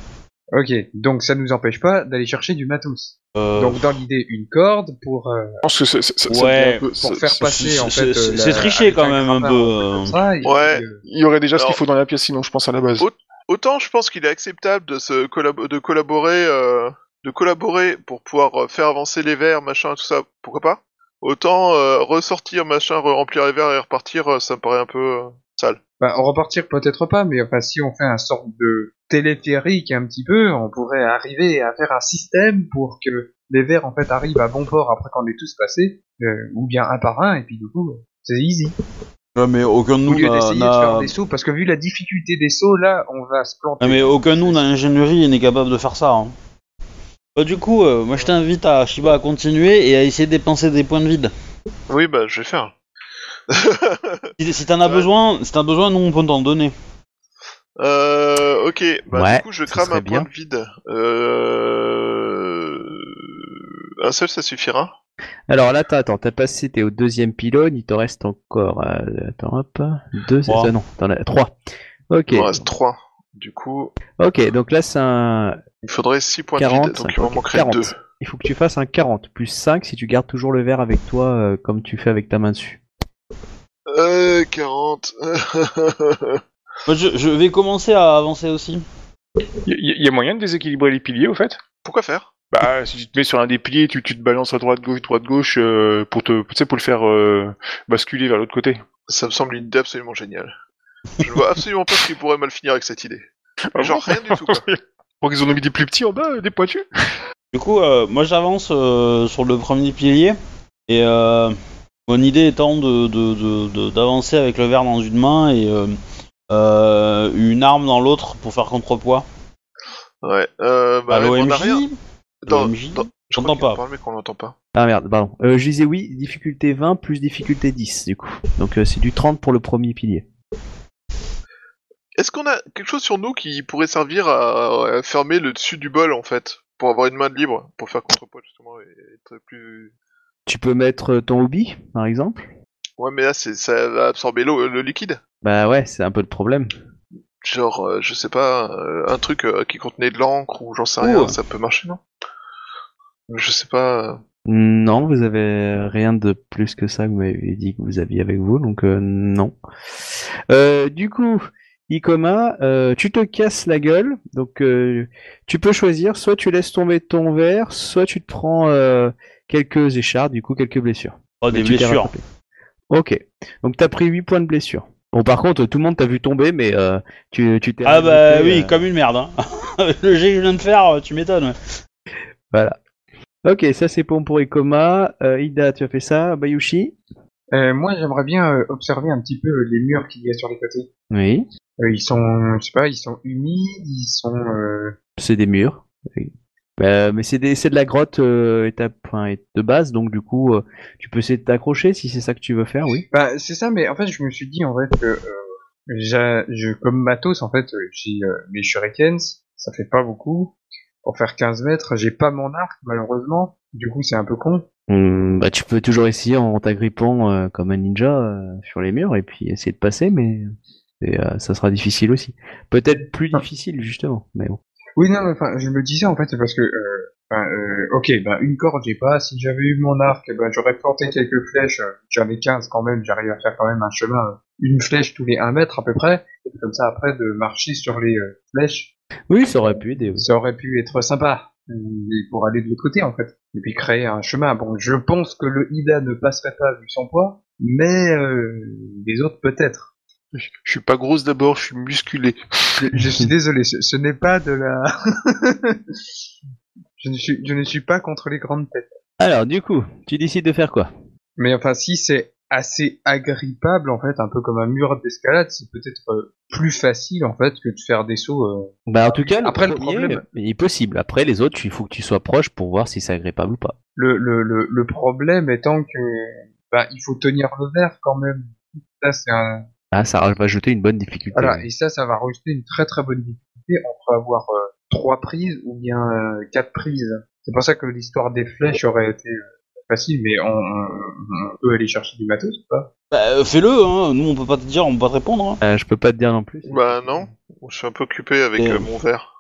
Ok, donc ça nous empêche pas d'aller chercher du matos. Euh, Donc dans l'idée, une corde pour euh, Je pense que c'est- c'est- Ouais. peu- pour faire passer en c'est- fait. c'est- euh, c'est la- triché quand même un peu, euh. ça, Ouais. puis, euh, Il y aurait déjà ce qu'il faut dans la pièce, sinon, je pense, à la base. Autant je pense qu'il est acceptable de se collab- de collaborer, euh, de collaborer pour pouvoir faire avancer les verres, machin, tout ça, pourquoi pas. Autant euh, ressortir, machin, remplir les verres et repartir, ça me paraît un peu sale. bah, en repartir peut-être pas, mais enfin si on fait un sorte de téléphérique un petit peu, on pourrait arriver à faire un système pour que les verres en fait arrivent à bon port après qu'on est tous passés, euh, ou bien un par un, et puis du coup c'est easy. ouais, mais aucun de Au nous lieu n'a- d'essayer de faire des sauts, parce que vu la difficulté des sauts là, on va se planter. Mais aucun de nous dans l'ingénierie n'est capable de faire ça. hein. Bah, du coup, euh, moi je t'invite à Shiba à continuer et à essayer de dépenser des points de vide. Oui, bah je vais faire. Si, si t'en as Ouais. besoin, si t'as besoin, nous on peut t'en donner. Euh, ok, bah Ouais, du coup je ça crame serait un point bien. de vide. Euh... Un seul ça suffira. Alors là, t'as, attends, t'as passé, t'es au deuxième pylône, il te reste encore, euh, attends, hop, deux, c'est Trois. ça, non, t'en as trois. Ok, Il m'en reste 3. Du coup, ok, donc là c'est un, il me faudrait 6 points de 40, vide, donc il m'en manquerait 40. 2. il faut que tu fasses un 40 plus 5 si tu gardes toujours le verre avec toi euh, comme tu fais avec ta main dessus. Euh, 40. Moi, je, je vais commencer à avancer aussi. Il y, a moyen de déséquilibrer les piliers, au fait? Pourquoi faire? Bah, si tu te mets sur un des piliers, tu, tu te balances à droite, gauche, droite, gauche, euh, pour te, tu sais, pour le faire euh, basculer vers l'autre côté. Ça me semble une idée absolument géniale. Je ne vois absolument pas ce qui pourrait mal finir avec cette idée. Ah Genre bon? rien du tout, quoi. Pour qu'ils en ont mis des plus petits en bas, euh, des pointus. Du coup, euh, moi j'avance euh, sur le premier pilier et euh, mon idée étant de de- de- de- d'avancer avec le verre dans une main et euh, euh, une arme dans l'autre pour faire contrepoids. Ouais. Euh, bah, a l'OMJ J'entends pas. parle, mais qu'on l'entend pas. Ah merde, pardon. Euh, je disais oui, difficulté 20 plus difficulté 10 du coup. Donc euh, c'est du 30 pour le premier pilier. Est-ce qu'on a quelque chose sur nous qui pourrait servir à, à fermer le dessus du bol, en fait Pour avoir une main de libre, pour faire contrepoids, justement, et être plus... Tu peux mettre euh, ton hobby par exemple? Ouais, mais là, c'est, ça va absorber l'eau, le liquide. Bah ouais, c'est un peu le problème. Genre, euh, je sais pas, euh, un truc euh, qui contenait de l'encre ou j'en sais rien, ça peut marcher, non? Je sais pas. Non, vous avez rien de plus que ça que vous m'avez dit que vous aviez avec vous, donc non. Du coup, Ikoma, tu te casses la gueule, donc tu peux choisir, soit tu laisses tomber ton verre, soit tu te prends quelques échardes, du coup quelques blessures. Oh, des Mais blessures. Ok, donc t'as pris 8 points de blessure. Bon par contre, tout le monde t'a vu tomber, mais euh, tu tu t'es... Ah bah oui, euh, comme une merde. Hein. le jet que je viens de faire, tu m'étonnes. ouais. Voilà. Ok, ça c'est bon pour Ikoma. Euh, Ida, tu as fait ça. Bayushi Euh, moi, j'aimerais bien euh, observer un petit peu euh, les murs qu'il y a sur les côtés. Oui. Euh, ils sont, je sais pas, ils sont humides, ils sont. euh, C'est des murs. Oui. Bah, mais c'est de la grotte euh, étape enfin, de base, donc du coup, euh, tu peux essayer de t'accrocher si c'est ça que tu veux faire, oui. Bah, c'est ça, mais en fait, je me suis dit en fait que euh, j'ai, je, comme matos, en fait, euh, j'ai euh, mes shurikens, ça fait pas beaucoup. Pour faire 15 mètres, j'ai pas mon arc, malheureusement. Du coup, c'est un peu con. Hum, bah, tu peux toujours essayer en t'agrippant euh, comme un ninja euh, sur les murs et puis essayer de passer, mais et, euh, ça sera difficile aussi. Peut-être plus Ah. difficile justement, mais bon. Oui, non, mais enfin, je me disais en fait, c'est parce que, euh, enfin, euh, ok, ben une corde j'ai pas. Si j'avais eu mon arc, eh ben j'aurais planté quelques flèches. euh, J'avais 15 quand même, j'arrive à faire quand même un chemin, euh, une flèche tous les 1 mètre à peu près. Et comme ça après de marcher sur les euh, flèches, Oui, ça aurait pu aider. oui. ça aurait pu être sympa. et pour aller de l'autre côté en fait. Et puis créer un chemin. Bon, je pense que le Ida ne passerait pas vu son poids, mais euh, les autres peut-être. Je suis pas grosse d'abord, je suis musculé. Je, je suis désolé, ce, ce n'est pas de la. je, ne suis, je ne suis pas contre les grandes têtes. Alors, du coup, tu décides de faire quoi? Mais enfin, si c'est assez agrippable, en fait, un peu comme un mur d'escalade, c'est peut-être euh, plus facile, en fait, que de faire des sauts. euh. Bah, en tout cas, le Après, le premier, problème- il est possible. Après, les autres, il faut que tu sois proche pour voir si c'est agréable ou pas. Le, le, le, le problème étant que bah, il faut tenir le verre quand même. Ça, c'est un. Ah, ça va jeter une bonne difficulté. Voilà, et ça, ça va rajouter une très très bonne difficulté entre avoir euh, trois prises ou bien euh, quatre prises. C'est pour ça que l'histoire des flèches aurait été euh, facile, mais on, peut aller chercher du matos ou pas? Bah, euh, fais-le, hein. nous on peut pas te dire, on peut pas te répondre. Hein. Euh, je peux pas te dire non plus. Bah non, je suis un peu occupé avec Et- euh, mon verre.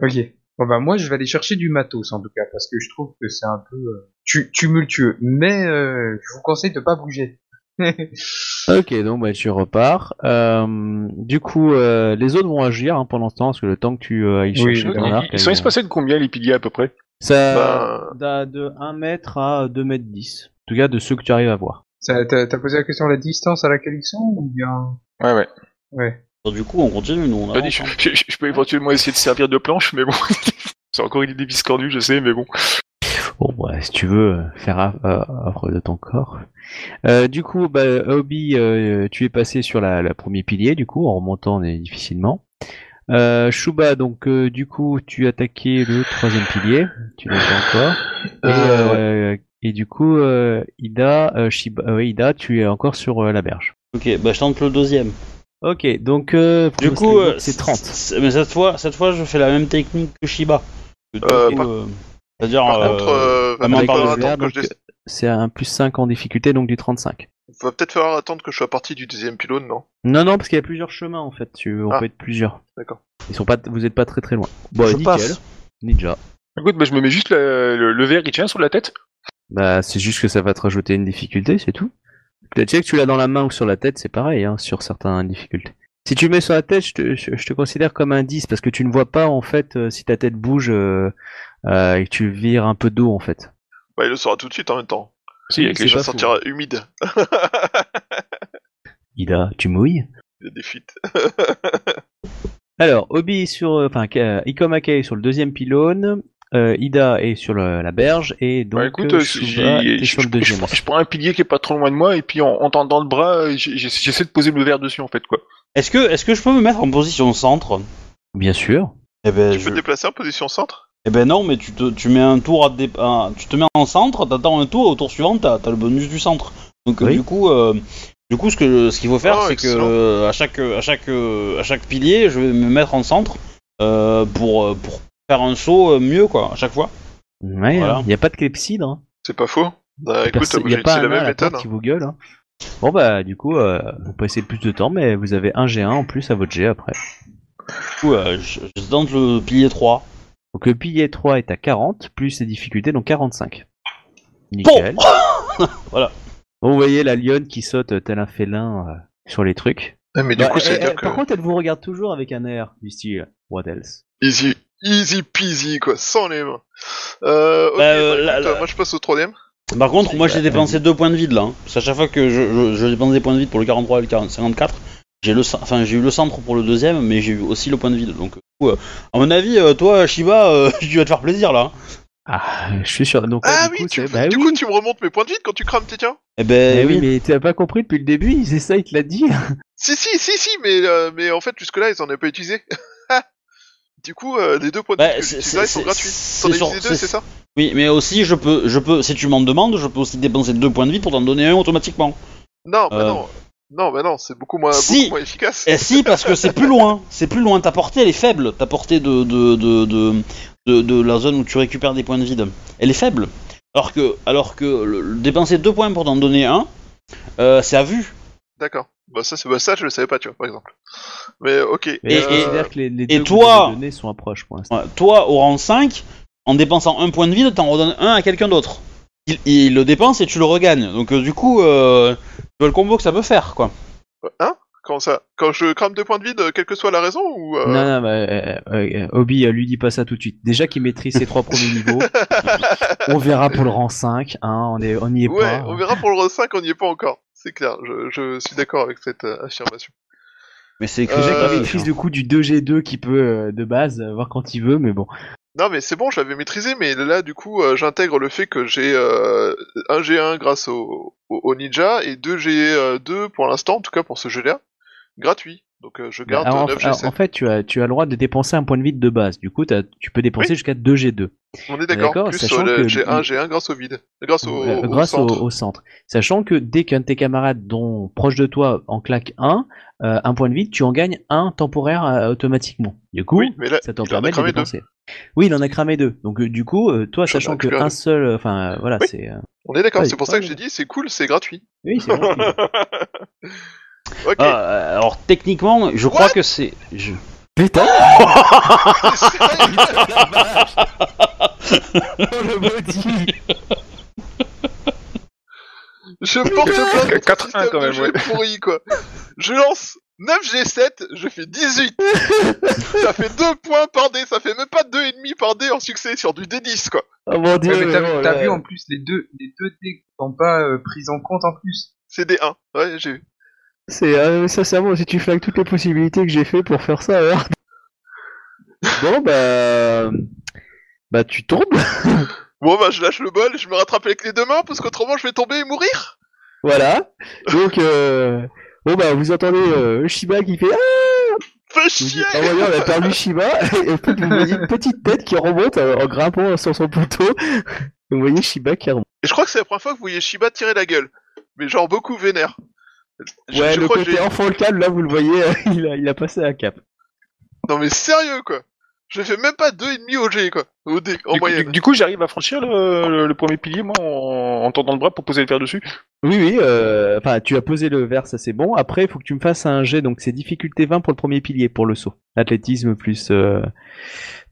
Ok. Bon bah moi je vais aller chercher du matos en tout cas parce que je trouve que c'est un peu euh, tu- tumultueux. Mais euh, je vous conseille de pas bouger. Ok, donc bah, tu repars. Euh, du coup, euh, les autres vont agir hein, pendant ce temps, parce que le temps que tu euh, ailles Oui, chercher ton évidemment. arc, Ils, ils sont espacés de combien les piliers à peu près? Ça, Bah- de 1 mètre à 2 mètres 10. En tout cas, de ceux que tu arrives à voir. Ça, T'as posé la question de la distance à laquelle ils sont ou bien? Ouais, ouais. Ouais. Alors, du coup, on continue, nous. On Vas-y, avance, je, hein. je- je- je peux éventuellement essayer de servir de planche, mais bon. C'est encore une idée biscordue, je sais, mais bon. Bon, bah, si tu veux faire a- euh, offre de ton corps. Euh, du coup, bah, Obi, euh, tu es passé sur la, la premier pilier, du coup, en remontant difficilement. Euh, Shuba, donc, euh, du coup, tu as attaqué le troisième pilier. Tu l'as fait encore. Et, euh, et du coup, euh, Ida, euh, Shiba, euh, Ida, tu es encore sur euh, la berge. Ok, bah je tente le deuxième. Ok, donc, euh, Du coup, c'est 30. c'est- Mais cette fois, cette fois, je fais la même technique que Shiba. Euh, euh, C'est-à-dire, Par euh, contre, euh, va la main peut-être par falloir le verre, attendre que je donc, dé- C'est un plus 5 en difficulté, donc du 35. va peut-être falloir attendre que je sois parti du deuxième pylône, non? Non, non, parce qu'il y a plusieurs chemins en fait. Tu, on Ah. peut être plusieurs. D'accord. Ils sont pas, vous êtes pas très très loin. Bon, je nickel. passe. Ninja. Écoute, bah, je me mets juste le, le, le verre, il tient sur la tête. Bah, c'est juste que ça va te rajouter une difficulté, c'est tout. Tu sais que tu l'as dans la main ou sur la tête, c'est pareil, hein, sur certaines difficultés. Si tu le mets sur la tête, je te, je, je te considère comme un 10 parce que tu ne vois pas en fait euh, si ta tête bouge euh, euh, et que tu vires un peu d'eau en fait. Bah, il le saura tout de suite en même temps. Si, Il va sortir humide. Ida, tu mouilles? Il y a des fuites. Alors, Obi sur, euh, enfin, Ikomake est sur le deuxième pylône, euh, Ida est sur le- la berge et donc Bah, écoute, Shuba, t'es je, sur le je- deuxième. je- je prends un pilier qui est pas trop loin de moi et puis en, en tendant le bras, j'essaie de poser le verre dessus en fait quoi. Est-ce que, est-ce que je peux me mettre en position centre? Bien sûr. Eh ben, Tu je- peux te déplacer en position centre? Eh ben non, mais tu te, tu mets un tour à dé- tu te mets en centre, t'attends un tour, au tour suivant, t'as, t'as le bonus du centre. Donc Oui. du coup, euh, du coup, ce que, ce qu'il faut faire, Oh, c'est que euh, à chaque, à chaque, euh, à chaque pilier, je vais me mettre en centre euh, pour, pour faire un saut mieux quoi, à chaque fois. Ouais, Voilà. il n'y a pas de clepsydre. Hein. C'est pas faux. Bah écoute, Perso- moi, y a pas un la même méthode. porte qui vous gueule. Hein. Bon bah du coup, euh, vous passez plus de temps, mais vous avez un G1 en plus à votre G après. Du coup, euh, je, je tente le pilier 3. Donc le pilier 3 est à 40, plus ses difficultés, donc 45. Nickel. Voilà. Bon, vous voyez la lionne qui saute tel un félin euh, sur les trucs. Mais du Bah, coup, c'est eh, dire que Par contre, elle vous regarde toujours avec un air du style What else? Easy, easy peasy quoi, sans les mains. Euh, ok, Bah, euh, bah, là, écoute, là- euh, moi je passe au troisième. Par contre, moi bah, j'ai dépensé deux points de vide là. hein. Parce qu'à chaque fois que je, je, je dépense des points de vide pour le 43 et le 40 54, j'ai le, cen- enfin j'ai eu le centre pour le deuxième, mais j'ai eu aussi le point de vide. Donc, coup, euh, à mon avis, euh, toi, Shiba, euh, tu vas te faire plaisir là. Ah, je suis sûr. Donc, Ah du oui, coup, tu, bah du oui. coup tu me remontes mes points de vide quand tu crames tes tiens Eh ben Eh oui. oui, mais tu as pas compris depuis le début, c'est ça, il te l'a dit. Si, si, si, si, mais, euh, mais en fait, jusque-là, ils en avaient pas utilisé. du coup, euh, les deux points de Bah, que ils c'est- sont gratuits. c'est T'en as sur- utilisé deux, c'est- c'est ça? Oui, mais aussi je peux, je peux, si tu m'en demandes, je peux aussi dépenser deux points de vide pour t'en donner un automatiquement. Non, bah Euh. non. Non, bah non, c'est beaucoup moins, Si. beaucoup moins efficace. Et si, parce que c'est plus loin. C'est plus loin. Ta portée, elle est faible. Ta portée de de, de, de, de, de la zone où tu récupères des points de vide. Elle est faible. Alors que, alors que le- le- dépenser deux points pour t'en donner un, euh, c'est à vue. D'accord. Bah ça, c'est bah, ça, je le savais pas, tu vois, par exemple. Mais ok. Mais Et- et- considère que les, les et deux que toi- sont approches pour l'instant? Toi, au rang 5, en dépensant un point de vide, t'en redonnes un à quelqu'un d'autre. Il, il le dépense et tu le regagnes. Donc, euh, du coup, euh, vois le combo que ça peut faire, quoi. Hein Quand ça Quand je crame deux points de vide, quelle que soit la raison ou euh, Non, non, bah, euh, euh, Obi, euh, lui dis pas ça tout de suite. Déjà qu'il maîtrise ses trois premiers niveaux, on verra pour le rang 5, hein, on, est, on y est Ouais, pas. hein. on verra pour le rang 5, on n'y est pas encore. C'est clair, je, je suis d'accord avec cette euh, affirmation. Mais c'est écrit Euh, maîtrise le coup du 2G2 qui peut, euh, de base, voir quand il veut, mais bon. Non, mais c'est bon, je l'avais maîtrisé, mais là, du coup, euh, j'intègre le fait que j'ai euh, un G1 grâce au, au, au Ninja et deux G2 pour l'instant, en tout cas pour ce jeu-là, gratuit. Donc euh, je garde Bah, alors, en, 9 alors, G7. en fait, tu as, tu as le droit de dépenser un point de vide de base. Du coup, tu peux dépenser Oui. jusqu'à 2G2. On est d'accord, plus sachant euh, le que- G1, G1 grâce au vide. Grâce au, Euh, au grâce centre. au, au centre. Sachant que dès qu'un de tes camarades, dont proche de toi, en claque un, euh, un point de vide, tu en gagnes un temporaire automatiquement. Du coup, Oui, mais là, ça t'en permet de deux. dépenser. Oui, il en a cramé deux. Donc du coup, toi, sachant que récupéré un deux. seul, enfin voilà, Oui. c'est. On est d'accord, Ouais, c'est pour ça que j'ai dit, c'est cool, c'est gratuit. Oui, c'est vrai. Ok. Ah, euh, alors, techniquement, je crois What? que c'est. je- Putain, le maudit. Je porte plainte contre 4-1 ce système quand de même, jeu ouais. pourri, quoi. Je lance 9G7, je fais 18. ça fait 2 points par dé, ça fait même pas 2,5 par dé en succès sur du D10, quoi. Oh mon dieu. Ouais, mais t'as là, vu en plus les deux, les deux dés qui sont pas euh, pris en compte en plus. C'est des 1. Ouais, j'ai vu. C'est euh, sincèrement, si tu flagues toutes les possibilités que j'ai fait pour faire ça, alors. bon bah, bah tu tombes. Bon, bah, je lâche le bol, je me rattrape avec les deux mains, parce qu'autrement, je vais tomber et mourir. Voilà. Donc, euh, bon bah vous entendez euh, Shiba qui fait ah Fais chier dites, ah ouais, on a perdu Shiba et puis vous voyez une petite tête qui remonte euh, en grimpant sur son poteau. Vous voyez Shiba qui remonte. Et je crois que c'est la première fois que vous voyez Shiba tirer la gueule. Mais genre beaucoup vénère. Je, Ouais, je le côté enfant calme là, vous le voyez, euh, il a, il a passé un cap. Non mais sérieux, quoi. J'ai fait même pas 2,5 au G, quoi. Au D, en Du, moyenne. du- du coup, j'arrive à franchir le, le- le premier pilier, moi, en, en tendant le bras pour poser le fer dessus. Oui, oui, euh, enfin, tu as posé le verre, ça c'est bon. Après, il faut que tu me fasses un jet, donc c'est difficulté 20 pour le premier pilier, pour le saut. Athlétisme plus... Euh,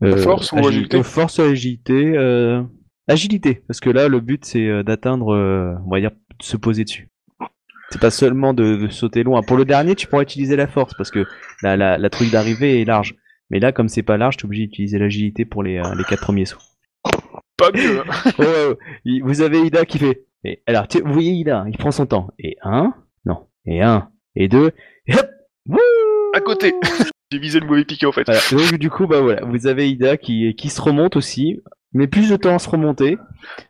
euh, Force ou agi- agilité? Force ou agilité. Euh, agilité, parce que là, le but c'est d'atteindre, euh, on va dire, de se poser dessus. C'est pas seulement de, de sauter loin. Pour le dernier, tu pourrais utiliser la force, parce que la, la, la truc d'arrivée est large. Mais là, comme c'est pas large, tu es obligé d'utiliser l'agilité pour les, euh, les quatre premiers sauts. Pas mieux. hein. Vous avez Ida qui fait. Et alors, tu- vous voyez Ida, il prend son temps. Et un, non. Et un, et deux, et hop, wouh À côté. J'ai visé le mauvais piqué en fait. Voilà. Donc du coup, bah voilà, vous avez Ida qui, qui se remonte aussi, mais plus de temps à se remonter.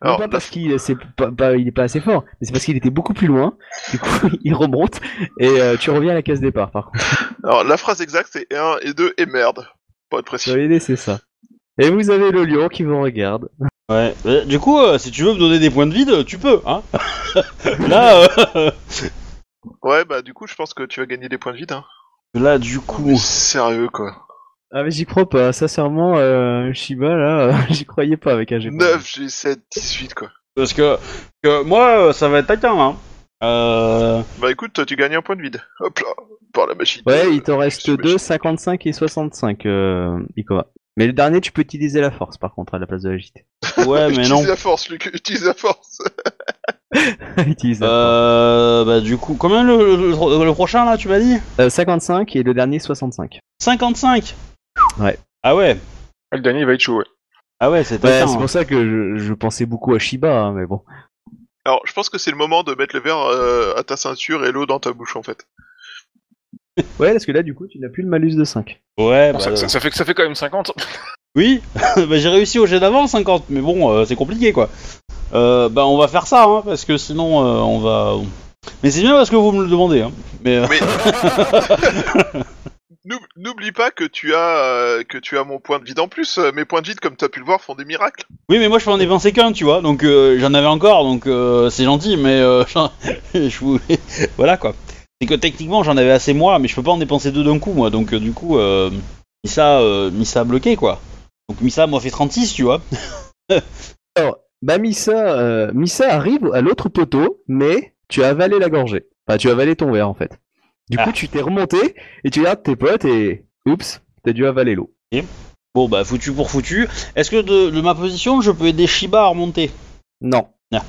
Non pas parce qu'il c'est pas, pas- il est pas assez fort, mais c'est parce qu'il était beaucoup plus loin. Du coup, il remonte et euh, tu reviens à la case départ. Par contre, Alors, la phrase exacte, c'est 1 et 2 et merde. Pour être précis. l'idée, c'est ça. Et vous avez le lion qui vous regarde. Ouais. Euh, Du coup, euh, si tu veux me donner des points de vide, tu peux, hein. là, euh, Ouais, bah, du coup, je pense que tu vas gagner des points de vide, hein. là, du Mais coup, sérieux, quoi. Ah mais j'y crois pas, sincèrement, euh, Shiba là, j'y croyais pas avec un G. 9, G7, 18, quoi. parce que, que moi, euh, ça va être taquin, hein. Euh, Bah, écoute, toi, tu gagnes un point de vide. Hop là, par la machine. Ouais, il t'en reste je- 2, 55 et 65, euh, Ikoma. Mais le dernier, tu peux utiliser la force par contre à la place de la JT. ouais, mais utilise non. la force, Luc, utilise la force. Utilise la Euh, bah du coup, combien le, le, le prochain là, tu m'as dit? Force. Euh, 55 et le dernier 65. 55 Ouais. Ah ouais. Ah, Le dernier il va être chaud, ouais. Ah ouais, c'est taquin. c'est hein. pour ça que je, je pensais beaucoup à Shiba, hein, mais bon. Alors, je pense que c'est le moment de mettre le verre euh, à ta ceinture et l'eau dans ta bouche, en fait. Ouais, parce que là, du coup, tu n'as plus le malus de 5. Ouais, Bon, bah, ça, ça- ça fait que ça fait quand même 50. oui. bah j'ai réussi au jet d'avant 50, mais bon, euh, c'est compliqué quoi. Euh, bah on va faire ça, hein, parce que sinon euh, on va. Mais c'est bien parce que vous me le demandez, hein. Mais euh, n'oublie pas que tu as euh, que tu as mon point de vide en plus. Euh, Mes points de vide, comme tu as pu le voir, font des miracles. oui, mais moi je peux en dépenser qu'un, tu vois. Donc euh, j'en avais encore, donc euh, c'est gentil, mais euh, je vous... voilà quoi. C'est que techniquement j'en avais assez moi, mais je peux pas en dépenser deux d'un coup, moi. Donc euh, du coup, euh, Missa, euh, Missa a bloqué quoi. Donc Missa m'a fait 36, tu vois. Alors, bah Missa, euh, Missa arrive à l'autre poteau, mais tu as avalé la gorgée. Enfin, tu as avalé ton verre en fait. Du coup, Ah. tu t'es remonté et tu regardes tes potes et oups, t'as dû avaler l'eau. Bon bah foutu pour foutu. Est-ce que de, de ma position je peux aider Shiba à remonter? Non. Ah.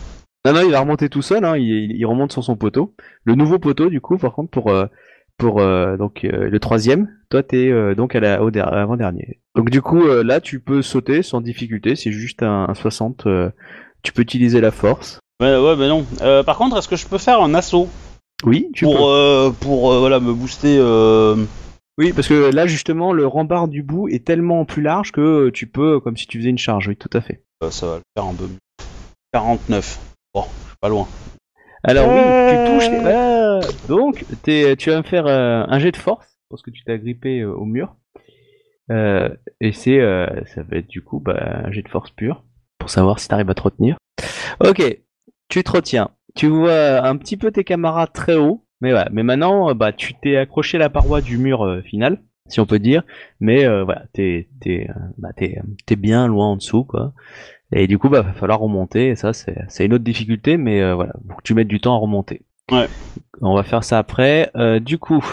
Non, non, il va remonter tout seul, hein, il, il remonte sur son poteau. Le nouveau poteau, du coup, par contre, pour, euh, pour euh, donc, euh, le troisième, toi, t'es euh, donc à la, au der- avant-dernier. Donc, du coup, là, tu peux sauter sans difficulté, c'est juste un, un 60. euh, tu peux utiliser la force. Ouais, ouais, bah non. Euh, par contre, est-ce que je peux faire un assaut? Oui, tu pour, peux. euh, pour euh, voilà, me booster euh... Oui, parce que là, justement, le rempart du bout est tellement plus large que tu peux, comme si tu faisais une charge, oui, tout à fait. euh, Ça va le faire un peu mieux. 49. Bon, je suis pas loin. Alors oui, tu touches. les- Ah, donc, t'es- tu vas me faire euh, un jet de force parce que tu t'as grippé euh, au mur. Euh, et c'est, euh, ça va être du coup bah, un jet de force pur pour savoir si t'arrives à te retenir. Ok, tu te retiens. Tu vois un petit peu tes camarades très haut, mais voilà. Mais maintenant, euh, bah, tu t'es accroché à la paroi du mur euh, final, si on peut dire. Mais euh, voilà, t'es, t'es, euh, bah, t'es, t'es bien loin en dessous, quoi. Et du coup, bah, va falloir remonter. Et ça, c'est, c'est une autre difficulté, mais euh, voilà, faut que tu mettes du temps à remonter. Ouais. On va faire ça après. Euh, du coup,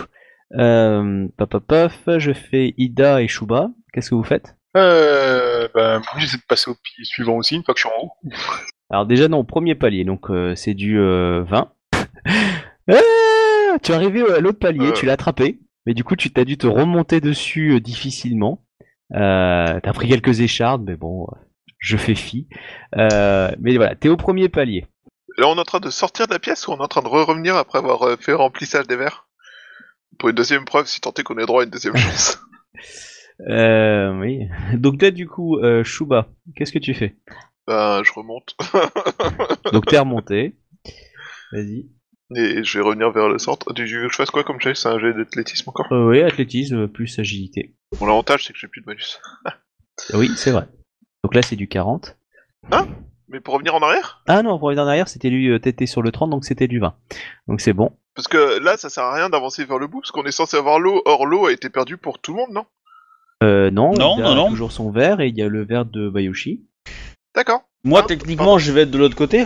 euh, pop, je fais Ida et Shuba. Qu'est-ce que vous faites? Euh, bah, moi, j'essaie de passer au pied suivant aussi, une fois que je suis en haut. Alors déjà, non, premier palier, donc euh, c'est du euh, 20. Ah tu es arrivé à l'autre palier, Euh. tu l'as attrapé, mais du coup, tu t'as dû te remonter dessus euh, difficilement. Euh, T'as pris quelques échardes, mais bon, euh, je fais fi. Euh, mais voilà, t'es au premier palier. Là, on est en train de sortir de la pièce ou on est en train de re-revenir après avoir euh, fait remplissage des verres? Pour une deuxième preuve, si tant est qu'on ait droit à une deuxième chance. Euh, oui. Donc toi, du coup, euh, Shuba, qu'est-ce que tu fais? Ben, je remonte. Donc t'es remonté. Vas-y. Et je vais revenir vers le centre. Tu veux que je fasse quoi comme jet C'est un jet d'athlétisme encore? Euh, oui, athlétisme plus agilité. Bon, l'avantage, c'est que j'ai plus de bonus. Oui, c'est vrai. Donc là, c'est du 40. Mais pour revenir en arrière? Ah non, pour revenir en arrière, c'était du, euh, t'étais sur le 30, donc c'était du 20. Donc c'est bon. Parce que là, ça sert à rien d'avancer vers le bout, parce qu'on est censé avoir l'eau. Or, l'eau a été perdue pour tout le monde, non? Euh, non, Non, il a non, non. toujours son verre et il y a le verre de Bayoshi. D'accord. Moi, Ah, techniquement, je vais être de l'autre côté.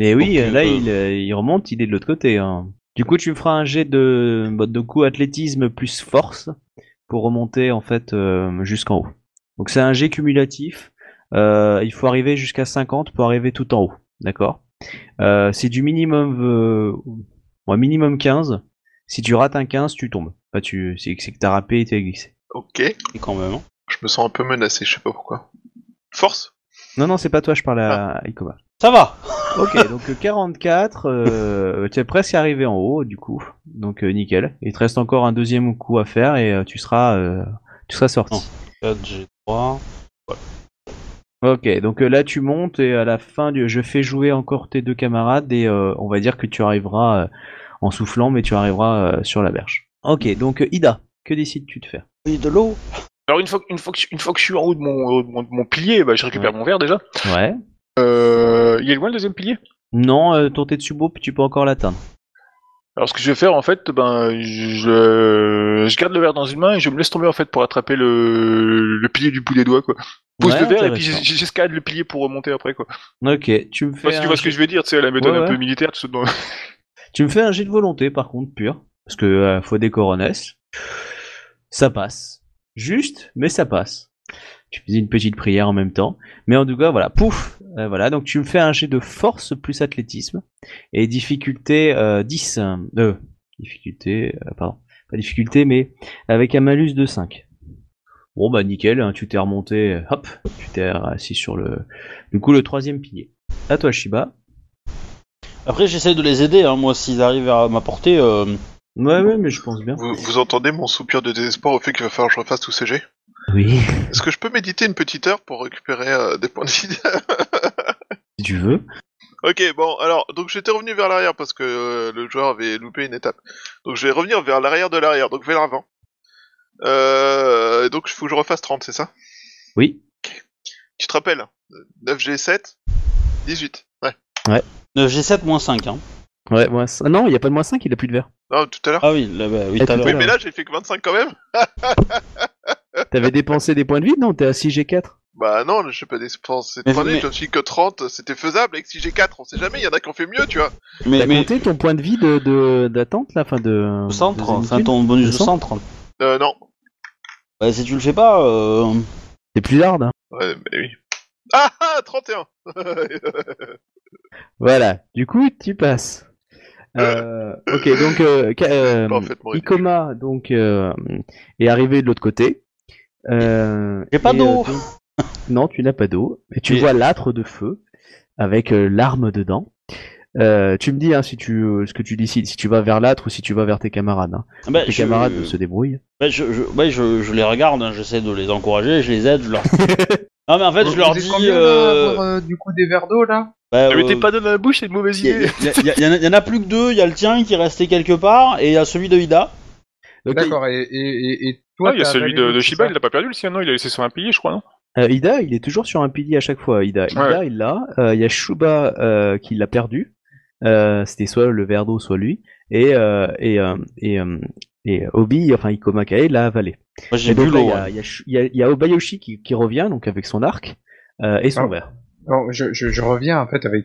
Et oui, Donc, là, euh, il, euh, il remonte, il est de l'autre côté. hein. Du coup, tu me feras un jet de, bah, de coup athlétisme plus force pour remonter en fait euh, jusqu'en haut. Donc c'est un jet cumulatif. Euh, il faut arriver jusqu'à 50 pour arriver tout en haut. D'accord? Euh, C'est du minimum, euh, ouais, minimum 15. Si tu rates un 15, tu tombes. Enfin, tu, c'est c'est que t'as râpé et t'es glissé. Ok. Et quand même. hein. Je me sens un peu menacé, je sais pas pourquoi. Force Non, non, c'est pas toi, je parle à Ikoma. Ça va. Ok, donc euh, 44, euh, tu es presque arrivé en haut du coup, donc euh, nickel. Il te reste encore un deuxième coup à faire et euh, tu seras, euh, tu seras sorti. 4 G3. Ok, donc euh, là tu montes et à la fin du, je fais jouer encore tes deux camarades et euh, on va dire que tu arriveras euh, en soufflant, mais tu arriveras euh, sur la berge. Ok, donc euh, Ida, que décides-tu de faire? Oui, de l'eau. Alors une fois, une, fois que, une fois que je suis en haut de mon, de mon, de mon pilier, bah, je récupère mon verre déjà. Ouais. Euh, il est loin le deuxième pilier? Non, euh, ton Tetsubo, tu peux encore l'atteindre. Alors ce que je vais faire en fait, ben je, je garde le verre dans une main et je me laisse tomber en fait pour attraper le, le pilier du bout des doigts quoi. Je Pose Ouais, le verre et puis j'escalade le pilier pour remonter après quoi. Ok, tu me fais pas si tu un vois ce que jet- je veux dire, tu sais, la méthode Ouais, un peu militaire, tout ça. dans- Tu me fais un jet de volonté par contre, pur. Parce que euh, faut des coronesses. Ça passe. Juste, mais ça passe. Tu faisais une petite prière en même temps. Mais en tout cas, voilà, pouf Euh, Voilà, donc tu me fais un jet de force plus athlétisme. Et difficulté euh, 10. Euh, difficulté, euh, pardon. Pas difficulté, mais avec un malus de 5. Bon bah nickel, hein, tu t'es remonté, hop, tu t'es assis sur le... Du coup le troisième pilier. À toi Shiba. Après, j'essaie de les aider, hein, moi, s'ils arrivent à m'apporter. Euh... Ouais ouais mais je pense bien. Vous, vous entendez mon soupir de désespoir au fait qu'il va falloir que je refasse tous ces jets Oui, Est-ce que je peux méditer une petite heure pour récupérer euh, des points de vie si tu veux. Ok, bon, alors, donc j'étais revenu vers l'arrière parce que euh, le joueur avait loupé une étape. Donc je vais revenir vers l'arrière de l'arrière, donc vers l'avant. Euh, et donc il faut que je refasse 30, c'est ça? Oui. Tu te rappelles? 9G7 18. Ouais. 9G7 moins 5, hein. Ouais, moins cin- Non, il n'y a pas de moins 5, il a plus de verre. Non, tout à l'heure Ah oui, là, bah, oui, tout à l'heure. Oui, mais là j'ai fait que 25 quand même T'avais dépensé des points de vie Non, t'es à 6G4. Bah non, je sais pas dépensé de points de vie, mais- je me suis que 30, c'était faisable avec 6G4, on sait jamais, il y en a qui ont fait mieux, tu vois. Mais, T'as mais compté ton point de vie de de- d'attente là, enfin de. au centre, de enfin zénitude ton bonus de centre centre. Euh, non. Bah, si tu le fais pas, euh... C'est plus hard. Hein. Ouais, mais oui. Ah ah 31 Voilà. Du coup, tu passes. Euh, ok, donc euh, euh. Ikoma donc euh, est arrivé de l'autre côté. Euh, J'ai pas et, d'eau. euh, non, tu n'as pas d'eau. Mais tu Et- vois l'âtre de feu avec euh, l'arme dedans. Euh, tu me dis hein, si tu euh, ce que tu décides, si tu vas vers l'âtre ou si tu vas vers tes camarades. Hein. bah, Tes je... camarades se débrouillent. bah, je, je, ouais, je, je les regarde, hein, j'essaie de les encourager, je les aide, je leur... non mais en fait, Vous- je leur dis... combien, Euh... avoir, euh, du coup des verres d'eau là? Bah, euh, pas dans la bouche, c'est une mauvaise Il y, idée. a- y en a- y en a plus que deux, il y a le tien qui est resté quelque part, et il y a celui de Ida. D'accord, et, et, et, et toi Ah, il y a celui de, Shiba, il l'a pas perdu le sien, non? Il a laissé sur un pilier, je crois, non? Euh, Ida, il est toujours sur un pilier à chaque fois. Ida, Ida il l'a. Euh, Il y a Shuba euh, qui l'a perdu. Euh, C'était soit le verre d'eau, soit lui. Et euh, et euh, et, et Obi, enfin Ikoma Kae l'a avalé. Moi j'ai Et bu donc là, l'eau. il y a, y, Obayoshi qui, qui revient donc avec son arc euh, et son verre. Bon, je, je, je reviens en fait avec,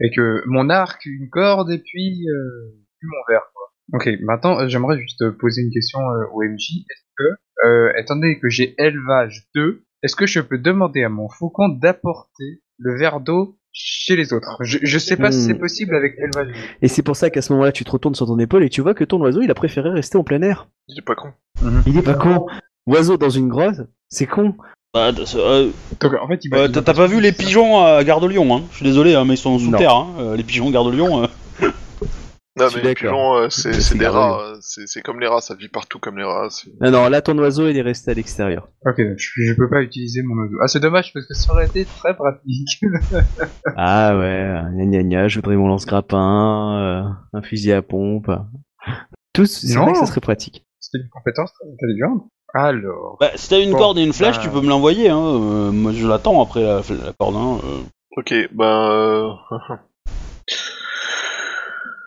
avec euh, mon arc, une corde et puis, euh, puis mon verre. Quoi. Ok, maintenant j'aimerais juste poser une question euh, au MJ. Est-ce que, euh, étant donné que j'ai élevage 2, est-ce que je peux demander à mon faucon d'apporter le verre d'eau chez les autres je, je sais pas si Hmm. c'est possible avec élevage 2. Et c'est pour ça qu'à ce moment-là, tu te retournes sur ton épaule et tu vois que ton oiseau, il a préféré rester en plein air. Il est pas con. Il est pas con. Oiseau dans une grotte, c'est con. Bah, euh, Donc en fait, il va- euh, t'as pas vu les pigeons à Gare de Lyon, hein Je suis désolé, hein, mais ils sont sous Non. terre, hein. euh, les pigeons Gare de Lyon. Non, mais les pigeons, euh, c'est des rats, euh, c'est comme les rats, ça vit partout comme les rats. Non, non, là, ton oiseau, il est resté à l'extérieur. Ok, je, je peux pas utiliser mon oiseau. Ah, c'est dommage parce que ça aurait été très pratique. Ah ouais, gna gna gna, je voudrais mon lance-grappin, euh, un fusil à pompe. Tout, c'est vrai que ça serait pratique. C'était une compétence très intelligente. Alors, Bah, si t'as une Bon, corde et une flèche, bah- tu peux me l'envoyer, hein. euh, moi je l'attends après la, la corde, hein. euh. Ok, ben...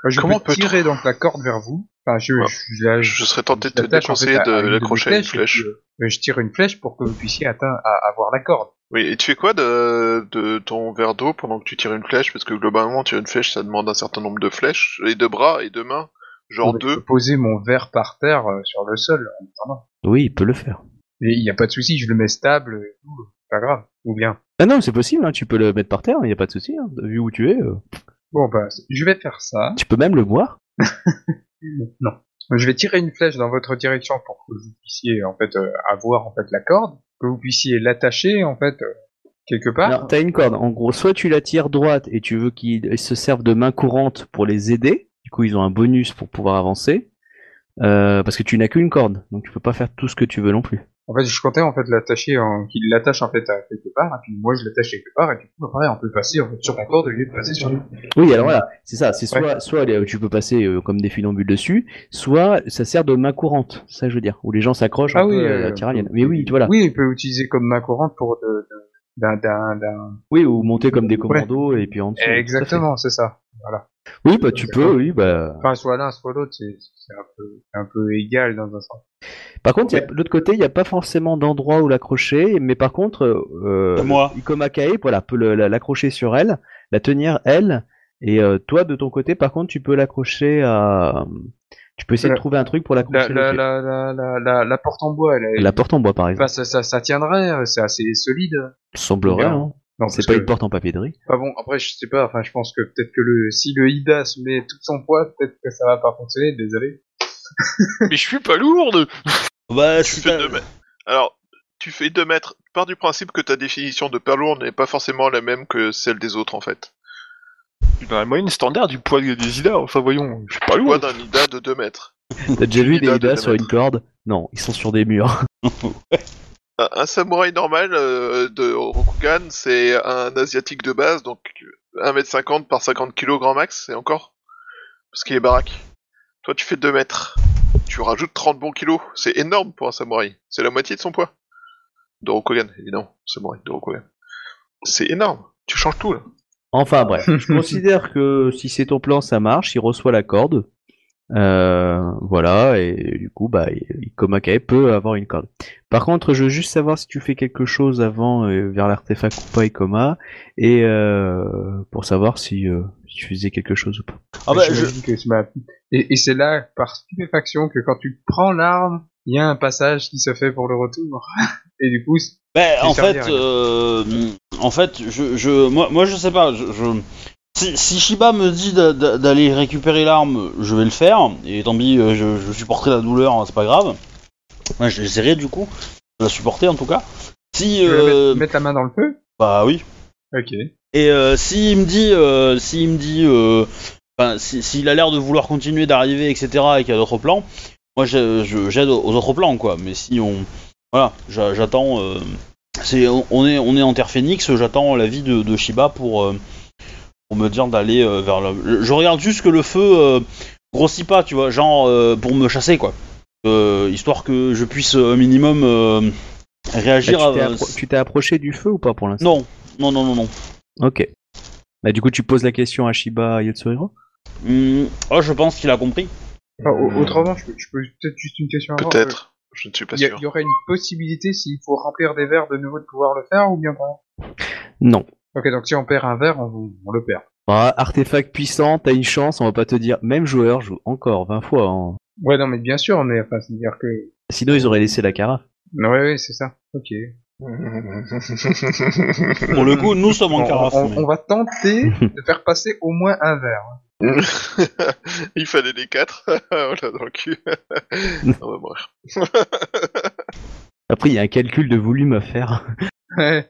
Euh... je Comment peux peut-on- tirer donc la corde vers vous. Enfin, je, Ouais. je, je la- Je serais tenté de te l'attache, en fait, déconseiller de l'accrocher à une flèche. puis, euh, je tire une flèche pour que vous puissiez atteindre, à, avoir la corde. Oui, et tu fais quoi de, de ton verre d'eau pendant que tu tires une flèche? Parce que globalement, tirer une flèche, ça demande un certain nombre de flèches, et de bras, et de mains. Genre Je deux. peux poser mon verre par terre euh, sur le sol. Oui, il peut le faire. Il n'y a pas de souci, je le mets stable et tout. Pas grave. Ou bien. Ah non, c'est possible, hein, tu peux le mettre par terre, il n'y a pas de souci. Hein, vu où tu es, euh, Bon, bah, je vais faire ça. tu peux même le boire? Non. Je vais tirer une flèche dans votre direction pour que vous puissiez en fait euh, avoir en fait la corde, que vous puissiez l'attacher en fait euh, quelque part. Alors, t'as une corde. En gros, soit tu la tires droite et tu veux qu'ils se servent de main courante pour les aider. Du coup, ils ont un bonus pour pouvoir avancer. Euh, parce que tu n'as qu'une corde, donc tu peux pas faire tout ce que tu veux non plus. En fait, je comptais en fait l'attacher, en... qu'il l'attache en fait à quelque part, et puis moi je l'attache quelque part, et du coup, pareil, on peut passer en fait, sur la corde au lieu de passer sur lui. Oui, alors voilà, c'est ça. C'est soit, soit euh, tu peux passer euh, comme des funambules dessus, soit ça sert de main courante. Ça, je veux dire, où les gens s'accrochent un Ah oui, peu à euh, la tyrolienne. Mais oui, voilà. Oui, il peut utiliser comme main courante pour de, de- d'un, d'un, d'un... Oui, ou monter comme des commandos et puis en dessous. Exactement, c'est ça. Voilà. Oui, bah tu peux, oui, bah. Enfin, soit l'un, soit l'autre, c'est, c'est un peu, c'est un peu égal dans un sens. Par contre, de l'autre côté, il n'y a pas forcément d'endroit où l'accrocher, mais par contre, euh, Moi. Ikoma Kae, voilà, peut l'accrocher sur elle, la tenir elle, et euh, toi, de ton côté, par contre, tu peux l'accrocher à. Tu peux essayer de trouver un truc pour La, l'accrocher. la, la, la, la, la, la porte en bois, elle est... La porte en bois, par exemple. Enfin, ça, ça, ça tiendrait, c'est assez solide. Semblerait, hein. Non, C'est pas que- une porte en papier de riz. Enfin bon, après, je sais pas, enfin, je pense que peut-être que le, si le Idas met tout son poids, peut-être que ça va pas fonctionner, désolé. Mais je suis pas lourde Bah, Tu fais deux mètres. Alors, tu fais 2 mètres. Pars du principe que ta définition de pas lourd n'est pas forcément la même que celle des autres en fait. Dans la moyenne standard du poids des Ida, enfin voyons, je suis pas Tu vois lourd d'un Ida de 2 mètres. T'as déjà vu des Ida de Ida sur une corde? Non, ils sont sur des murs. Un, un samouraï normal euh, de Rokugan, c'est un asiatique de base, donc 1m50 par 50 kg grand max, et encore Parce qu'il est baraque. Toi, tu fais 2 mètres. Tu rajoutes 30 bons kilos. C'est énorme pour un samouraï. C'est la moitié de son poids. De Rokugan, évidemment. Samouraï de Rokugan. C'est énorme. Tu changes tout, là. Enfin bref, je considère que si c'est ton plan, ça marche. Il reçoit la corde. Euh, voilà, et du coup, bah, Ikoma Kae peut avoir une corde. Par contre, je veux juste savoir si tu fais quelque chose avant euh, vers l'artefact ou pas Ikoma, et euh, pour savoir si, euh, si tu faisais quelque chose ou pas. Ah bah, je... Que ma- et, et c'est là, par stupéfaction, que quand tu prends l'arme, il y a un passage qui se fait pour le retour. et du coup, Ben, J'ai en fait, rien. euh, en fait, je, je, moi, moi, je sais pas. Je, je- si, si Shiba me dit d'a- d'a- d'aller récupérer l'arme, je vais le faire. Et tant pis, euh, je, je supporterai la douleur, hein, c'est pas grave. Ouais, J'essaierai du coup de la supporter en tout cas. Si, tu euh, mettre, mettre la main dans le feu? Bah oui. Ok. Et euh, s'il me dit, euh, s'il me dit, euh, si- a l'air de vouloir continuer d'arriver, etc., et qu'il y a d'autres plans, moi j'aide aux autres plans, quoi. Mais si on, voilà, j'a- j'attends. euh, c'est, on est, on est en Terre Phoenix. J'attends l'avis de, de Shiba pour, pour me dire d'aller euh, vers la. Je regarde juste que le feu euh, grossit pas, tu vois, genre euh, pour me chasser, quoi. Euh, histoire que je puisse euh, un minimum euh, Là, réagir. tu t'es à... appro- tu t'es approché du feu ou pas pour l'instant? Non, non, non, non, non. Ok. Bah, du coup, tu poses la question à Shiba Yatsuhiro Hum, oh, je pense qu'il a compris. Enfin, au- autrement, je peux, je peux peut-être juste une question avant. Peut-être. Je ne suis pas Il y, sûr. il y aurait une possibilité s'il faut remplir des verres de nouveau de pouvoir le faire ou bien pas? Non. Ok, donc si on perd un verre, on, on le perd. Bah, artefact puissant, t'as une chance, on va pas te dire. Même joueur joue encore 20 fois. hein. Ouais, non, mais bien sûr, mais enfin, c'est-à-dire que. Sinon, ils auraient laissé la carafe. Ouais, ouais, c'est ça. Ok. Pour le coup, nous sommes en On, carafe. on- mais- on va tenter de faire passer au moins un verre. Il fallait les quatre. voilà, dans le cul. On va mourir. Après, il y a un calcul de volume à faire. Ouais,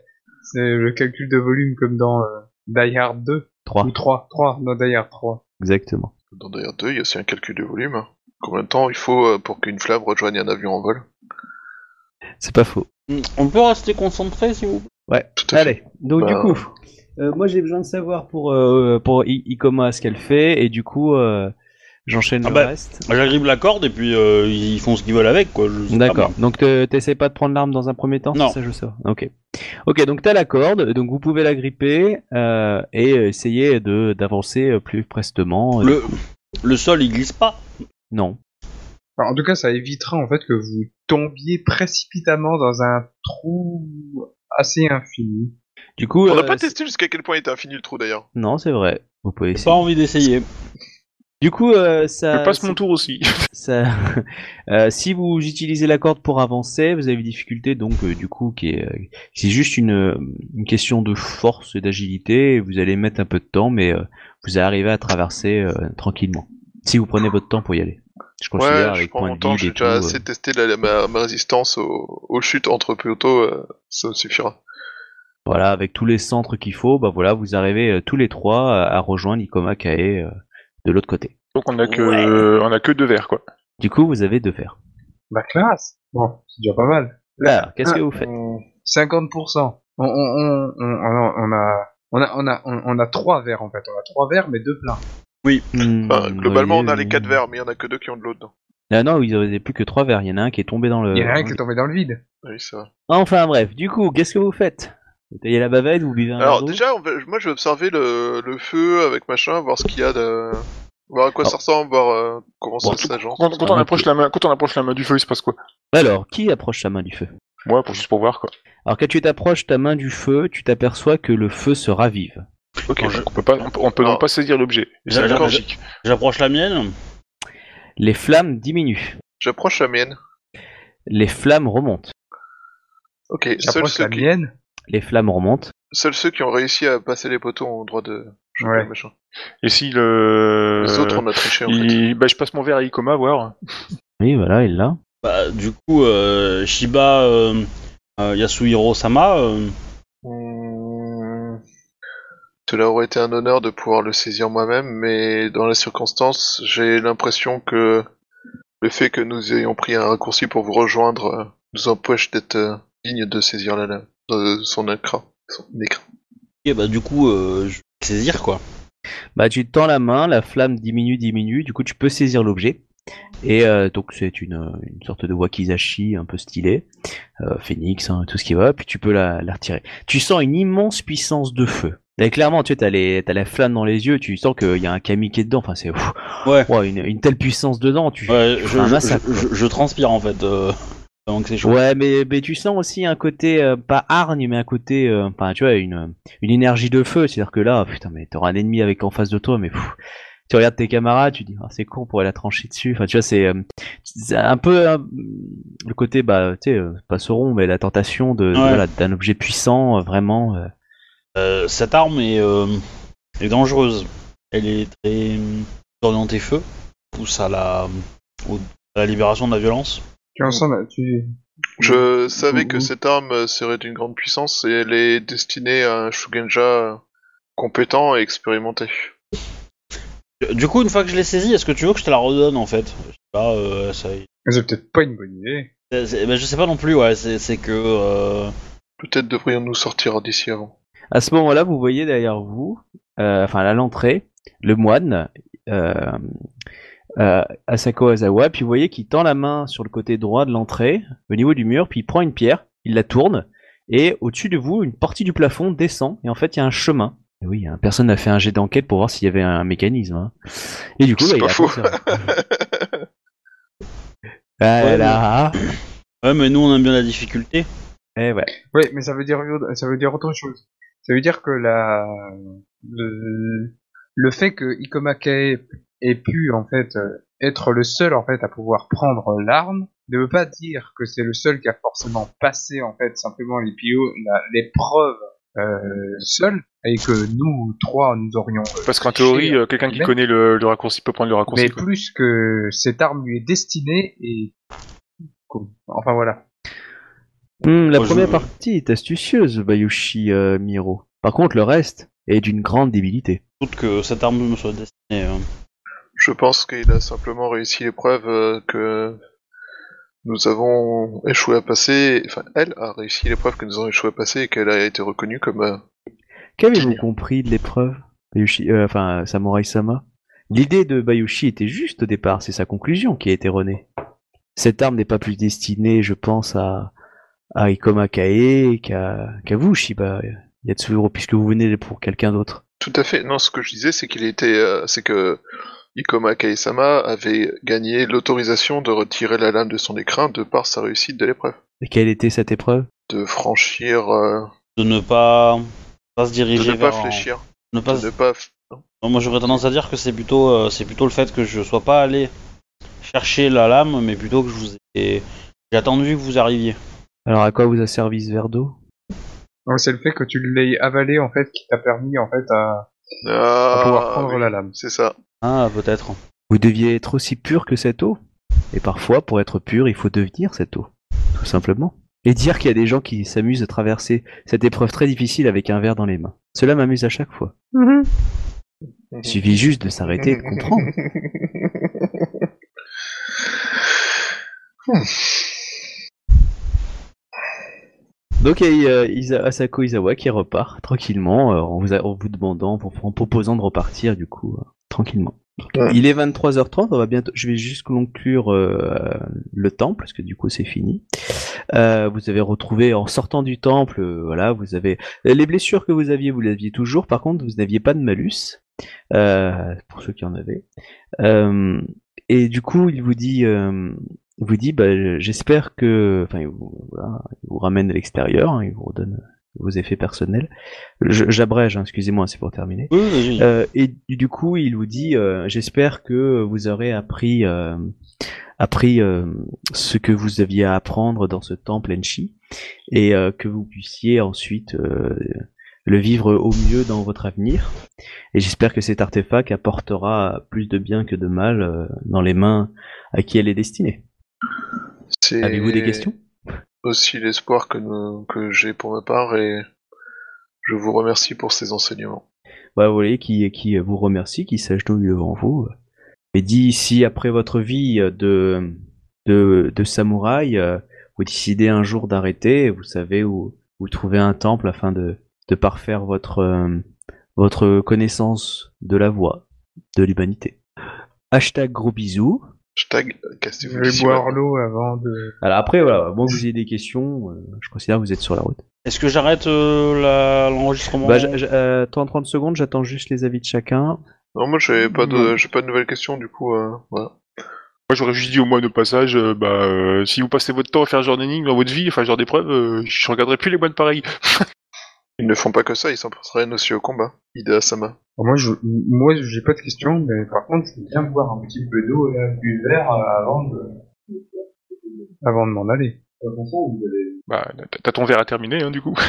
c'est le calcul de volume comme dans euh, Die Hard 2 3, ou 3. 3, non Die Hard 3. exactement. Dans D'ailleurs 2, il y a aussi un calcul de volume. Combien de temps il faut euh, pour qu'une flamme rejoigne un avion en vol? C'est pas faux. Hum, On peut rester concentré, si vous Ouais. Tout à fait. Allez. Donc, Bah, du coup, euh, moi, j'ai besoin de savoir pour, euh, pour I- Ikoma ce qu'elle fait, et du coup, euh, j'enchaîne Ah le bah, reste. J'agrippe la corde et puis euh, ils font ce qu'ils veulent avec, quoi. D'accord. Donc, te- t'essaies pas de prendre l'arme dans un premier temps? Non. Ça, je sais. Ok. Ok, donc t'as la corde, donc vous pouvez la gripper euh, et essayer de d'avancer plus prestement. Le, le sol, il glisse pas? Non. Alors, en tout cas, ça évitera en fait que vous tombiez précipitamment dans un trou assez infini. Du coup, On n'a euh, pas testé jusqu'à quel point il était infini le trou d'ailleurs. non, c'est vrai. Vous pouvez essayer. pas envie d'essayer. Du coup, euh, ça. Je passe mon tour aussi. ça- euh, si vous utilisez la corde pour avancer, vous avez une difficulté donc euh, du coup qui est, euh, c'est juste une, une question de force et d'agilité. Vous allez mettre un peu de temps, mais euh, vous arrivez à traverser euh, tranquillement. Si vous prenez votre temps pour y aller. Je considère Ouais, je avec prends mon de temps, j'ai déjà euh, assez testé la- ma, ma résistance aux, aux chutes entre poteaux, euh, ça suffira. Voilà, avec tous les centres qu'il faut, bah voilà, vous arrivez euh, tous les trois à, à rejoindre Ikoma Kae euh, de l'autre côté. Donc on a que on a que deux verres quoi. Du coup, vous avez deux verres. Bah classe. Bon, c'est déjà pas mal. Alors, qu'est-ce que vous faites? 50%. On, on, on, on, on a, on a, on a, on, on a trois verres en fait. On a trois verres mais deux pleins. Hmm, Enfin, globalement, oui, on a les quatre verres, mais il y en a que deux qui ont de l'eau dedans. Ah non, vous avez plus que trois verres. Il y en a un qui est tombé dans le. Il y en a un qui est tombé dans le vide. Oui, ça va. Enfin bref, du coup, qu'est-ce que vous faites? Vous taillez la bavette, vous buvez un verre Alors d'eau déjà, on va- moi je vais observer le, le feu avec machin, voir ce qu'il y a de... Voir à quoi ça ressemble, voir euh, comment ça s'agence. Quand, quand on approche la main, quand on approche la main du feu, il se passe quoi? Alors, qui approche sa main du feu? Moi, pour juste pour voir quoi. Alors, quand tu t'approches ta main du feu, tu t'aperçois que le feu se ravive. Ok, Quand je- donc on peut pas, on peut, on peut Non. donc pas saisir l'objet. Et ça a l'air D'accord. magique. J'approche la mienne. Les flammes diminuent. J'approche la mienne. Les flammes remontent. Ok, seuls J'approche ceux, la qui... mienne. Les flammes remontent. seuls ceux qui ont réussi à passer les poteaux ont le droit de... Ouais. le machin. Et si le. Les autres, on a triché en fait. il- bah, je passe mon verre à Ikoma voir. Oui, voilà, il l'a. Bah, du coup, euh, Shiba euh, euh, Yasuhiro Sama. euh, Hmm. Cela aurait été un honneur de pouvoir le saisir moi-même, mais dans les circonstances, j'ai l'impression que le fait que nous ayons pris un raccourci pour vous rejoindre nous empêche d'être digne de saisir la lame, de son écran. Son écran. et bah, du coup, euh, je vais saisir quoi. Bah, tu tends la main, la flamme diminue, diminue. Du coup, tu peux saisir l'objet. Et euh, donc, c'est une, une sorte de wakizashi un peu stylé. Euh, phénix, hein, tout ce qui va. Puis tu peux la, la retirer. Tu sens une immense puissance de feu. Et clairement, tu sais, t'as, les, t'as la flamme dans les yeux. Tu sens qu'il y a un kami qui est dedans. Enfin, c'est pff, Ouais. une, une telle puissance dedans. Tu, Ouais, tu je, fais un je- massacre. je- je- je transpire en fait. C'est. Ouais, mais, mais tu sens aussi un côté, euh, pas hargne, mais un côté, euh, enfin, tu vois, une, une énergie de feu. C'est-à-dire que là, putain, mais t'auras un ennemi avec en face de toi, mais pff, tu regardes tes camarades, tu dis, ah, c'est con, on pourrait la trancher dessus. Enfin, tu vois, c'est euh, un peu le côté, bah, tu sais, pas rond, mais la tentation de, de- Ouais. voilà, d'un objet puissant, vraiment. cette arme est, est dangereuse. Elle est très orientée feu. Pousse à la, au- à la libération de la violence. Tu en sens, tu... Je savais que cette arme serait d'une grande puissance et elle est destinée à un Shugenja compétent et expérimenté. Du coup, une fois que je l'ai saisie, est-ce que tu veux que je te la redonne en fait? Je sais pas, euh, ça- C'est peut-être pas une bonne idée. ben, je sais pas non plus, ouais, c'est c'est que. euh, Peut-être devrions-nous sortir d'ici avant. À ce moment-là, vous voyez derrière vous, euh, enfin à l'entrée, le moine, euh, Asako Azawa, puis vous voyez qu'il tend la main sur le côté droit de l'entrée, au niveau du mur, puis il prend une pierre, il la tourne, et au-dessus de vous, une partie du plafond descend, et en fait il y a un chemin. Et oui, hein, personne n'a fait un jet d'enquête pour voir s'il y avait un mécanisme. hein. Et du coup, C'est bah, il pas a faux. Voilà. Ouais, mais nous on aime bien la difficulté. Eh ouais. Oui, mais ça veut dire ça veut dire autre chose. Ça veut dire que la le, le fait que Ikoma Kae ait pu en fait euh, être le seul en fait à pouvoir prendre l'arme ne veut pas dire que c'est le seul qui a forcément passé en fait simplement les PO l'épreuve euh, seul et que nous trois nous aurions euh, Parce qu'en théorie, euh, quelqu'un qui connaît le, le raccourci peut prendre le raccourci. mais quoi. plus que cette arme lui est destinée et enfin voilà Hmm, la Moi, je- première partie est astucieuse, Bayushi euh, Miro. Par contre, le reste est d'une grande débilité. Doute que cette arme me soit destinée. hein. Je pense qu'il a simplement réussi l'épreuve euh, que nous avons échoué à passer. Enfin, elle a réussi l'épreuve que nous avons échoué à passer et qu'elle a été reconnue comme. euh, Qu'avez-vous compris de l'épreuve, Bayushi, euh, enfin Samurai Sama? L'idée de Bayushi était juste au départ, c'est sa conclusion qui a été erronée. Cette arme n'est pas plus destinée, je pense, à, à Ikoma Kae qu'à qu'à vous, Shiba Yatsuro, puisque vous venez pour quelqu'un d'autre. Tout à fait. Non, ce que je disais, c'est qu'il était, euh, c'est que Ikoma Kaesama avait gagné l'autorisation de retirer la lame de son écrin de par sa réussite de l'épreuve, Et quelle était cette épreuve? De franchir, euh, De ne pas, pas se de diriger ne pas vers. fléchir, Ne pas, de ne pas. Non, moi j'aurais tendance à dire que c'est plutôt, euh, c'est plutôt le fait que je sois pas allé chercher la lame, mais plutôt que je vous ai. J'ai attendu que vous arriviez. Alors à quoi vous a servi ce verre d'eau? C'est le fait que tu l'aies avalé en fait qui t'a permis en fait à, à Ah, pouvoir prendre oui, la lame C'est ça. Ah, peut-être. Vous deviez être aussi pur que cette eau. Et parfois, pour être pur, il faut devenir cette eau. Tout simplement. Et dire qu'il y a des gens qui s'amusent à traverser cette épreuve très difficile avec un verre dans les mains. Cela m'amuse à chaque fois. Il suffit juste de s'arrêter et de comprendre. Donc il y a Isa- Asako Izawa qui repart tranquillement euh, en, vous, a- en vous demandant, en, en proposant de repartir du coup euh, tranquillement. Ouais. Il est 23h30, on va bientôt, je vais juste conclure euh, le temple parce que du coup c'est fini. Euh, vous avez retrouvé en sortant du temple, euh, voilà, vous avez les blessures que vous aviez, vous l'aviez toujours. Par contre, vous n'aviez pas de malus euh, pour ceux qui en avaient. Euh, et du coup, il vous dit, euh, il vous dit, bah, j'espère que, enfin, il vous, voilà, il vous ramène à l'extérieur, hein, il vous redonne vos effets personnels. J'abrège, hein, excusez-moi, c'est pour terminer. Oui. Euh, et du coup, il vous dit, euh, j'espère que vous aurez appris, euh, appris euh, ce que vous aviez à apprendre dans ce temple Enshi, et euh, que vous puissiez ensuite euh, le vivre au mieux dans votre avenir. Et j'espère que cet artefact apportera plus de bien que de mal euh, dans les mains à qui elle est destinée. Avez-vous des questions? Aussi l'espoir que, j'ai pour ma part et je vous remercie pour ces enseignements. Bah, vous voyez, qui, vous remercie, qui s'agenouille devant vous. Et dit si après votre vie de, samouraï, vous décidez un jour d'arrêter, vous savez où, trouver un temple afin de, parfaire votre, votre connaissance de la voie, de l'humanité. Hashtag gros bisous. Hashtag Je cassez-vous vais boire l'eau avant de. Alors après, voilà, moi vous ayez des questions, euh, je considère que vous êtes sur la route. Est-ce que j'arrête euh, la- l'enregistrement? Bah, j'- j'- euh, attends 30 secondes, j'attends juste les avis de chacun. Non, moi j'ai pas de, j'ai pas de nouvelles questions du coup. euh, voilà. Moi, j'aurais juste dit au moins de passage, euh, bah, euh, si vous passez votre temps à faire ce genre d'énigmes dans votre vie, enfin, ce genre d'épreuve, euh, je regarderai plus les moines pareils. Ils ne font pas que ça, ils s'entraînent aussi au combat. Ida Sama. Alors moi, je, moi, j'ai pas de questions, mais par contre, je veux bien boire un petit peu d'eau là, du verre euh, avant de, avant de m'en aller. Bah, t'as- ton verre à terminer, hein, du coup.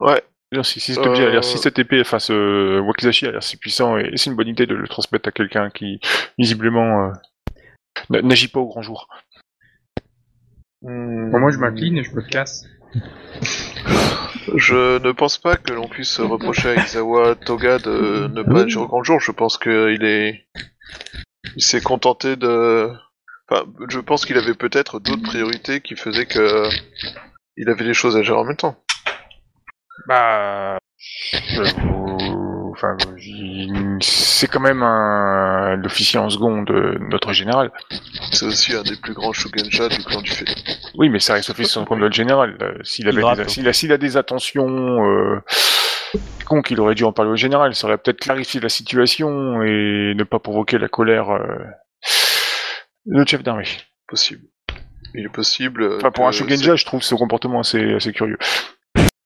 Ouais. Non, si, si cet objet a Euh. l'air, si cette épée, enfin ce Wakizashi a l'air si puissant, et c'est une bonne idée de le transmettre à quelqu'un qui, visiblement, euh, n'agit pas au grand jour. Hmm, Bon, moi, je m'incline et je me casse. Je ne pense pas que l'on puisse reprocher à Izawa Toga de ne pas agir au grand jour. Je pense qu'il est, il s'est contenté de, enfin, je pense qu'il avait peut-être d'autres priorités qui faisaient que il avait des choses à gérer en même temps. Bah, je vous- enfin, c'est quand même un l'officier en seconde de notre général. C'est aussi un des plus grands Shugenja du clan du Fé. Oui, mais ça reste officier en seconde de notre général. Euh, S'il avait, a, s'il a des attentions, euh, con qu'il aurait dû en parler au général. Ça aurait peut-être clarifié la situation et ne pas provoquer la colère euh, de notre chef d'armée. Possible. Il est possible. Enfin, pour un Shugenja, je trouve ce comportement assez, assez curieux.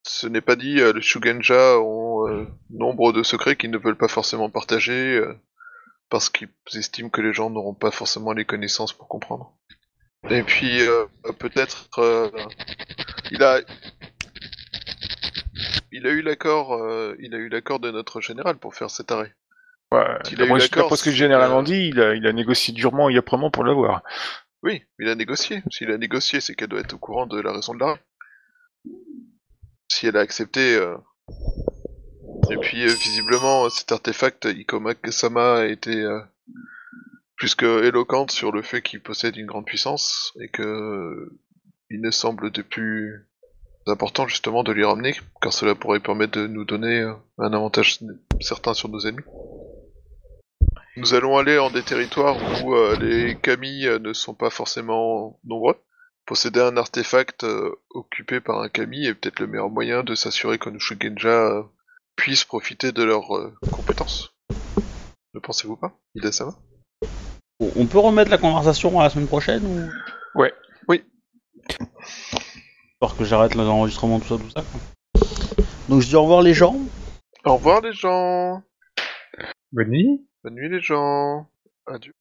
Ce n'est pas dit, euh, les Shugenja ont euh, nombre de secrets qu'ils ne veulent pas forcément partager euh, parce qu'ils estiment que les gens n'auront pas forcément les connaissances pour comprendre. Et puis euh, peut-être il a il a eu l'accord il a eu l'accord de notre général pour faire cet arrêt. Ouais, S'il a eu moi, d'après ce que le c'est général que- en dit, il a, il a négocié durement et âprement pour l'avoir. Oui, il a négocié. S'il a négocié, c'est qu'elle doit être au courant de la raison de l'arrêt. Si elle a accepté. euh, Et puis euh, visiblement, cet artefact, Ikoma Sama a été euh, plus que éloquente sur le fait qu'il possède une grande puissance et que il ne semble de plus important justement de lui ramener, car cela pourrait permettre de nous donner un avantage certain sur nos ennemis. Nous allons aller en des territoires où euh, les euh, ne sont pas forcément nombreux. Posséder un artefact euh, occupé par un kami est peut-être le meilleur moyen de s'assurer que nos Shugenja euh, puissent profiter de leurs euh, compétences. Ne pensez-vous pas, Ida-sama On on peut remettre la conversation à la semaine prochaine ou? Ouais. Oui. Histoire que j'arrête l'enregistrement, tout ça, tout ça. quoi. Donc je dis au revoir les gens. Au revoir les gens Bonne nuit. Bonne nuit les gens Adieu